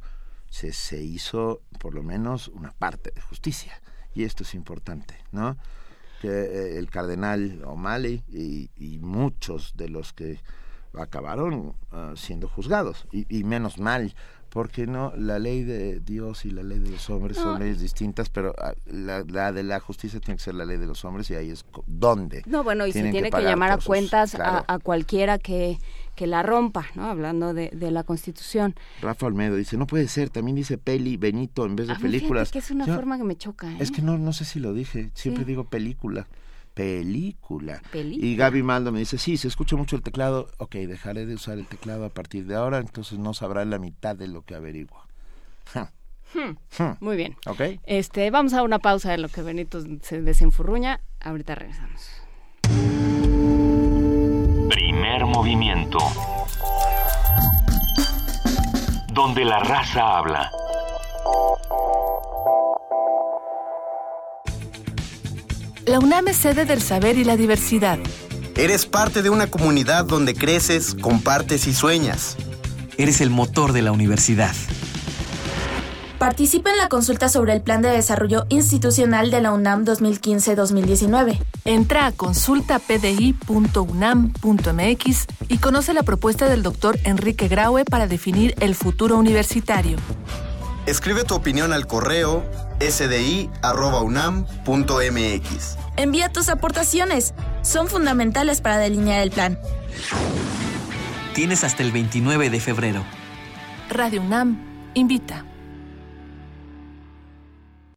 se, se hizo por lo menos una parte de justicia. Y esto es importante, ¿no? Que eh, el cardenal O'Malley y, y muchos de los que acabaron ah, siendo juzgados, y, y menos mal, porque no la ley de Dios y la ley de los hombres No. son leyes distintas, pero ah, la, la de la justicia tiene que ser la ley de los hombres y ahí es dónde. No, bueno, y se tiene que, llamar a sus- cuentas claro. a, a cualquiera que, que la rompa, ¿no? Hablando de, de la Constitución. Rafa Olmedo dice, no puede ser, también dice peli, Benito en vez de A mí fíjate películas. que es una Yo- forma que me choca, ¿eh? Es que no, no sé si lo dije, siempre Sí. digo película. Película. Película. Y Gaby Maldo me dice, sí, se escucha mucho el teclado. Ok, dejaré de usar el teclado a partir de ahora, entonces no sabrá la mitad de lo que averiguo. Ja. Hmm, Hmm. Muy bien. Ok. Este, vamos a una pausa de lo que Benito se desenfurruña. Ahorita regresamos. Primer movimiento. Donde la raza habla. La UNAM es sede del saber y la diversidad. Eres parte de una comunidad donde creces, compartes y sueñas. Eres el motor de la universidad. Participa en la consulta sobre el Plan de Desarrollo Institucional de la UNAM 2015-2019. Entra a consultapdi.unam.mx y conoce la propuesta del doctor Enrique Graue para definir el futuro universitario. Escribe tu opinión al correo sdi.unam.mx. Envía tus aportaciones. Son fundamentales para delinear el plan. Tienes hasta el 29 de febrero. Radio UNAM invita.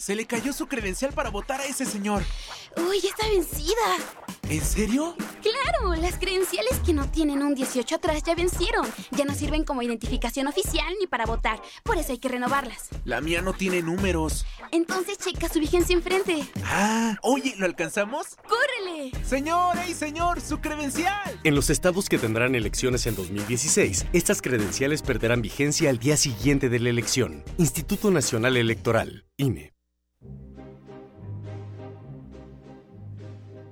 Se le cayó su credencial para votar a ese señor. Uy, está vencida. ¿En serio? Claro, las credenciales que no tienen un 18 atrás ya vencieron. Ya no sirven como identificación oficial ni para votar. Por eso hay que renovarlas. La mía no tiene números. Entonces checa su vigencia enfrente. Ah, oye, ¿lo alcanzamos? ¡Córrele! Señor, ¡ey, señor! ¡Su credencial! En los estados que tendrán elecciones en 2016, estas credenciales perderán vigencia al día siguiente de la elección. Instituto Nacional Electoral, INE.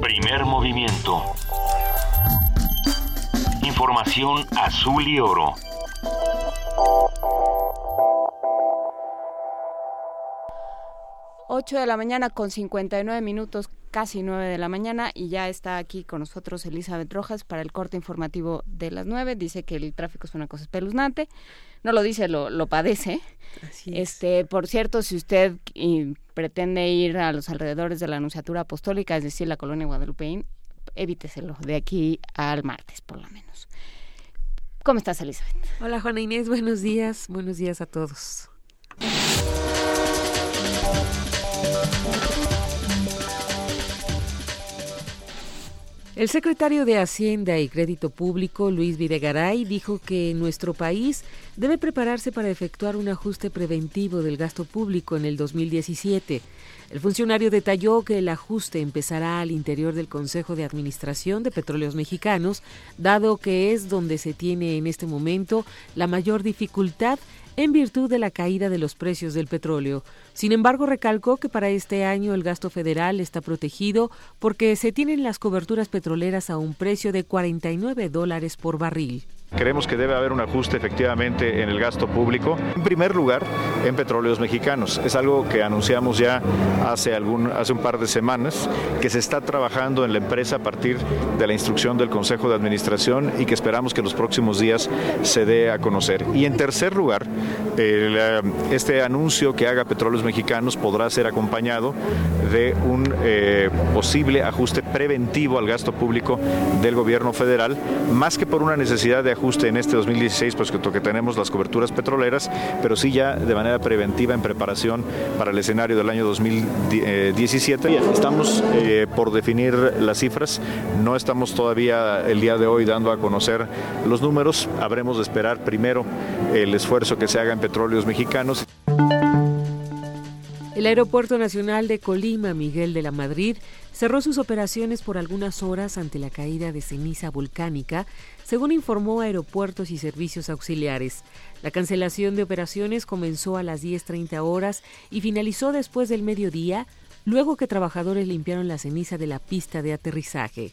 Primer movimiento. Información azul y oro. Ocho de la mañana con 59 minutos, casi 9 de la mañana, y ya está aquí con nosotros Elizabeth Rojas para el corte informativo de las 9. Dice que el tráfico es una cosa espeluznante. No lo dice, lo, lo padece. Este, por cierto, si usted y, pretende ir a los alrededores de la Anunciatura Apostólica, es decir, la colonia Guadalupeín, evíteselo de aquí al martes, por lo menos. ¿Cómo estás, Elizabeth? Hola Juana Inés, buenos días, buenos días a todos. El secretario de Hacienda y Crédito Público, Luis Videgaray, dijo que nuestro país debe prepararse para efectuar un ajuste preventivo del gasto público en el 2017. El funcionario detalló que el ajuste empezará al interior del Consejo de Administración de Petróleos Mexicanos, dado que es donde se tiene en este momento la mayor dificultad en virtud de la caída de los precios del petróleo. Sin embargo, recalcó que para este año el gasto federal está protegido porque se tienen las coberturas petroleras a un precio de 49 dólares por barril. Creemos que debe haber un ajuste efectivamente en el gasto público. En primer lugar, en petróleos mexicanos. Es algo que anunciamos ya hace, algún, hace un par de semanas, que se está trabajando en la empresa a partir de la instrucción del Consejo de Administración y que esperamos que en los próximos días se dé a conocer. Y en tercer lugar, eh, este anuncio que haga petróleos mexicanos podrá ser acompañado de un eh, posible ajuste preventivo al gasto público del gobierno federal, más que por una necesidad de ajuste en este 2016, pues que, tenemos las coberturas petroleras, pero sí ya de manera preventiva en preparación para el escenario del año 2017. Estamos eh, por definir las cifras, no estamos todavía el día de hoy dando a conocer los números, habremos de esperar primero el esfuerzo que se haga en petróleos mexicanos. El Aeropuerto Nacional de Colima, Miguel de la Madrid, cerró sus operaciones por algunas horas ante la caída de ceniza volcánica, según informó Aeropuertos y Servicios Auxiliares. La cancelación de operaciones comenzó a las 10.30 horas y finalizó después del mediodía, luego que trabajadores limpiaron la ceniza de la pista de aterrizaje.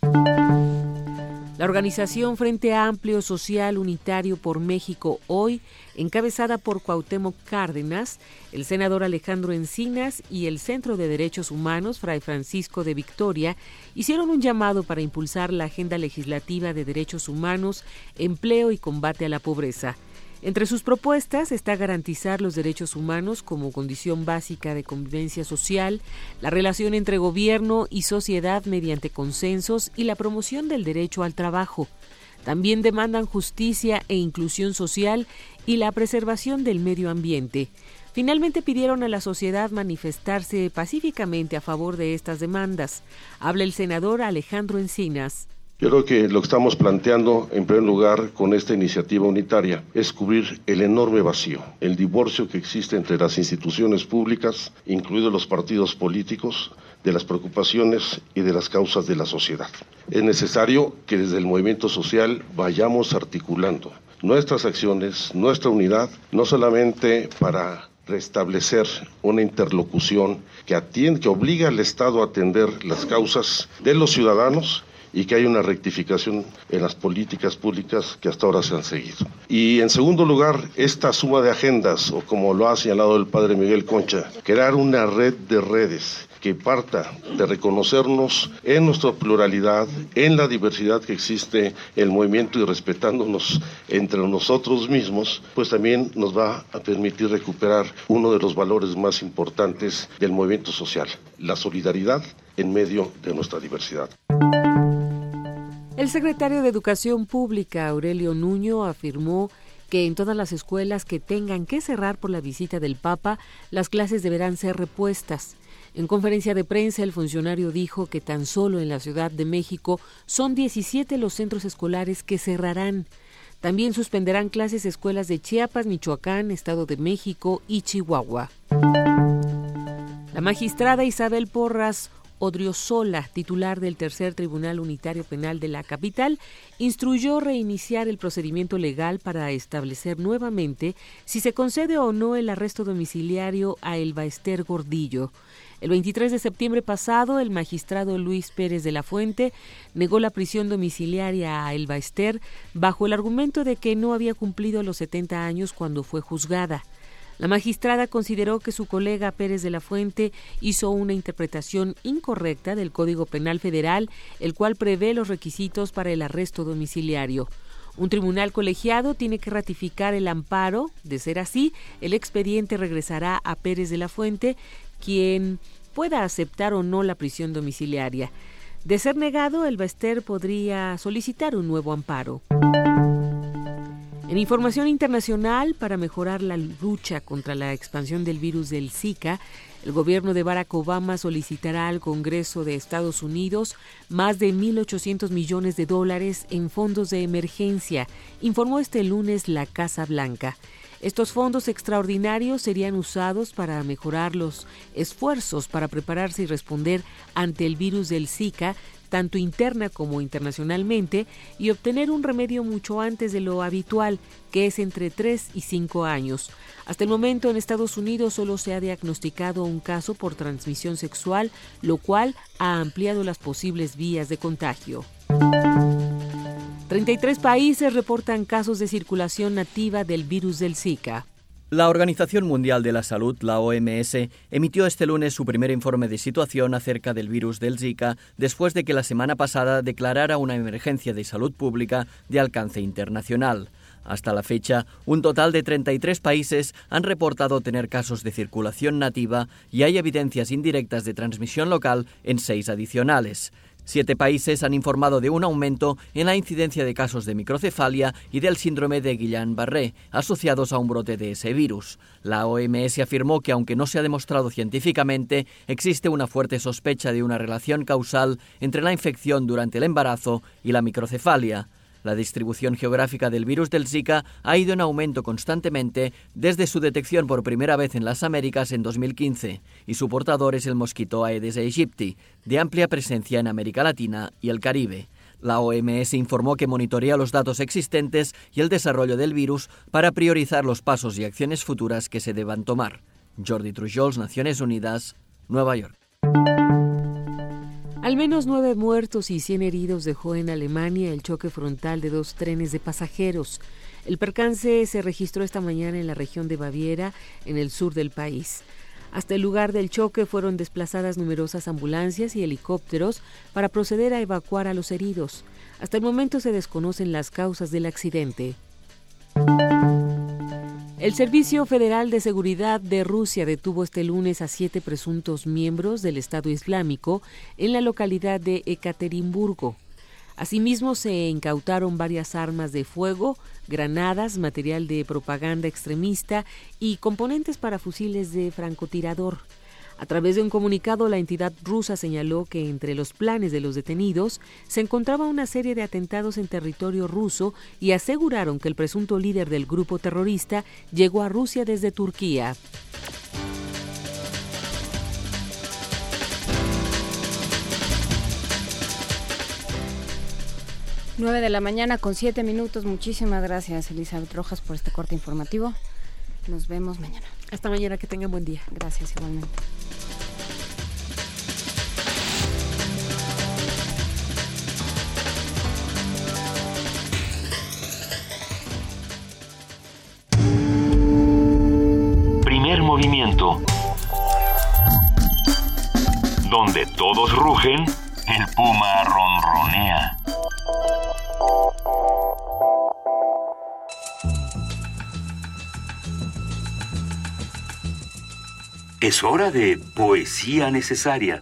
La organización Frente Amplio Social Unitario por México hoy, encabezada por Cuauhtémoc Cárdenas, el senador Alejandro Encinas y el Centro de Derechos Humanos Fray Francisco de Victoria, hicieron un llamado para impulsar la agenda legislativa de derechos humanos, empleo y combate a la pobreza. Entre sus propuestas está garantizar los derechos humanos como condición básica de convivencia social, la relación entre gobierno y sociedad mediante consensos y la promoción del derecho al trabajo. También demandan justicia e inclusión social y la preservación del medio ambiente. Finalmente pidieron a la sociedad manifestarse pacíficamente a favor de estas demandas. Habla el senador Alejandro Encinas. Yo creo que lo que estamos planteando, en primer lugar, con esta iniciativa unitaria, es cubrir el enorme vacío, el divorcio que existe entre las instituciones públicas, incluidos los partidos políticos, de las preocupaciones y de las causas de la sociedad. Es necesario que desde el movimiento social vayamos articulando nuestras acciones, nuestra unidad, no solamente para restablecer una interlocución que atiende, que obliga al Estado a atender las causas de los ciudadanos, y que hay una rectificación en las políticas públicas que hasta ahora se han seguido. Y en segundo lugar, esta suma de agendas, o como lo ha señalado el padre Miguel Concha, crear una red de redes que parta de reconocernos en nuestra pluralidad, en la diversidad que existe el movimiento y respetándonos entre nosotros mismos, pues también nos va a permitir recuperar uno de los valores más importantes del movimiento social, la solidaridad en medio de nuestra diversidad. El secretario de Educación Pública, Aurelio Nuño, afirmó que en todas las escuelas que tengan que cerrar por la visita del Papa, las clases deberán ser repuestas. En conferencia de prensa, el funcionario dijo que tan solo en la Ciudad de México son 17 los centros escolares que cerrarán. También suspenderán clases escuelas de Chiapas, Michoacán, Estado de México y Chihuahua. La magistrada Isabel Porras Odriozola, titular del Tercer Tribunal Unitario Penal de la capital, instruyó reiniciar el procedimiento legal para establecer nuevamente si se concede o no el arresto domiciliario a Elba Ester Gordillo. El 23 de septiembre pasado, el magistrado Luis Pérez de la Fuente negó la prisión domiciliaria a Elba Ester bajo el argumento de que no había cumplido los 70 años cuando fue juzgada. La magistrada consideró que su colega Pérez de la Fuente hizo una interpretación incorrecta del Código Penal Federal, el cual prevé los requisitos para el arresto domiciliario. Un tribunal colegiado tiene que ratificar el amparo. De ser así, el expediente regresará a Pérez de la Fuente, quien pueda aceptar o no la prisión domiciliaria. De ser negado, el Bester podría solicitar un nuevo amparo. En información internacional, para mejorar la lucha contra la expansión del virus del Zika, el gobierno de Barack Obama solicitará al Congreso de Estados Unidos más de 1.800 millones de dólares en fondos de emergencia, informó este lunes la Casa Blanca. Estos fondos extraordinarios serían usados para mejorar los esfuerzos para prepararse y responder ante el virus del Zika tanto interna como internacionalmente, y obtener un remedio mucho antes de lo habitual, que es entre 3 y 5 años. Hasta el momento en Estados Unidos solo se ha diagnosticado un caso por transmisión sexual, lo cual ha ampliado las posibles vías de contagio. 33 países reportan casos de circulación nativa del virus del Zika. La Organización Mundial de la Salud, la OMS, emitió este lunes su primer informe de situación acerca del virus del Zika después de que la semana pasada declarara una emergencia de salud pública de alcance internacional. Hasta la fecha, un total de 33 países han reportado tener casos de circulación nativa y hay evidencias indirectas de transmisión local en seis adicionales. Siete países han informado de un aumento en la incidencia de casos de microcefalia y del síndrome de Guillain-Barré, asociados a un brote de ese virus. La OMS afirmó que, aunque no se ha demostrado científicamente, existe una fuerte sospecha de una relación causal entre la infección durante el embarazo y la microcefalia. La distribución geográfica del virus del Zika ha ido en aumento constantemente desde su detección por primera vez en las Américas en 2015 y su portador es el mosquito Aedes aegypti, de amplia presencia en América Latina y el Caribe. La OMS informó que monitorea los datos existentes y el desarrollo del virus para priorizar los pasos y acciones futuras que se deban tomar. Jordi Trujols, Naciones Unidas, Nueva York. Al menos nueve muertos y 100 heridos dejó en Alemania el choque frontal de dos trenes de pasajeros. El percance se registró esta mañana en la región de Baviera, en el sur del país. Hasta el lugar del choque fueron desplazadas numerosas ambulancias y helicópteros para proceder a evacuar a los heridos. Hasta el momento se desconocen las causas del accidente. El Servicio Federal de Seguridad de Rusia detuvo este lunes a siete presuntos miembros del Estado Islámico en la localidad de Ekaterimburgo. Asimismo, se incautaron varias armas de fuego, granadas, material de propaganda extremista y componentes para fusiles de francotirador. A través de un comunicado, la entidad rusa señaló que entre los planes de los detenidos se encontraba una serie de atentados en territorio ruso y aseguraron que el presunto líder del grupo terrorista llegó a Rusia desde Turquía. 9 de la mañana con 7 minutos. Muchísimas gracias, Elizabeth Rojas, por este corte informativo. Nos vemos mañana. Hasta mañana, que tengan buen día. Gracias igualmente. Primer movimiento. Donde todos rugen, el puma ronronea. Es hora de poesía necesaria.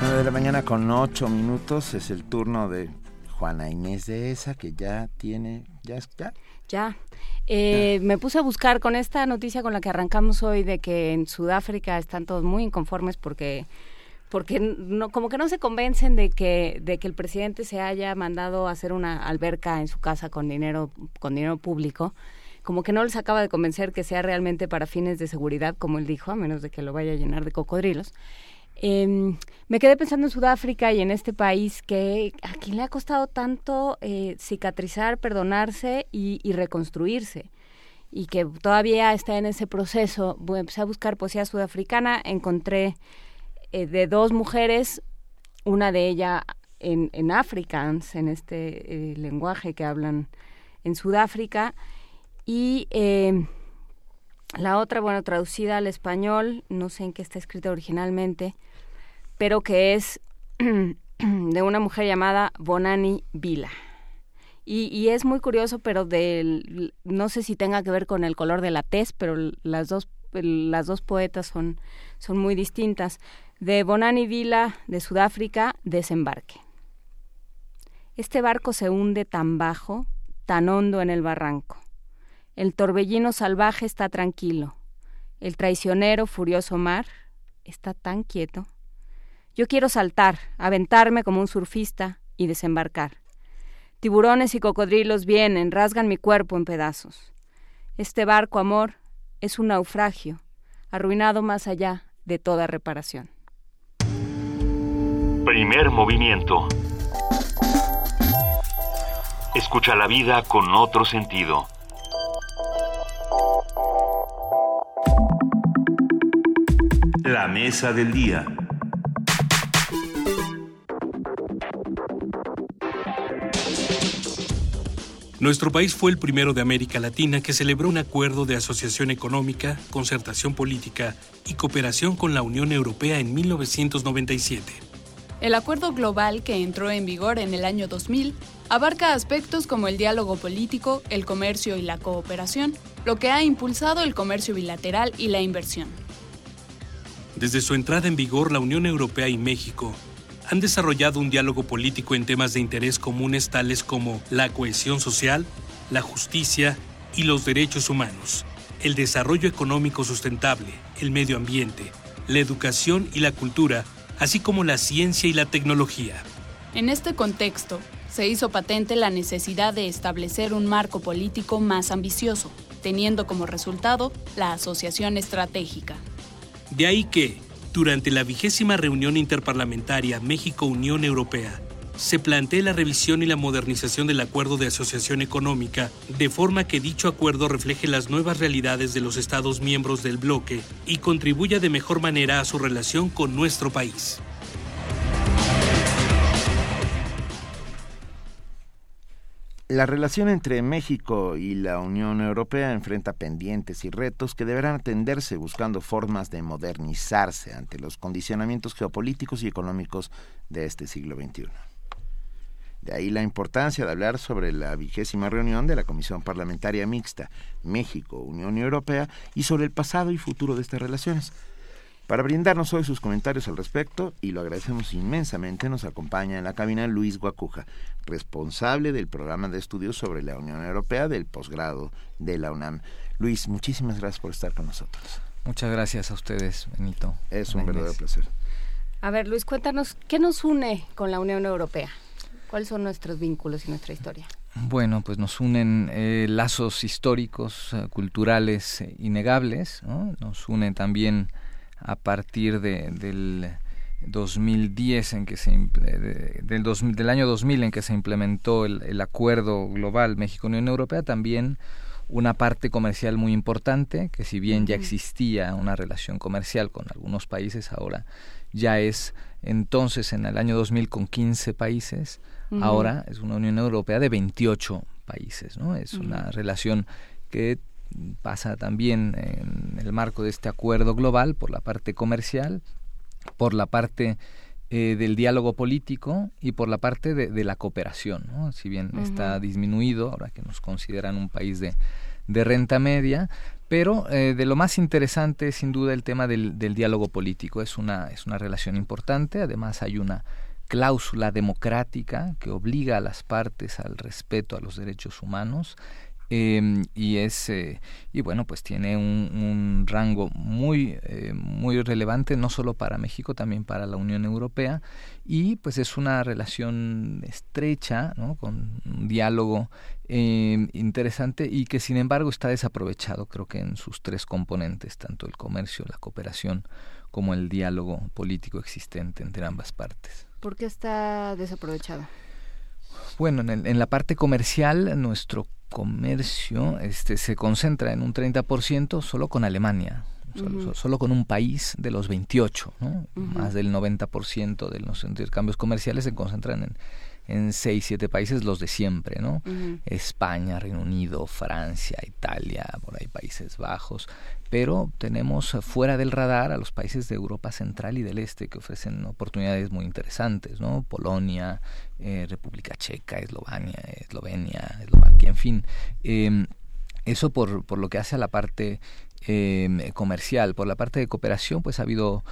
Nueve de la mañana con ocho minutos es el turno de Juana Inés de esa que ya tiene, ya. Ya. Eh, me puse a buscar con esta noticia con la que arrancamos hoy de que en Sudáfrica están todos muy inconformes porque porque no, como que no se convencen de que, de que el presidente se haya mandado a hacer una alberca en su casa con dinero, con dinero público, como que no les acaba de convencer que sea realmente para fines de seguridad, como él dijo, a menos de que lo vaya a llenar de cocodrilos. Em, me quedé pensando en Sudáfrica y en este país que a quien le ha costado tanto eh, cicatrizar, perdonarse y, reconstruirse y que todavía está en ese proceso. Empecé a buscar poesía sudafricana, encontré eh, de dos mujeres, una de ellas en, en Afrikaans, en este eh, lenguaje que hablan en Sudáfrica, y eh, la otra, bueno, traducida al español, no sé en qué está escrita originalmente, pero que es (clears throat) de una mujer llamada Bonani Vila. Y, y, es muy curioso, pero del, no sé si tenga que ver con el color de la tez, pero las dos, las dos poetas son, son muy distintas. De Bonani Vila, de Sudáfrica, desembarque. Este barco se hunde tan bajo, tan hondo en el barranco. El torbellino salvaje está tranquilo. El traicionero, furioso mar, está tan quieto. Yo quiero saltar, aventarme como un surfista y desembarcar. Tiburones y cocodrilos vienen, rasgan mi cuerpo en pedazos. Este barco, amor, es un naufragio, arruinado más allá de toda reparación. Primer movimiento. Escucha la vida con otro sentido. La mesa del día. Nuestro país fue el primero de América Latina que celebró un acuerdo de asociación económica, concertación política y cooperación con la Unión Europea en 1997. El acuerdo global que entró en vigor en el año 2000 abarca aspectos como el diálogo político, el comercio y la cooperación, lo que ha impulsado el comercio bilateral y la inversión. Desde su entrada en vigor, la Unión Europea y México han desarrollado un diálogo político en temas de interés comunes tales como la cohesión social, la justicia y los derechos humanos, el desarrollo económico sustentable, el medio ambiente, la educación y la cultura, así como la ciencia y la tecnología. En este contexto, se hizo patente la necesidad de establecer un marco político más ambicioso, teniendo como resultado la asociación estratégica. De ahí que, durante la vigésima reunión interparlamentaria México-Unión Europea, se plantee la revisión y la modernización del acuerdo de asociación económica, de forma que dicho acuerdo refleje las nuevas realidades de los Estados miembros del bloque y contribuya de mejor manera a su relación con nuestro país. La relación entre México y la Unión Europea enfrenta pendientes y retos que deberán atenderse buscando formas de modernizarse ante los condicionamientos geopolíticos y económicos de este siglo XXI. De ahí la importancia de hablar sobre la vigésima reunión de la Comisión Parlamentaria Mixta México-Unión Europea y sobre el pasado y futuro de estas relaciones. Para brindarnos hoy sus comentarios al respecto, y lo agradecemos inmensamente, nos acompaña en la cabina Luis Guacuja, responsable del programa de estudios sobre la Unión Europea del posgrado de la UNAM. Luis, muchísimas gracias por estar con nosotros. Muchas gracias a ustedes, Benito. Es un verdadero placer. A ver, Luis, cuéntanos, ¿qué nos une con la Unión Europea? ¿Cuáles son nuestros vínculos y nuestra historia? Bueno, pues nos unen eh, lazos históricos, eh, culturales eh, innegables, ¿no? nos unen también a partir de, del 2010 en que se de, del, dos, del año 2000 en que se implementó el, el acuerdo global México Unión Europea también una parte comercial muy importante que si bien ya existía una relación comercial con algunos países ahora ya es entonces en el año 2000 con 15 países uh -huh. ahora es una Unión Europea de 28 países no es uh -huh. una relación que pasa también en el marco de este acuerdo global por la parte comercial, por la parte eh, del diálogo político y por la parte de, de la cooperación. ¿no? Si bien uh -huh. está disminuido, ahora que nos consideran un país de, de renta media, pero eh, de lo más interesante sin duda el tema del, del diálogo político. Es una, es una relación importante, además hay una cláusula democrática que obliga a las partes al respeto a los derechos humanos eh, y es eh, y bueno pues tiene un, rango muy eh, muy relevante no solo para México también para la Unión Europea y pues es una relación estrecha ¿no? con un diálogo eh, interesante y que sin embargo está desaprovechado creo que en sus tres componentes tanto el comercio la cooperación como el diálogo político existente entre ambas partes ¿Por qué está desaprovechado? Bueno, en, el, en la parte comercial, nuestro comercio este, se concentra en un 30% solo con Alemania, solo, uh -huh. solo, con un país de los 28, ¿no? Uh -huh. Más del 90% de los intercambios comerciales se concentran en, en 6, 7 países, los de siempre, ¿no? Uh -huh. España, Reino Unido, Francia, Italia, por ahí Países Bajos, pero tenemos fuera del radar a los países de Europa Central y del Este que ofrecen oportunidades muy interesantes, ¿no? Polonia, eh, República Checa, Eslovenia, Eslovenia, Eslovaquia, en fin. Eh, eso por, por lo que hace a la parte eh, comercial. Por la parte de cooperación, pues ha habido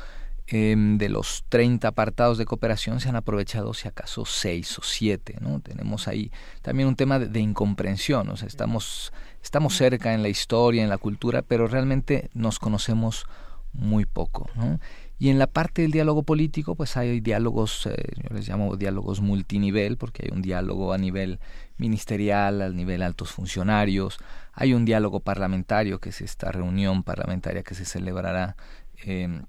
eh, de los 30 apartados de cooperación se han aprovechado si acaso 6 o 7, ¿no? Tenemos ahí también un tema de, de incomprensión, o sea, estamos estamos cerca en la historia, en la cultura, pero realmente nos conocemos muy poco, ¿no? Y en la parte del diálogo político, pues hay diálogos, eh, yo les llamo diálogos multinivel, porque hay un diálogo a nivel ministerial, al nivel altos funcionarios, hay un diálogo parlamentario, que es esta reunión parlamentaria que se celebrará eh,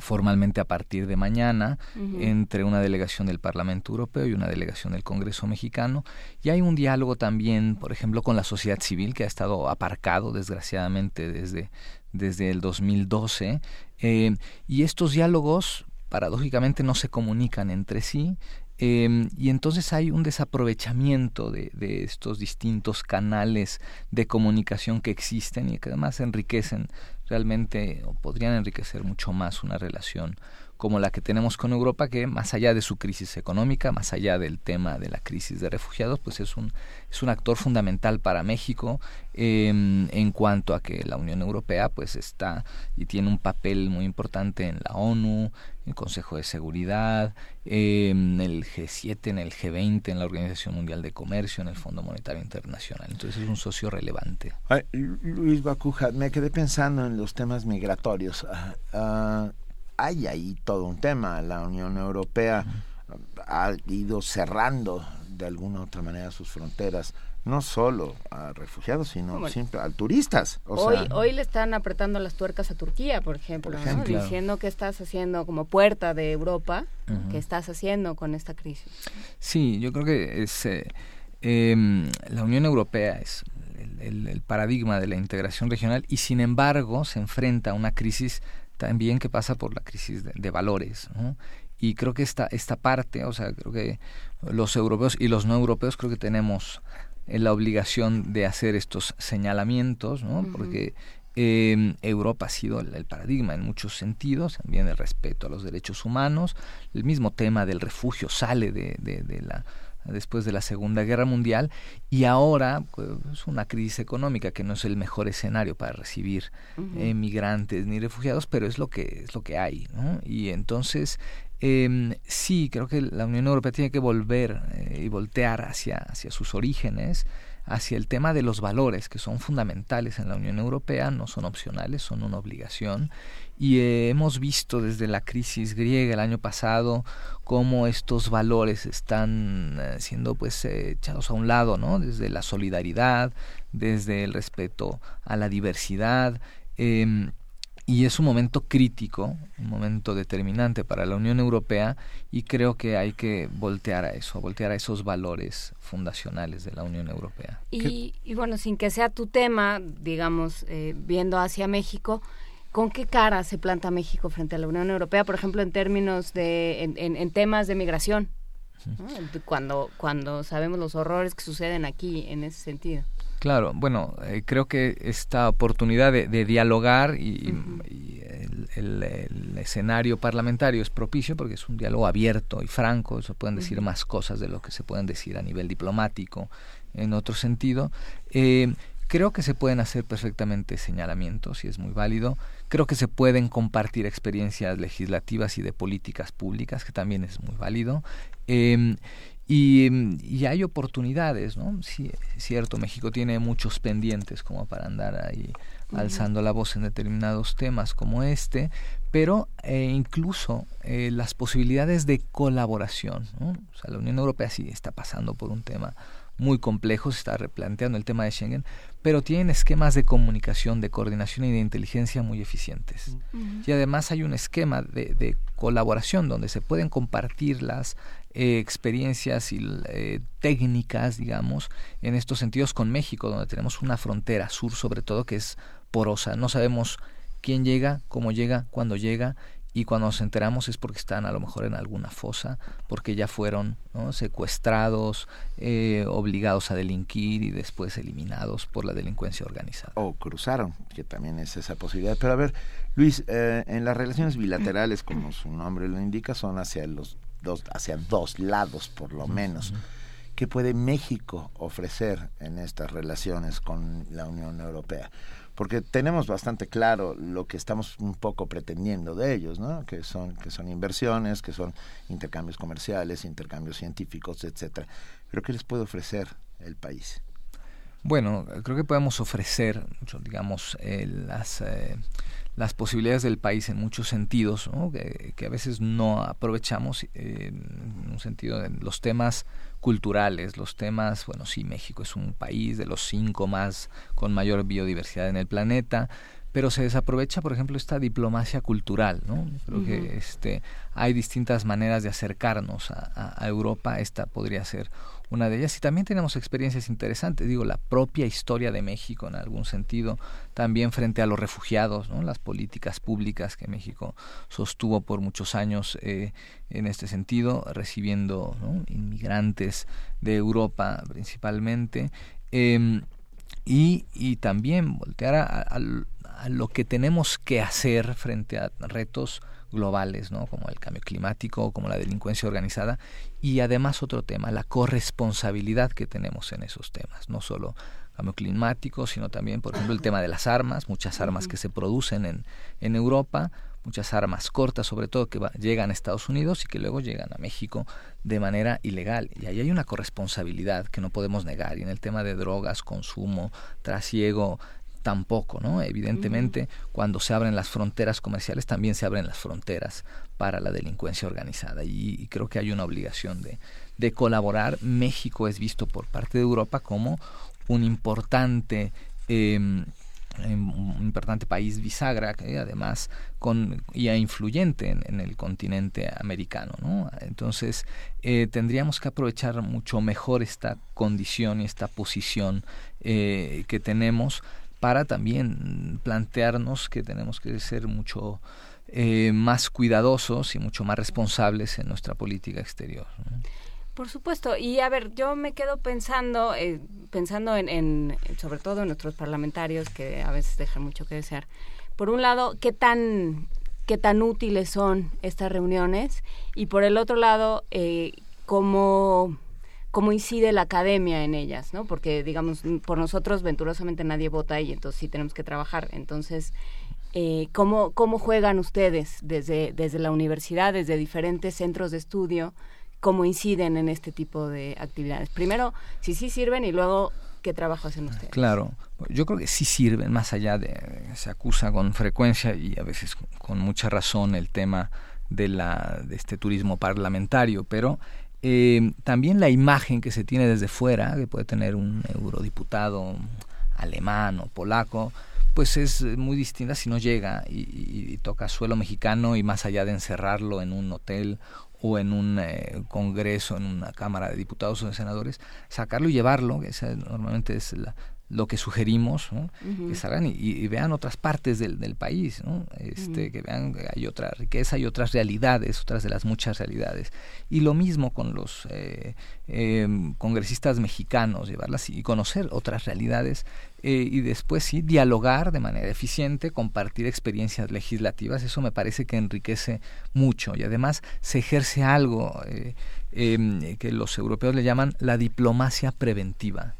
formalmente a partir de mañana uh -huh. entre una delegación del Parlamento Europeo y una delegación del Congreso mexicano. Y hay un diálogo también por ejemplo con la sociedad civil que ha estado aparcado desgraciadamente desde desde el 2012 eh, y estos diálogos paradójicamente no se comunican entre sí. Eh, y entonces hay un desaprovechamiento de, de, estos distintos canales de comunicación que existen y que además enriquecen realmente podrían enriquecer mucho más una relación como la que tenemos con Europa, que más allá de su crisis económica, más allá del tema de la crisis de refugiados, pues es un, es un actor fundamental para México eh, en cuanto a que la Unión Europea pues está y tiene un papel muy importante en la ONU, en el Consejo de Seguridad, eh, en el G7, en el G20, en la Organización Mundial de Comercio, en el Fondo Monetario Internacional. Entonces es un socio relevante. Luis Bacuja, me quedé pensando en los temas migratorios. Uh, uh, hay ahí todo un tema. La Unión Europea ha ido cerrando de alguna u otra manera sus fronteras no solo a refugiados, sino siempre a turistas. hoy, hoy le están apretando las tuercas a Turquía, por ejemplo, diciendo que estás haciendo como puerta de Europa, que estás haciendo con esta crisis. Sí, yo creo que es eh, em, la Unión Europea es el, paradigma de la integración regional y sin embargo se enfrenta a una crisis también que pasa por la crisis de, valores. Y creo que esta, esta parte, o sea, creo que los europeos y los no europeos creo que tenemos eh, la obligación de hacer estos señalamientos, ¿no? Porque eh, Europa ha sido el, paradigma en muchos sentidos, también el respeto a los derechos humanos, el mismo tema del refugio sale de, de, la después de la Segunda Guerra Mundial y ahora pues, es una crisis económica que no es el mejor escenario para recibir migrantes ni refugiados, pero es lo que es lo que hay, ¿no? Y entonces eh, sí, creo que la Unión Europea tiene que volver eh, y voltear hacia, hacia sus orígenes, hacia el tema de los valores que son fundamentales en la Unión Europea, no son opcionales, son una obligación. Y eh, hemos visto desde la crisis griega el año pasado cómo estos valores están eh, siendo pues echados a un lado, ¿no? Desde la solidaridad, desde el respeto a la diversidad. Eh, y es un momento crítico, un momento determinante para la Unión Europea y creo que hay que voltear a eso, voltear a esos valores fundacionales de la Unión Europea. Y, bueno, sin que sea tu tema, digamos, eh, viendo hacia México, ¿con qué cara se planta México frente a la Unión Europea, por ejemplo, en términos de, en, temas de migración? Cuando, cuando sabemos los horrores que suceden aquí en ese sentido. Claro, bueno, eh, creo que esta oportunidad de, dialogar y, el, escenario parlamentario es propicio porque es un diálogo abierto y franco, se pueden decir más cosas de lo que se pueden decir a nivel diplomático en otro sentido. Eh, creo que se pueden hacer perfectamente señalamientos y es muy válido. Creo que se pueden compartir experiencias legislativas y de políticas públicas, que también es muy válido. Eh, y, hay oportunidades, ¿no? Sí, es cierto, México tiene muchos pendientes como para andar ahí alzando la voz en determinados temas como este, pero eh, incluso eh, las posibilidades de colaboración, ¿no? O sea, la Unión Europea sí está pasando por un tema muy complejo, se está replanteando el tema de Schengen, pero tienen esquemas de comunicación, de coordinación y de inteligencia muy eficientes. Y además hay un esquema de, de, colaboración donde se pueden compartir las eh, experiencias y eh, técnicas, digamos, en estos sentidos con México, donde tenemos una frontera sur sobre todo que es porosa. No sabemos quién llega, cómo llega, cuándo llega y cuando nos enteramos es porque están a lo mejor en alguna fosa, porque ya fueron secuestrados, eh, obligados a delinquir y después eliminados por la delincuencia organizada. O cruzaron, que también es esa posibilidad. Pero a ver, Luis, en las relaciones bilaterales, (clears throat) como su nombre lo indica, son hacia los dos, hacia dos lados por lo menos. ¿Qué puede México ofrecer en estas relaciones con la Unión Europea? Porque tenemos bastante claro lo que estamos un poco pretendiendo de ellos, ¿no? Que son que son inversiones, que son intercambios comerciales, intercambios científicos, etcétera. Pero ¿qué les puede ofrecer el país? Bueno, creo que podemos ofrecer, digamos, eh, las eh, las posibilidades del país en muchos sentidos, que, a veces no aprovechamos eh, en un sentido de los temas culturales, los temas, bueno, sí, México es un país de los cinco más con mayor biodiversidad en el planeta, pero se desaprovecha, por ejemplo, esta diplomacia cultural, ¿no? Creo que este, hay distintas maneras de acercarnos a, a, Europa, esta podría ser una de ellas. Y también tenemos experiencias interesantes, digo, la propia historia de México en algún sentido, también frente a los refugiados, ¿no? las políticas públicas que México sostuvo por muchos años eh, en este sentido, recibiendo inmigrantes de Europa principalmente. Em, y, y, también voltear a, a, lo que tenemos que hacer frente a retos globales, ¿no? como el cambio climático, como la delincuencia organizada, y además otro tema, la corresponsabilidad que tenemos en esos temas, no solo cambio climático, sino también, por ejemplo, el tema de las armas, muchas armas que se producen en, en Europa, muchas armas cortas, sobre todo que llegan a Estados Unidos y que luego llegan a México de manera ilegal. Y ahí hay una corresponsabilidad que no podemos negar. Y en el tema de drogas, consumo, trasiego, tampoco, ¿no? Evidentemente, cuando se abren las fronteras comerciales, también se abren las fronteras para la delincuencia organizada y, creo que hay una obligación de, de, colaborar. México es visto por parte de Europa como un importante eh, un importante país bisagra que además con ya influyente en, el continente americano ¿no? entonces eh, tendríamos que aprovechar mucho mejor esta condición y esta posición eh, que tenemos para también plantearnos que tenemos que ser mucho eh, más cuidadosos y mucho más responsables en nuestra política exterior por supuesto. Y a ver, yo me quedo pensando, eh, pensando en, sobre todo en nuestros parlamentarios que a veces dejan mucho que desear. Por un lado, qué tan qué tan útiles son estas reuniones y por el otro lado, eh, cómo cómo incide la academia en ellas, ¿no? Porque digamos, por nosotros venturosamente nadie vota y entonces sí tenemos que trabajar. Entonces, eh, ¿cómo, ¿cómo juegan ustedes desde, desde la universidad, desde diferentes centros de estudio? cómo inciden en este tipo de actividades. Primero, si sí sirven y luego qué trabajo hacen ustedes. Claro, yo creo que sí sirven, más allá de, se acusa con frecuencia y a veces con mucha razón el tema de, la, de este turismo parlamentario, pero eh, también la imagen que se tiene desde fuera, que puede tener un eurodiputado alemán o polaco, pues es muy distinta si no llega y, y, toca suelo mexicano y más allá de encerrarlo en un hotel o en un eh, congreso, en una Cámara de Diputados o de Senadores, sacarlo y llevarlo, que esa normalmente es la, lo que sugerimos, que salgan y, vean otras partes del, del país, ¿no? este, que vean que hay otra riqueza y otras realidades, otras de las muchas realidades. Y lo mismo con los eh, em, congresistas mexicanos, llevarlas y conocer otras realidades eh, y después sí dialogar de manera eficiente, compartir experiencias legislativas, eso me parece que enriquece mucho. Y además se ejerce algo eh, em, que los europeos le llaman la diplomacia preventiva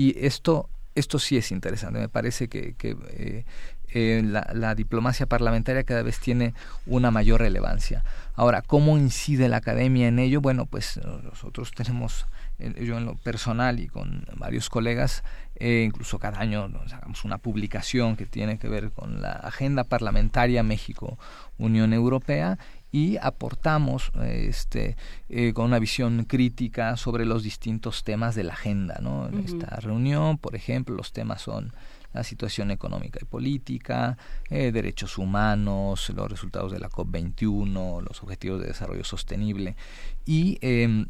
y esto, esto sí es interesante. Me parece que, eh, eh, la, diplomacia parlamentaria cada vez tiene una mayor relevancia. Ahora, ¿cómo incide la academia en ello? Bueno, pues nosotros tenemos, yo en lo personal y con varios colegas, eh, incluso cada año nos hagamos una publicación que tiene que ver con la agenda parlamentaria México-Unión Europea y aportamos este, eh, con una visión crítica sobre los distintos temas de la agenda. ¿no? En esta reunión, por ejemplo, los temas son la situación económica y política, eh, derechos humanos, los resultados de la COP21, los objetivos de desarrollo sostenible y, em,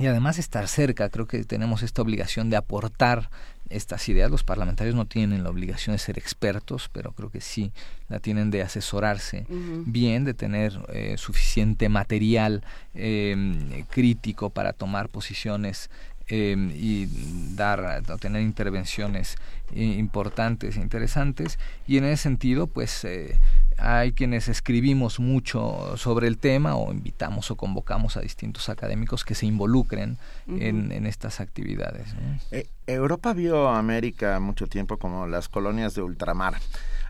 y además estar cerca. Creo que tenemos esta obligación de aportar estas ideas. Los parlamentarios no tienen la obligación de ser expertos, pero creo que sí la tienen de asesorarse bien, de tener eh, suficiente material eh, crítico para tomar posiciones eh, y dar tener intervenciones importantes e interesantes y en ese sentido pues hay quienes escribimos mucho sobre el tema o invitamos o convocamos a distintos académicos que se involucren en, estas actividades. Eh, Europa vio a América mucho tiempo como las colonias de ultramar.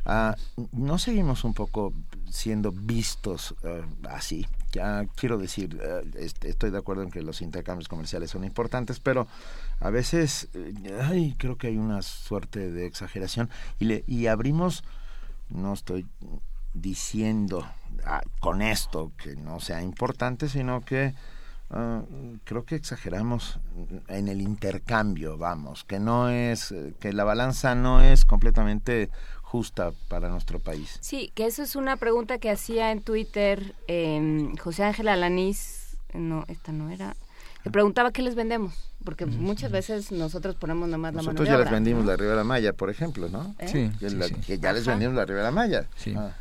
Ah, ¿No seguimos un poco siendo vistos eh, así? Ya quiero decir, eh, estoy de acuerdo en que los intercambios comerciales son importantes, pero a veces ay, creo que hay una suerte de exageración y, le, y abrimos, no estoy diciendo ah, con esto que no sea importante, sino que ah, creo que exageramos en el intercambio, vamos, que no es, que la balanza no es completamente justa para nuestro país. Sí, que eso es una pregunta que hacía en Twitter eh, José Ángel Alanís, no, esta no era, le preguntaba qué les vendemos porque muchas veces nosotros ponemos nomás la mano Nosotros ya les vendimos la Ribera Maya, por ejemplo, ¿no? ¿Eh? Sí, Que ya les vendimos la Ribera Maya. Sí. Ah.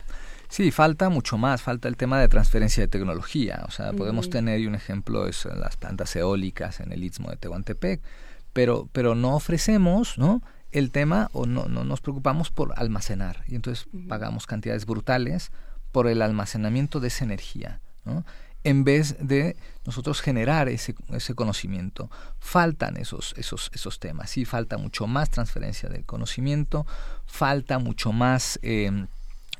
Sí, falta mucho más, falta el tema de transferencia de tecnología. O sea, podemos tener, y un ejemplo es las plantas eólicas en el istmo de Tehuantepec, pero, pero no ofrecemos, ¿no? El tema o no, no nos preocupamos por almacenar y entonces pagamos cantidades brutales por el almacenamiento de esa energía, ¿no? en vez de nosotros generar ese, ese conocimiento. Faltan esos, esos, esos temas, sí, falta mucho más transferencia del conocimiento, falta mucho más... Eh,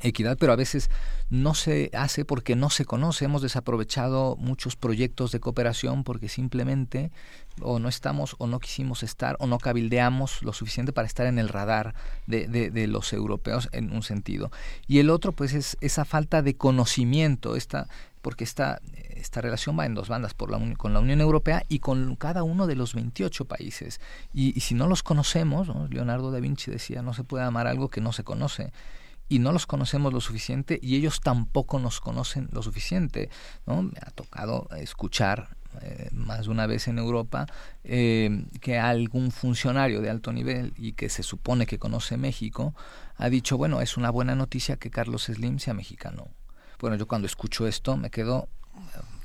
equidad, pero a veces no se hace porque no se conoce. Hemos desaprovechado muchos proyectos de cooperación porque simplemente o no estamos o no quisimos estar o no cabildeamos lo suficiente para estar en el radar de, de, los europeos en un sentido. Y el otro pues es esa falta de conocimiento, esta, porque esta, esta relación va en dos bandas, por la, con la Unión Europea y con cada uno de los 28 países. Y, y si no los conocemos, Leonardo da Vinci decía, no se puede amar algo que no se conoce y no los conocemos lo suficiente y ellos tampoco nos conocen lo suficiente. ¿no? Me ha tocado escuchar eh, más de una vez en Europa eh, que algún funcionario de alto nivel y que se supone que conoce México ha dicho, bueno, es una buena noticia que Carlos Slim sea mexicano. Bueno, yo cuando escucho esto me quedo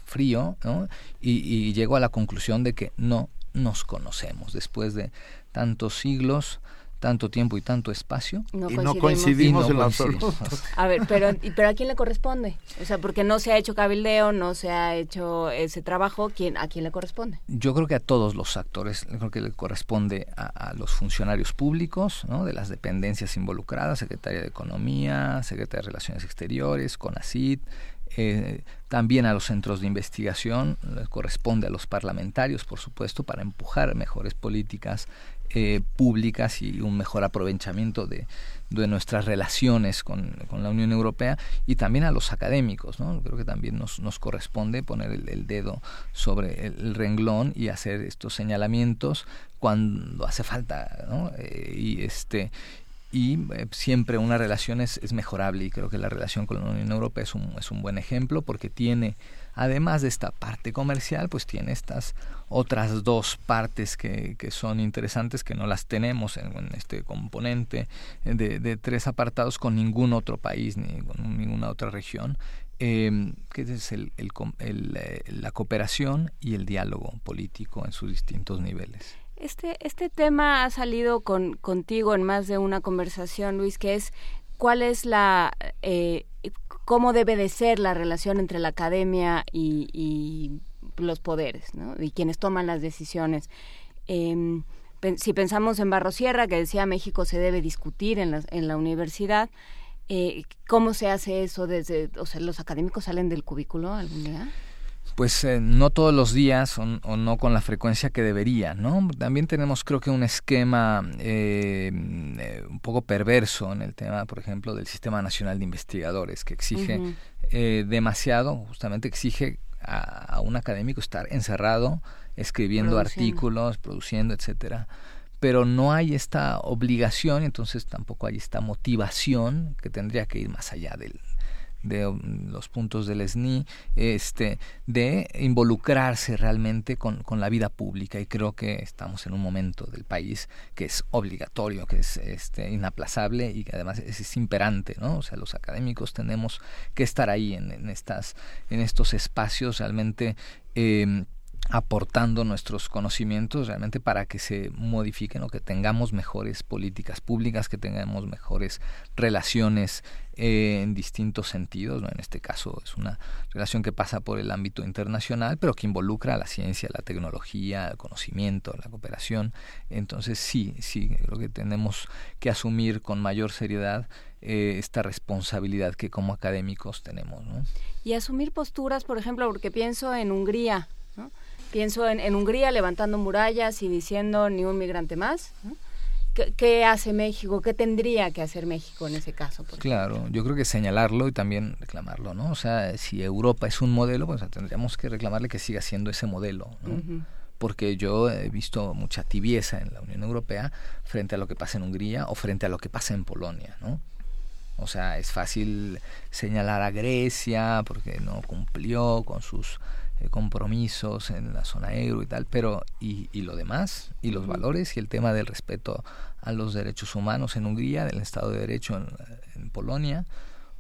frío ¿no? y, y llego a la conclusión de que no nos conocemos después de tantos siglos tanto tiempo y tanto espacio. y no coincidimos en absoluto. (laughs) A ver, pero, pero ¿a quién le corresponde? O sea, porque no se ha hecho cabildeo, no se ha hecho ese trabajo, ¿quién, ¿a quién le corresponde? Yo creo que a todos los actores, creo que le corresponde a, los funcionarios públicos, ¿no? de las dependencias involucradas, Secretaría de Economía, Secretaría de Relaciones Exteriores, CONACID, eh, también a los centros de investigación, corresponde a los parlamentarios, por supuesto, para empujar mejores políticas eh, públicas y un mejor aprovechamiento de, de nuestras relaciones con, la Unión Europea y también a los académicos. ¿no? Creo que también nos, nos corresponde poner el, dedo sobre el, renglón y hacer estos señalamientos cuando hace falta. ¿no? Eh, y este y eh, siempre una relación es, es, mejorable y creo que la relación con la Unión Europea es un, es un buen ejemplo porque tiene además de esta parte comercial, pues tiene estas otras dos partes que, que son interesantes que no las tenemos en, este componente de, de, tres apartados con ningún otro país ni con ninguna otra región, eh, que es el, el, el, eh, la cooperación y el diálogo político en sus distintos niveles. Este, este tema ha salido con, contigo en más de una conversación, Luis, que es cuál es la eh, cómo debe de ser la relación entre la academia y, los poderes, ¿no? Y quienes toman las decisiones. Em, si pensamos en Barro Sierra, que decía México se debe discutir en la, en la universidad, eh, ¿cómo se hace eso desde, o sea, los académicos salen del cubículo algún día? Pues eh, no todos los días o, no con la frecuencia que debería, ¿no? También tenemos creo que un esquema eh, eh, un poco perverso en el tema, por ejemplo, del Sistema Nacional de Investigadores, que exige demasiado, justamente exige a, un académico estar encerrado, escribiendo artículos, produciendo, etcétera. Pero no hay esta obligación, entonces tampoco hay esta motivación que tendría que ir más allá del, de um, los puntos del SNI, este, de involucrarse realmente con, con, la vida pública y creo que estamos en un momento del país que es obligatorio, que es este, inaplazable y que además es, imperante, ¿no? O sea, los académicos tenemos que estar ahí en, en estas, en estos espacios realmente eh, aportando nuestros conocimientos realmente para que se modifiquen o que tengamos mejores políticas públicas, que tengamos mejores relaciones eh, en distintos sentidos. ¿no? En este caso es una relación que pasa por el ámbito internacional, pero que involucra a la ciencia, la tecnología, el conocimiento, la cooperación. Entonces sí, sí, creo que tenemos que asumir con mayor seriedad eh, esta responsabilidad que como académicos tenemos. ¿no? Y asumir posturas, por ejemplo, porque pienso en Hungría. Pienso en, Hungría levantando murallas y diciendo ni un migrante más. ¿Qué, hace México? ¿Qué tendría que hacer México en ese caso? claro, yo creo que señalarlo y también reclamarlo, ¿no? O sea, si Europa es un modelo, pues tendríamos que reclamarle que siga siendo ese modelo, ¿no? Porque yo he visto mucha tibieza en la Unión Europea frente a lo que pasa en Hungría o frente a lo que pasa en Polonia, ¿no? O sea, es fácil señalar a Grecia porque no cumplió con sus eh, compromisos en la zona euro y tal, pero ¿y, y lo demás? ¿Y los valores? ¿Y el tema del respeto a los derechos humanos en Hungría, del Estado de Derecho en, Polonia?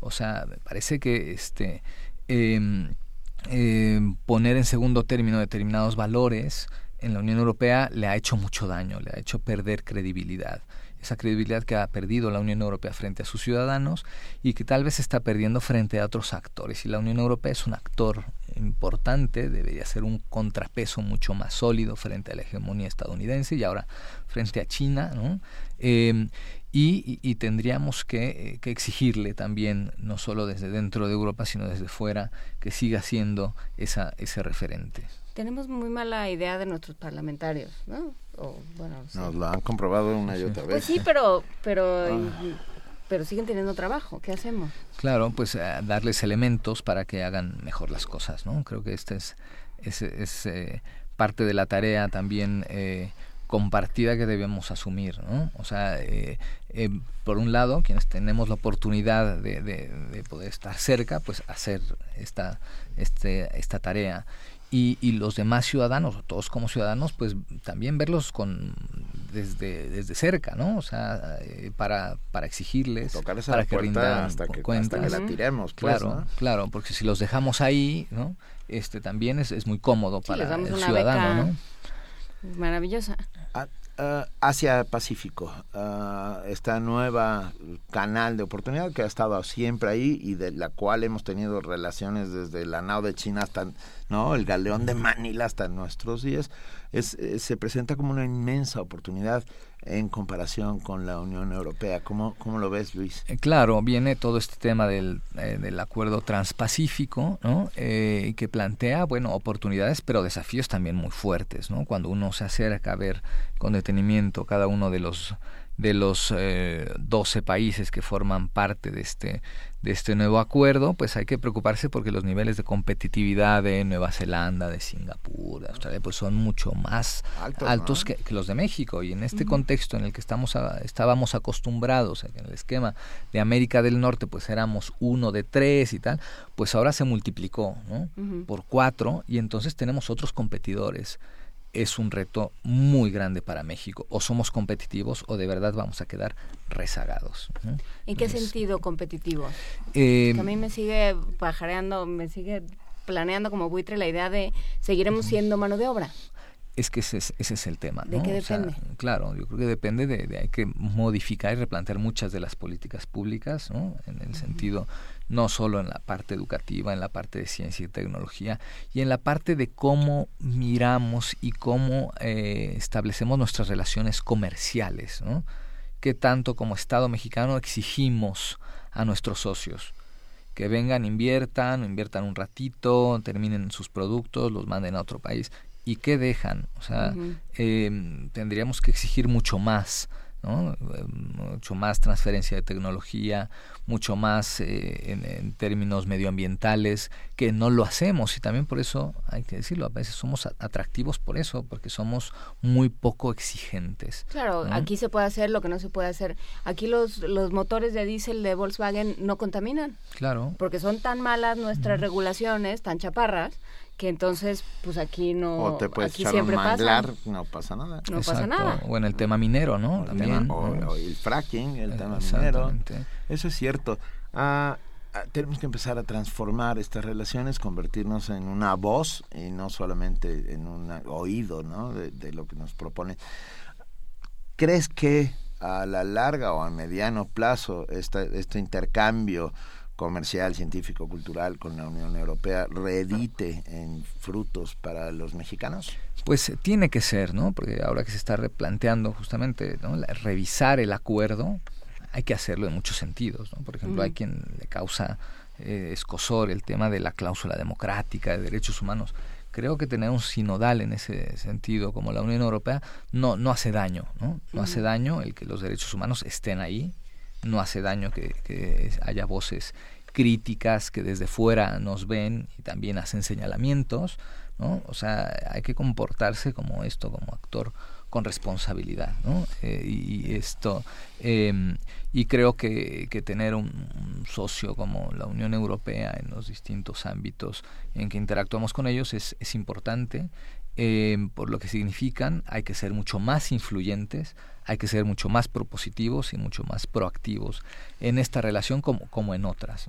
O sea, me parece que este eh, poner en segundo término determinados valores en la Unión Europea le ha hecho mucho daño, le ha hecho perder credibilidad esa credibilidad que ha perdido la Unión Europea frente a sus ciudadanos y que tal vez está perdiendo frente a otros actores. Y la Unión Europea es un actor importante, debería ser un contrapeso mucho más sólido frente a la hegemonía estadounidense y ahora frente a China, ¿no? Em, y, tendríamos que, que, exigirle también, no solo desde dentro de Europa, sino desde fuera, que siga siendo esa, ese referente. Tenemos muy mala idea de nuestros parlamentarios, ¿no? Bueno, Nos lo han comprobado una y otra vez. Pues sí, pero, pero, ah. pero siguen teniendo trabajo. ¿Qué hacemos? Claro, pues eh, darles elementos para que hagan mejor las cosas, ¿no? Creo que esta es, es, es eh, parte de la tarea también eh, compartida que debemos asumir, ¿no? O sea, por un lado, quienes tenemos la oportunidad de, de, de, poder estar cerca, pues hacer esta, este, esta tarea y, y, los demás ciudadanos, todos como ciudadanos, pues también verlos con desde, desde cerca, ¿no? O sea, eh, para, para exigirles, para que rindan hasta que, hasta que la tiremos, pues, claro, claro, porque si los dejamos ahí, ¿no? Este también es, es muy cómodo para el ciudadano, ¿no? Maravillosa. Ah, Uh, Asia-Pacífico, uh, esta nueva canal de oportunidad que ha estado siempre ahí y de la cual hemos tenido relaciones desde la nao de China hasta no el galeón de Manila hasta nuestros días, es, eh, se presenta como una inmensa oportunidad en comparación con la Unión Europea. ¿Cómo, cómo lo ves, Luis? Eh, claro, viene todo este tema del, eh, del acuerdo transpacífico, ¿no? Eh, que plantea, bueno, oportunidades, pero desafíos también muy fuertes, ¿no? Cuando uno se acerca a ver con detenimiento cada uno de los de los eh, 12 países que forman parte de este de este nuevo acuerdo, pues hay que preocuparse porque los niveles de competitividad de Nueva Zelanda, de Singapur, de Australia, pues son mucho más altos que, los de México. Y en este contexto en el que estamos estábamos acostumbrados, en el esquema de América del Norte, pues éramos uno de tres y tal, pues ahora se multiplicó ¿no? por cuatro y entonces tenemos otros competidores es un reto muy grande para México. O somos competitivos o de verdad vamos a quedar rezagados. ¿En qué sentido competitivos? Eh, a mí me sigue pajareando, me sigue planeando como buitre la idea de seguiremos siendo mano de obra. Es que ese es, ese es el tema. ¿De qué depende? claro, yo creo que depende de, hay que modificar y replantear muchas de las políticas públicas, ¿no? En el sentido no solo en la parte educativa, en la parte de ciencia y tecnología, y en la parte de cómo miramos y cómo eh, establecemos nuestras relaciones comerciales, ¿no? ¿Qué tanto como Estado mexicano exigimos a nuestros socios? Que vengan, inviertan, inviertan un ratito, terminen sus productos, los manden a otro país. ¿Y qué dejan? O sea, eh, tendríamos que exigir mucho más mucho más transferencia de tecnología, mucho más eh, en, términos medioambientales, que no lo hacemos y también por eso, hay que decirlo, a veces somos atractivos por eso, porque somos muy poco exigentes. Claro, aquí se puede hacer lo que no se puede hacer. Aquí los, los motores de diésel de Volkswagen no contaminan. Claro. Porque son tan malas nuestras regulaciones, tan chaparras, que entonces pues aquí no o te puedes echar un manglar no pasa nada. No pasa nada. O en el tema minero no también o, el fracking el tema minero. eso es cierto. Ah, ah, tenemos que empezar a transformar estas relaciones convertirnos en una voz y no solamente en un oído no de, de lo que nos propone. Crees que a la larga o a mediano plazo esta, este intercambio comercial, científico, cultural con la Unión Europea reedite en frutos para los mexicanos? Pues tiene que ser, ¿no? Porque ahora que se está replanteando justamente ¿no? revisar el acuerdo, hay que hacerlo en muchos sentidos, ¿no? Por ejemplo, hay quien le causa eh, escosor el tema de la cláusula democrática de derechos humanos. Creo que tener un sinodal en ese sentido, como la Unión Europea, no, no hace daño, ¿no? No hace daño el que los derechos humanos estén ahí, no hace daño que, haya voces críticas que desde fuera nos ven y también hacen señalamientos, ¿no? O sea, hay que comportarse como esto, como actor con responsabilidad, ¿no? Eh, y esto, em, y creo que, que tener un, socio como la Unión Europea en los distintos ámbitos en que interactuamos con ellos es, es importante, em, por lo que significan, hay que ser mucho más influyentes, hay que ser mucho más propositivos y mucho más proactivos en esta relación como, como en otras.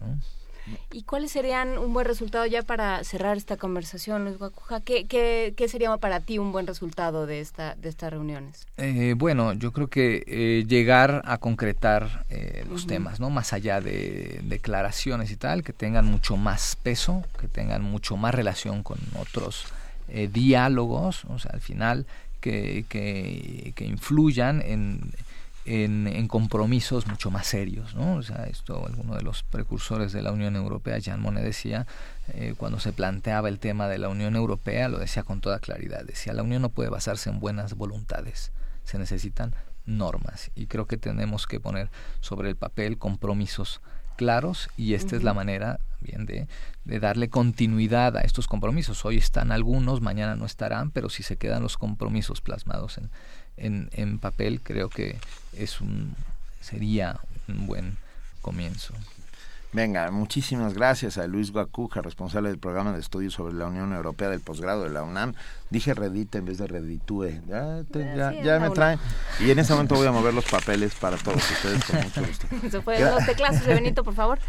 ¿Y cuáles serían un buen resultado ya para cerrar esta conversación, Luis Guacuja? ¿Qué, qué, qué sería para ti un buen resultado de, esta, de estas reuniones? Eh, bueno, yo creo que eh, llegar a concretar eh, los temas, ¿no? Más allá de declaraciones y tal, que tengan mucho más peso, que tengan mucho más relación con otros diálogos, o sea, al final que, que, influyan en en, compromisos mucho más serios. ¿no? O sea, esto, alguno de los precursores de la Unión Europea, Jean Monnet, decía, eh, cuando se planteaba el tema de la Unión Europea, lo decía con toda claridad, decía, la Unión no puede basarse en buenas voluntades, se necesitan normas y creo que tenemos que poner sobre el papel compromisos claros y esta es la manera bien de, de, darle continuidad a estos compromisos. Hoy están algunos, mañana no estarán, pero si se quedan los compromisos plasmados en, en, en papel, creo que es un, sería un buen comienzo. Venga, muchísimas gracias a Luis Guacuja, responsable del programa de estudios sobre la Unión Europea del posgrado de la UNAM. Dije redite en vez de reditúe. Ya, ya, me traen. Y en ese momento voy a mover los papeles para todos ustedes con mucho gusto. (laughs) Se fue los teclados de Benito, por favor.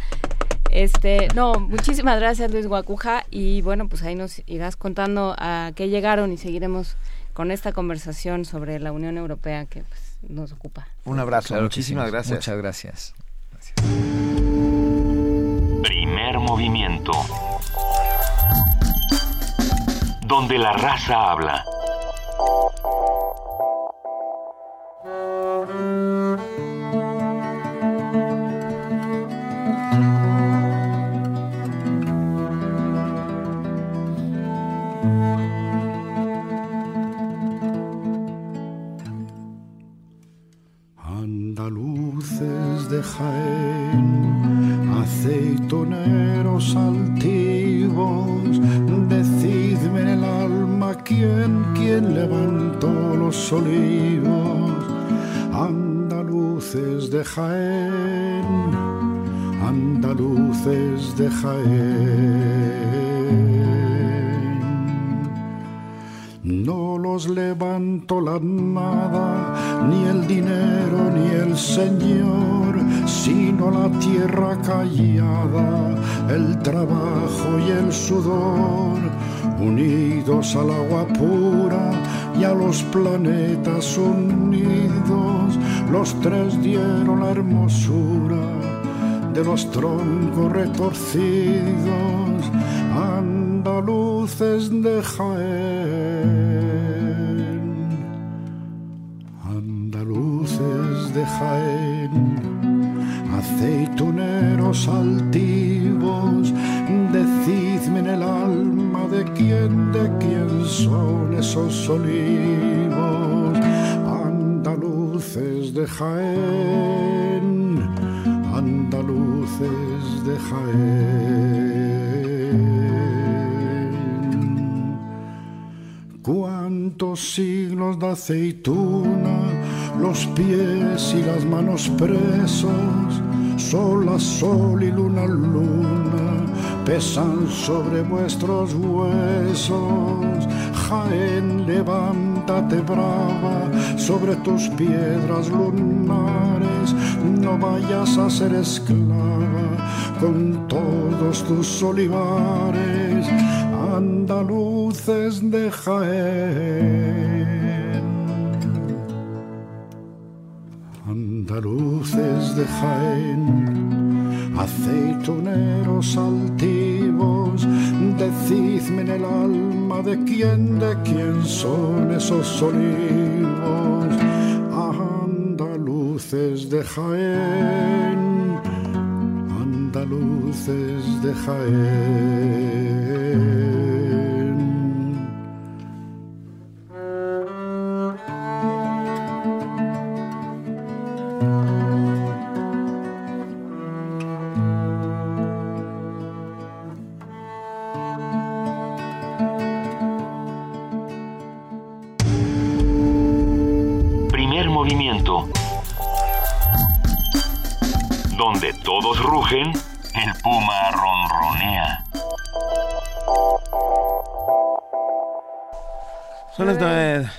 Este, no, muchísimas gracias Luis Guacuja y bueno, pues ahí nos irás contando a qué llegaron y seguiremos con esta conversación sobre la Unión Europea que pues, nos ocupa. Un abrazo, muchísimas gracias. Muchas gracias. Primer movimiento. Donde la raza habla. de Jaén, aceitoneros altivos, decidme en el alma quién, quién levantó los olivos, andaluces de Jaén, andaluces de Jaén. No los levanto la nada, ni el dinero, ni el Señor, sino la tierra callada, el trabajo y el sudor, unidos al agua pura y a los planetas unidos, los tres dieron la hermosura de los troncos retorcidos andaluces de Jaén, andaluces de Jaén, aceituneros altivos, decidme en el alma de quién, de quién son esos olivos, andaluces de Jaén, andaluces de Jaén. Siglos de aceituna, los pies y las manos presos, sol a sol y luna luna, pesan sobre vuestros huesos. Jaén, levántate brava sobre tus piedras lunares, no vayas a ser esclava con todos tus olivares andaluces de Jaén. Andaluces de Jaén, aceituneros altivos, decidme en el alma de quién, de quién son esos olivos. Andaluces de Jaén, andaluces de Jaén. Rugen, el puma ronronea. Son las 9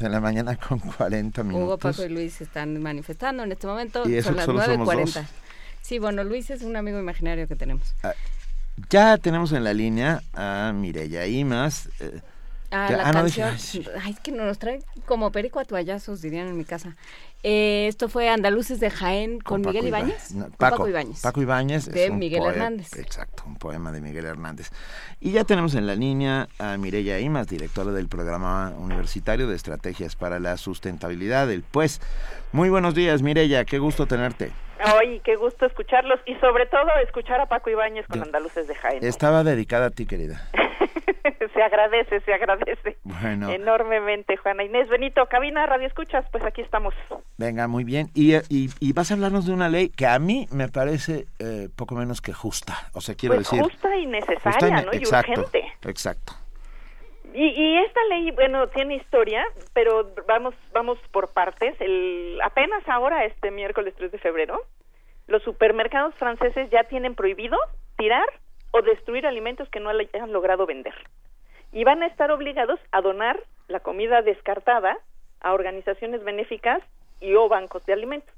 de la mañana con 40 minutos. Hugo, Paco y Luis están manifestando en este momento. ¿Y eso son las solo somos 9.40. dos? Sí, bueno, Luis es un amigo imaginario que tenemos. Ah, ya tenemos en la línea a Mireya Imas. eh, Ah, ya- la ah, no, canción. dije- Ay, es que nos trae como perico a toallazos, dirían en mi casa. Eh, esto fue Andaluces de Jaén con, Paco Miguel Iba- Ibáñez. no, Con Paco, Ibáñez. Paco Ibáñez. es De Miguel Hernández. Exacto, un poema de Miguel Hernández. Y ya tenemos en la línea a Mireya Imas, directora del Programa Universitario de Estrategias para la Sustentabilidad, el PUES. Muy buenos días, Mireya, qué gusto tenerte. Ay, qué gusto escucharlos y sobre todo escuchar a Paco Ibáñez con Andaluces de Jaén. Estaba dedicada a ti, querida. (laughs) se agradece, se agradece Bueno, enormemente, Juana Inés Benito, cabina Radio Escuchas, pues aquí estamos. venga, muy bien. Y, y, y vas a hablarnos de una ley que a mí me parece eh, poco menos que justa. O sea, quiero pues decir... justa y justa necesaria, y ne- ¿no? Y exacto, urgente. exacto. Y, y esta ley, bueno, tiene historia, pero vamos vamos por partes. El, apenas ahora, este miércoles 3 de febrero, los supermercados franceses ya tienen prohibido tirar o destruir alimentos que no hayan logrado vender. Y van a estar obligados a donar la comida descartada a organizaciones benéficas y o bancos de alimentos.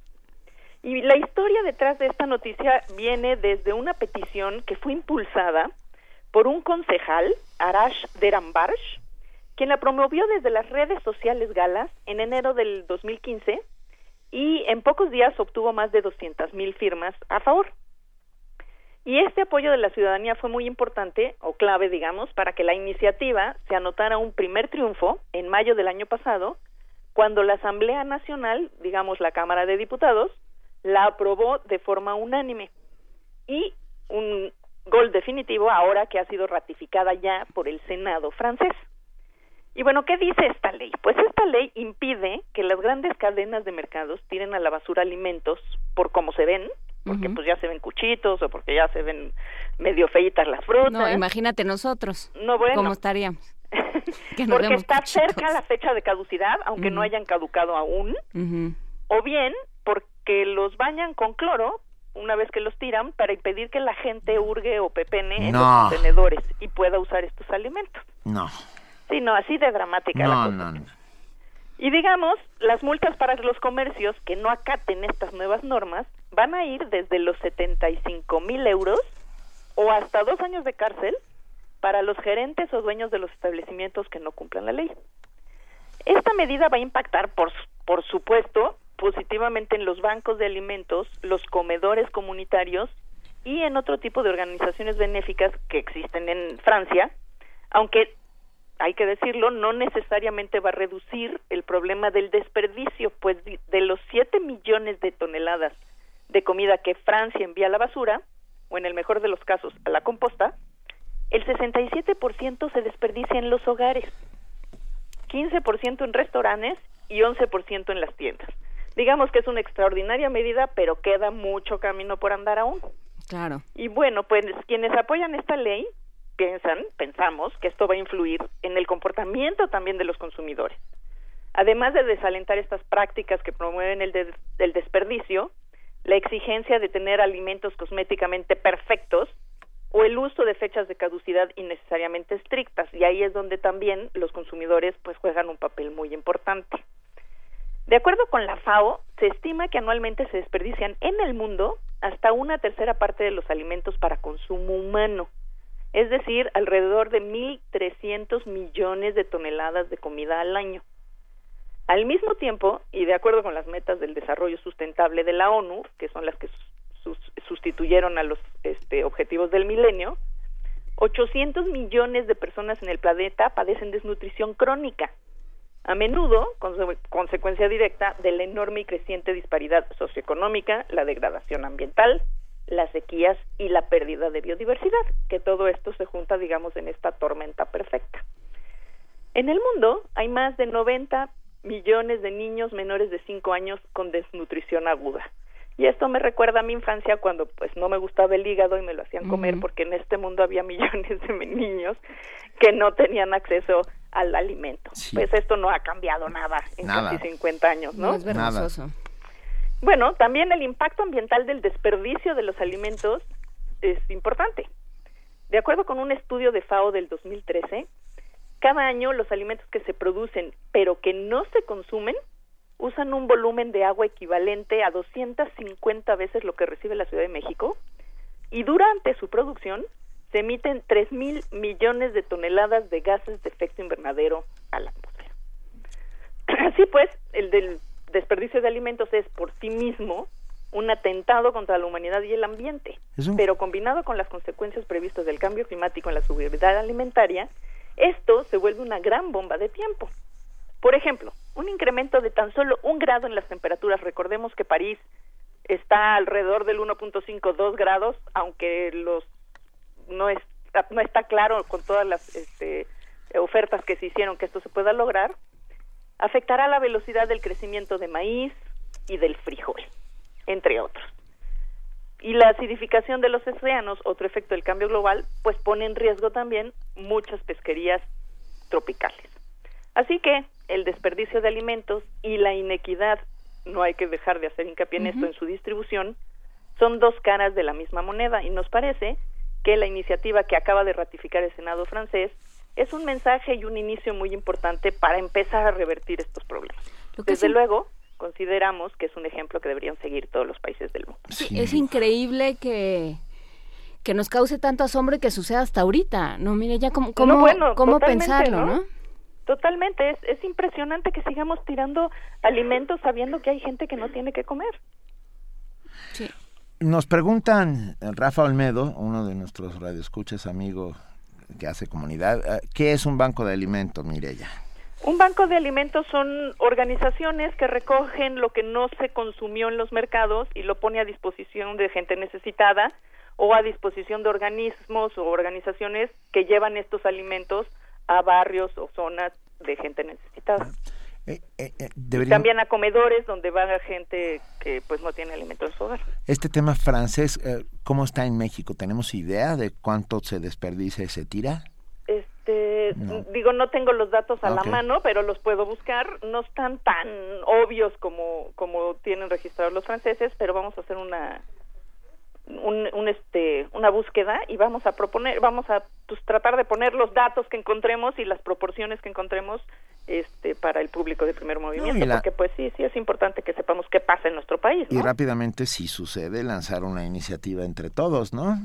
Y la historia detrás de esta noticia viene desde una petición que fue impulsada por un concejal, Arash Derambarsh, quien la promovió desde las redes sociales galas en enero del 2015 y en pocos días obtuvo más de 200 mil firmas a favor. Y este apoyo de la ciudadanía fue muy importante, o clave, digamos, para que la iniciativa se anotara un primer triunfo en mayo del año pasado, cuando la Asamblea Nacional, digamos la Cámara de Diputados, la aprobó de forma unánime. Y un gol definitivo ahora que ha sido ratificada ya por el Senado francés. Y bueno, ¿qué dice esta ley? Pues esta ley impide que las grandes cadenas de mercados tiren a la basura alimentos por cómo se ven, porque pues ya se ven cuchitos o porque ya se ven medio feitas las frutas. No, imagínate nosotros. No, bueno. ¿Cómo estaríamos? (laughs) Porque está cuchitos. cerca la fecha de caducidad, aunque no hayan caducado aún, o bien porque los bañan con cloro una vez que los tiran para impedir que la gente hurgue o pepene en No. los contenedores y pueda usar estos alimentos. No, Sí, no, así de dramática la cosa. no, no. Y digamos, las multas para los comercios que no acaten estas nuevas normas van a ir desde los 75 mil euros o hasta dos años de cárcel para los gerentes o dueños de los establecimientos que no cumplan la ley. Esta medida va a impactar, por, por supuesto, positivamente en los bancos de alimentos, los comedores comunitarios y en otro tipo de organizaciones benéficas que existen en Francia, aunque hay que decirlo, no necesariamente va a reducir el problema del desperdicio, pues de los 7 millones de toneladas de comida que Francia envía a la basura, o en el mejor de los casos a la composta, el 67% se desperdicia en los hogares, 15% en restaurantes y 11% en las tiendas. Digamos que es una extraordinaria medida, pero queda mucho camino por andar aún. Claro. Y bueno, pues quienes apoyan esta ley piensan, pensamos que esto va a influir en el comportamiento también de los consumidores. Además de desalentar estas prácticas que promueven el, de- el desperdicio, la exigencia de tener alimentos cosméticamente perfectos o el uso de fechas de caducidad innecesariamente estrictas y ahí es donde también los consumidores pues juegan un papel muy importante. De acuerdo con la FAO, se estima que anualmente se desperdician en el mundo hasta una tercera parte de los alimentos para consumo humano, es decir, alrededor de 1.300 millones de toneladas de comida al año. Al mismo tiempo, y de acuerdo con las metas del desarrollo sustentable de la ONU, que son las que sus- sustituyeron a los este, objetivos del milenio, 800 millones de personas en el planeta padecen desnutrición crónica, a menudo conse- consecuencia directa de la enorme y creciente disparidad socioeconómica, la degradación ambiental, las sequías y la pérdida de biodiversidad, que todo esto se junta, digamos, en esta tormenta perfecta. En el mundo hay más de 90 millones de niños menores de 5 años con desnutrición aguda. Y esto me recuerda a mi infancia cuando pues no me gustaba el hígado y me lo hacían comer porque en este mundo había millones de (laughs) niños que no tenían acceso al alimento. Pues esto no ha cambiado nada en Nada. casi 50 años, ¿no? No, es vergonzoso. Bueno, también el impacto ambiental del desperdicio de los alimentos es importante. De acuerdo con un estudio de FAO del 2013, cada año los alimentos que se producen pero que no se consumen usan un volumen de agua equivalente a 250 veces lo que recibe la Ciudad de México y durante su producción se emiten 3 mil millones de toneladas de gases de efecto invernadero a la atmósfera. (clears throat) Así pues, el del desperdicio de alimentos es por sí mismo un atentado contra la humanidad y el ambiente, pero combinado con las consecuencias previstas del cambio climático en la seguridad alimentaria, esto se vuelve una gran bomba de tiempo. Por ejemplo, un incremento de tan solo un grado en las temperaturas. Recordemos que París está alrededor del 1.52 grados, aunque los no, es, no está claro con todas las este, ofertas que se hicieron que esto se pueda lograr, afectará la velocidad del crecimiento de maíz y del frijol entre otros. Y la acidificación de los océanos, otro efecto del cambio global, pues pone en riesgo también muchas pesquerías tropicales. Así que el desperdicio de alimentos y la inequidad, no hay que dejar de hacer hincapié en esto en su distribución, son dos caras de la misma moneda y nos parece que la iniciativa que acaba de ratificar el Senado francés es un mensaje y un inicio muy importante para empezar a revertir estos problemas. Desde luego, consideramos que es un ejemplo que deberían seguir todos los países del mundo. Sí, es increíble que que nos cause tanto asombro y que suceda hasta ahorita, ¿no? Mire, ya cómo, cómo, cómo pensarlo, ¿no? Totalmente, es, es impresionante que sigamos tirando alimentos sabiendo que hay gente que no tiene que comer. Sí. Nos preguntan, Rafa Olmedo, uno de nuestros radioescuchas, amigo que hace comunidad, eh, ¿qué es un banco de alimentos, Mireya? Un banco de alimentos son organizaciones que recogen lo que no se consumió en los mercados y lo pone a disposición de gente necesitada o a disposición de organismos o organizaciones que llevan estos alimentos a barrios o zonas de gente necesitada. Eh, eh, eh también a comedores donde va gente que pues no tiene alimento en su hogar. Este tema francés, eh, ¿cómo está en México? ¿Tenemos idea de cuánto se desperdicia y se tira? Este, digo, no tengo los datos a la mano, pero los puedo buscar. No están tan obvios como, como tienen registrados los franceses, pero vamos a hacer una, un, este una búsqueda y vamos a proponer vamos a pues, tratar de poner los datos que encontremos y las proporciones que encontremos este para el público de primer movimiento porque pues sí sí es importante que sepamos qué pasa en nuestro país y rápidamente si sucede lanzar una iniciativa entre todos no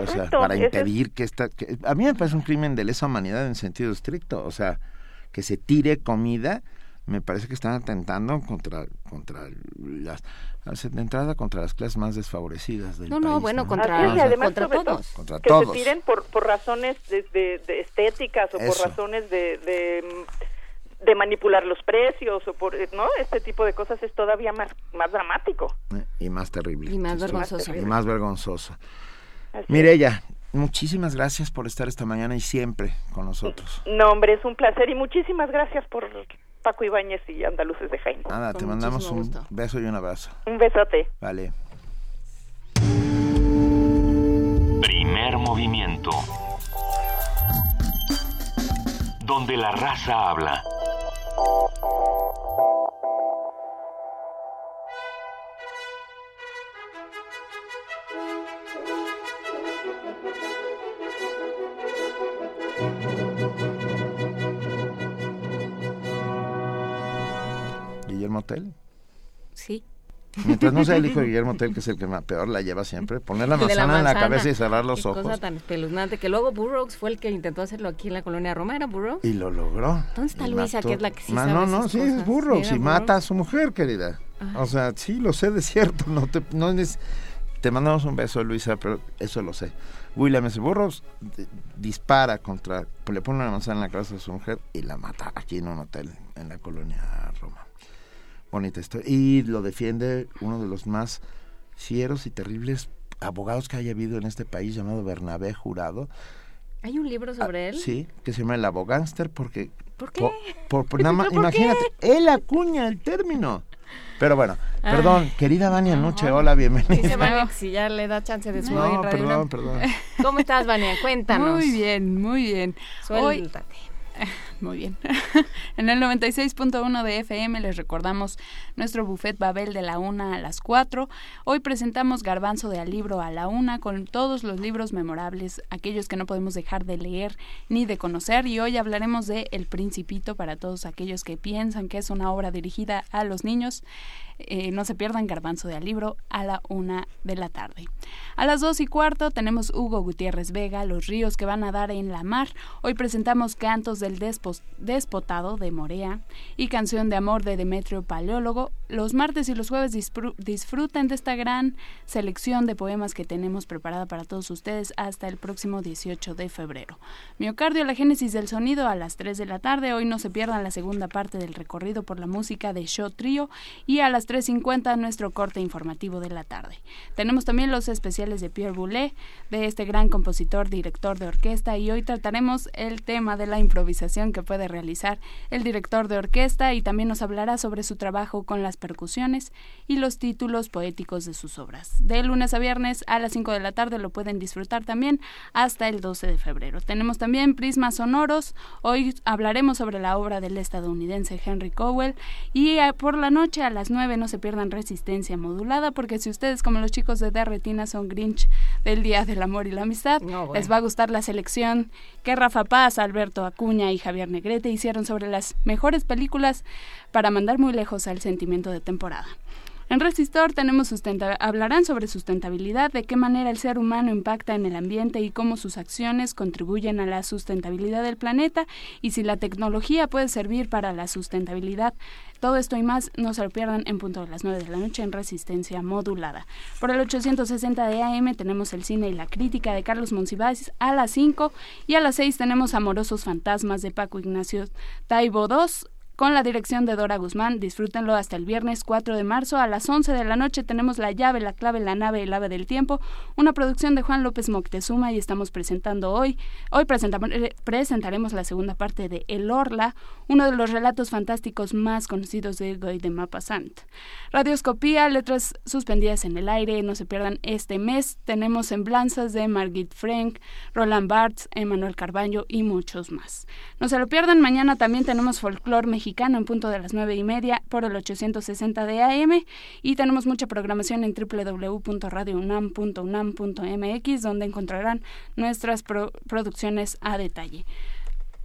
o sea para impedir que esta a mí me parece un crimen de lesa humanidad en sentido estricto o sea que se tire comida me parece que están atentando contra contra las de entrada contra las clases más desfavorecidas del no, país. No, bueno, contra, contra todos. Contra que se tiren por, por razones de, estéticas o por razones de, de, manipular los precios o por no este tipo de cosas es todavía más más dramático. Y más terrible. Y más vergonzoso. y más vergonzoso Mireya muchísimas gracias por estar esta mañana y siempre con nosotros. No hombre es un placer y muchísimas gracias por Paco Ibáñez y Andaluces de Jaime. Nada, te mandamos un beso y un abrazo. Un besote. Vale. Primer movimiento. Donde la raza habla. Guillermo Tell? Sí. Mientras no sea el hijo de (laughs) Guillermo Tell, que es el que peor la lleva siempre, poner la manzana, en la cabeza y cerrar los ojos. cosa tan espeluznante, que luego Burroughs fue el que intentó hacerlo aquí en la colonia Roma, ¿era Burroughs? Y lo logró. ¿Dónde está Luisa, que es la que sí sabe No, no, sí, es Burroughs, y mata a su mujer, querida. O sea, sí, lo sé de cierto, no te, no es, te mandamos un beso, Luisa, pero eso lo sé. William S. Burroughs dispara contra, le pone una manzana en la cabeza a su mujer y la mata aquí en un hotel en la colonia Roma. Bonita historia. Y lo defiende uno de los más fieros y terribles abogados que haya habido en este país llamado Bernabé Jurado. ¿Hay un libro sobre ah, él? Sí, que se llama El Abogánster porque... ¿Por qué? (laughs) Por, imagínate, él acuña el término. Pero bueno, perdón, querida Vania Nuche, hola, bienvenida. Dice Vania si ya le da chance de subir no, perdón, perdón. (laughs) ¿Cómo estás, Vania? (laughs) Cuéntanos. Muy bien, muy bien. Suéltate. (laughs) Muy bien. (laughs) en el 96.1 de FM les recordamos nuestro buffet Babel de la 1 a las 4. Hoy presentamos Garbanzo de al libro a la 1 con todos los libros memorables, aquellos que no podemos dejar de leer ni de conocer. Y hoy hablaremos de El Principito para todos aquellos que piensan que es una obra dirigida a los niños. Eh, no se pierdan Garbanzo de al libro a la una de la tarde. A las dos y cuarto tenemos Hugo Gutiérrez Vega, Los ríos que van a dar en la mar. Hoy presentamos Cantos del Despotado de Morea y Canción de Amor de Demetrio Paleólogo. Los martes y los jueves disfruten de esta gran selección de poemas que tenemos preparada para todos ustedes hasta el próximo 18 de febrero. Miocardio, la génesis del sonido a las 3 de la tarde. Hoy no se pierdan la segunda parte del recorrido por la música de Show Trio y a las 3.50 nuestro corte informativo de la tarde. Tenemos también los especiales de Pierre Boulez, de este gran compositor, director de orquesta, y hoy trataremos el tema de la improvisación que puede realizar el director de orquesta y también nos hablará sobre su trabajo con las percusiones y los títulos poéticos de sus obras. De lunes a viernes a las 5 de la tarde lo pueden disfrutar también hasta el 12 de febrero. Tenemos también Prismas Sonoros. Hoy hablaremos sobre la obra del estadounidense Henry Cowell y eh, por la noche a las 9 no se pierdan resistencia modulada, porque si ustedes, como los chicos de Derretina, son Grinch del Día del Amor y la Amistad, les va a gustar la selección que Rafa Paz, Alberto Acuña y Javier Negrete hicieron sobre las mejores películas para mandar muy lejos al sentimiento de temporada. En Resistor tenemos hablarán sobre sustentabilidad, de qué manera el ser humano impacta en el ambiente y cómo sus acciones contribuyen a la sustentabilidad del planeta y si la tecnología puede servir para la sustentabilidad. Todo esto y más no se lo pierdan en punto de las 9 de la noche en Resistencia Modulada. Por el 860 de AM tenemos el cine y la crítica de Carlos Monsiváis a las 5 y a las 6 tenemos Amorosos Fantasmas de Paco Ignacio Taibo 2 con la dirección de Dora Guzmán. Disfrútenlo hasta el viernes 4 de marzo. A las 11 de la noche tenemos La llave, la clave, la nave, el ave del tiempo, una producción de Juan López Moctezuma y estamos presentando hoy. Hoy eh, presentaremos la segunda parte de El Orla, uno de los relatos fantásticos más conocidos de Goy de Mapasant. Radioscopía, letras suspendidas en el aire, no se pierdan este mes. Tenemos semblanzas de Margit Frank, Roland Barthes, Emanuel Carbaño y muchos más. No se lo pierdan, mañana también tenemos folclore mexicano en punto de las nueve y media por el 860 de AM y tenemos mucha programación en www.radiounam.unam.mx donde encontrarán nuestras producciones a detalle.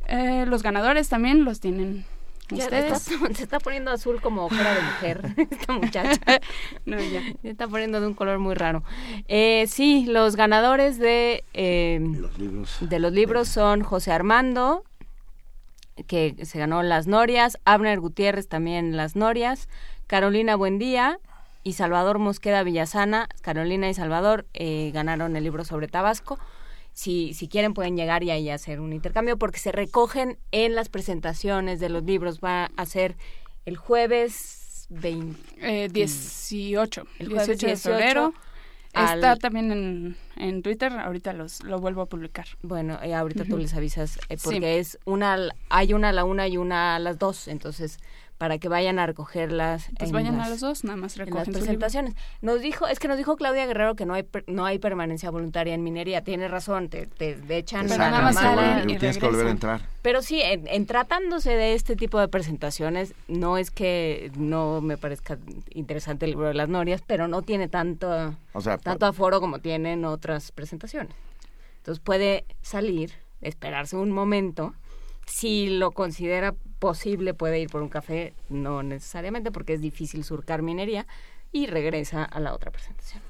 Eh, los ganadores también los tienen ustedes. se está poniendo azul como cara de mujer (laughs) (laughs) esta muchacha. (laughs) no, ya. Se está poniendo de un color muy raro. Eh, sí, los ganadores de, eh, los libros. de los libros son José Armando, que se ganó Las Norias, Abner Gutiérrez también Las Norias, Carolina Buendía y Salvador Mosqueda Villasana. Carolina y Salvador eh, ganaron el libro sobre Tabasco. Si, si quieren pueden llegar y ahí hacer un intercambio porque se recogen en las presentaciones de los libros. Va a ser el jueves 20, 18, eh, el 18 de febrero Está también en, en, Twitter, ahorita los, lo vuelvo a publicar. Bueno, y ahorita tú les avisas, eh, porque es una, hay una a la una y una a las dos, entonces para que vayan a recogerlas. Pues vayan a los dos, nada más recogen las presentaciones. Nos dijo, es que nos dijo Claudia Guerrero que no hay no hay permanencia voluntaria en minería. Tiene razón, te, te, echan Pero nada más y, tienes que volver a entrar. Pero sí, en, tratándose de este tipo de presentaciones, no es que no me parezca interesante el libro de las norias, pero no tiene tanto, tanto aforo como tienen otras presentaciones. Entonces puede salir, esperarse un momento, si lo considera posible puede ir por un café, no necesariamente porque es difícil surcar minería y regresa a la otra presentación.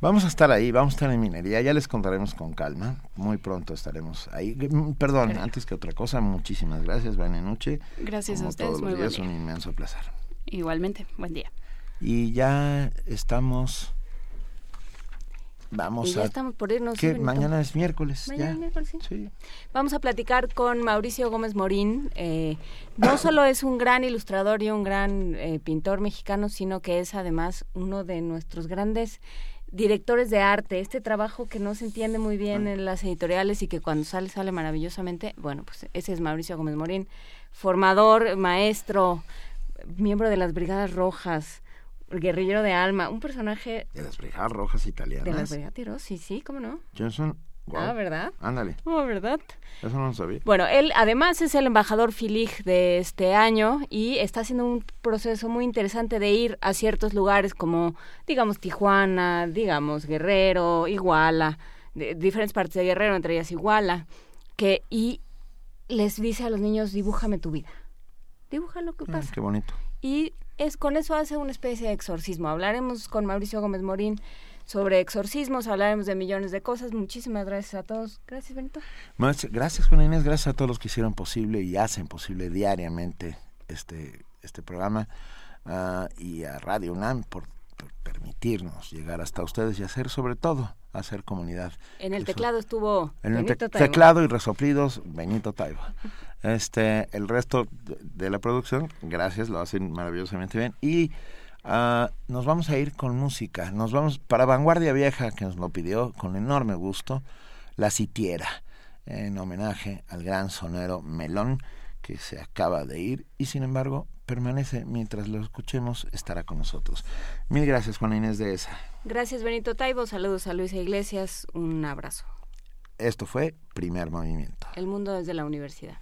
Vamos a estar ahí, vamos a estar en minería, ya les contaremos con calma, muy pronto estaremos ahí. Perdón, antes que otra cosa, muchísimas gracias, buena noche. Gracias a ustedes, todos los días, un inmenso placer. Igualmente, buen día. Y ya estamos Vamos ya estamos por irnos. Que mañana es miércoles. Mañana miércoles, sí. Vamos a platicar con Mauricio Gómez Morín. Eh, no solo es un gran ilustrador y un gran eh, pintor mexicano, sino que es además uno de nuestros grandes directores de arte. Este trabajo que no se entiende muy bien ah. en las editoriales y que cuando sale sale maravillosamente. Bueno, pues ese es Mauricio Gómez Morín, formador, maestro, miembro de las Brigadas Rojas guerrillero de alma, un personaje... De las Brigadas Rojas Italianas. De las Brigadas sí, sí, ¿cómo no? Johnson, Ah, ¿verdad? Ándale. Oh, ¿verdad? Eso no lo sabía. Bueno, él además es el embajador Filig de este año y está haciendo un proceso muy interesante de ir a ciertos lugares como, digamos, Tijuana, digamos, Guerrero, Iguala, de diferentes partes de Guerrero, entre ellas Iguala, que y les dice a los niños, dibújame tu vida. Dibuja lo que Ah, pasa. qué bonito. Y es con eso hace una especie de exorcismo. Hablaremos con Mauricio Gómez Morín sobre exorcismos, hablaremos de millones de cosas. Muchísimas gracias a todos. Gracias, Benito. Gracias, Juana Inés. Gracias a todos los que hicieron posible y hacen posible diariamente este, este programa. ah, y a Radio UNAM por permitirnos llegar hasta ustedes y hacer, sobre todo, hacer comunidad. En el Eso- teclado estuvo En el Benito Taibo. teclado y resoplidos, Benito Taibo. Este, el resto de, la producción, gracias, lo hacen maravillosamente bien. Y ah, nos vamos a ir con música. Nos vamos para Vanguardia Vieja, que nos lo pidió con enorme gusto, La Sitiera, en homenaje al gran sonero Melón, que se acaba de ir y sin embargo permanece mientras lo escuchemos, estará con nosotros. Mil gracias, Juana Inés de esa. Gracias, Benito Taibo. Saludos a Luisa Iglesias. Un abrazo. Esto fue Primer Movimiento. El mundo desde la universidad.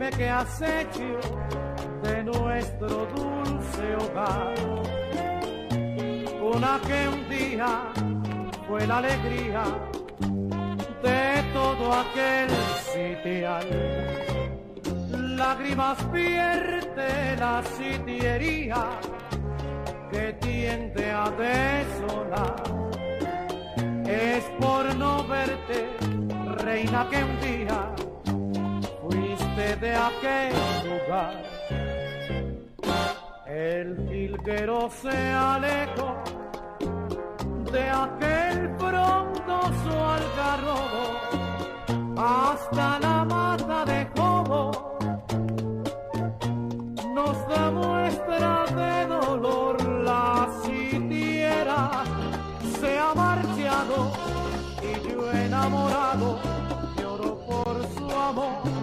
Dime qué has hecho de nuestro dulce hogar. Una que un día fue la alegría de todo aquel sitial. Lágrimas vierte la sitiería que tiende a desolar. Es por no verte reina que un día de aquel lugar. El jilguero se alejó de aquel frondoso algarrobo hasta la mata de Jobo. Nos da muestra de dolor la sitiera se ha marchado y yo enamorado lloro por su amor.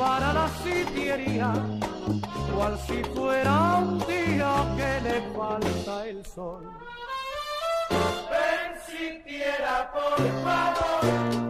Para la sitiería, cual si fuera un día que le falta el sol. Ven sitiera, por favor,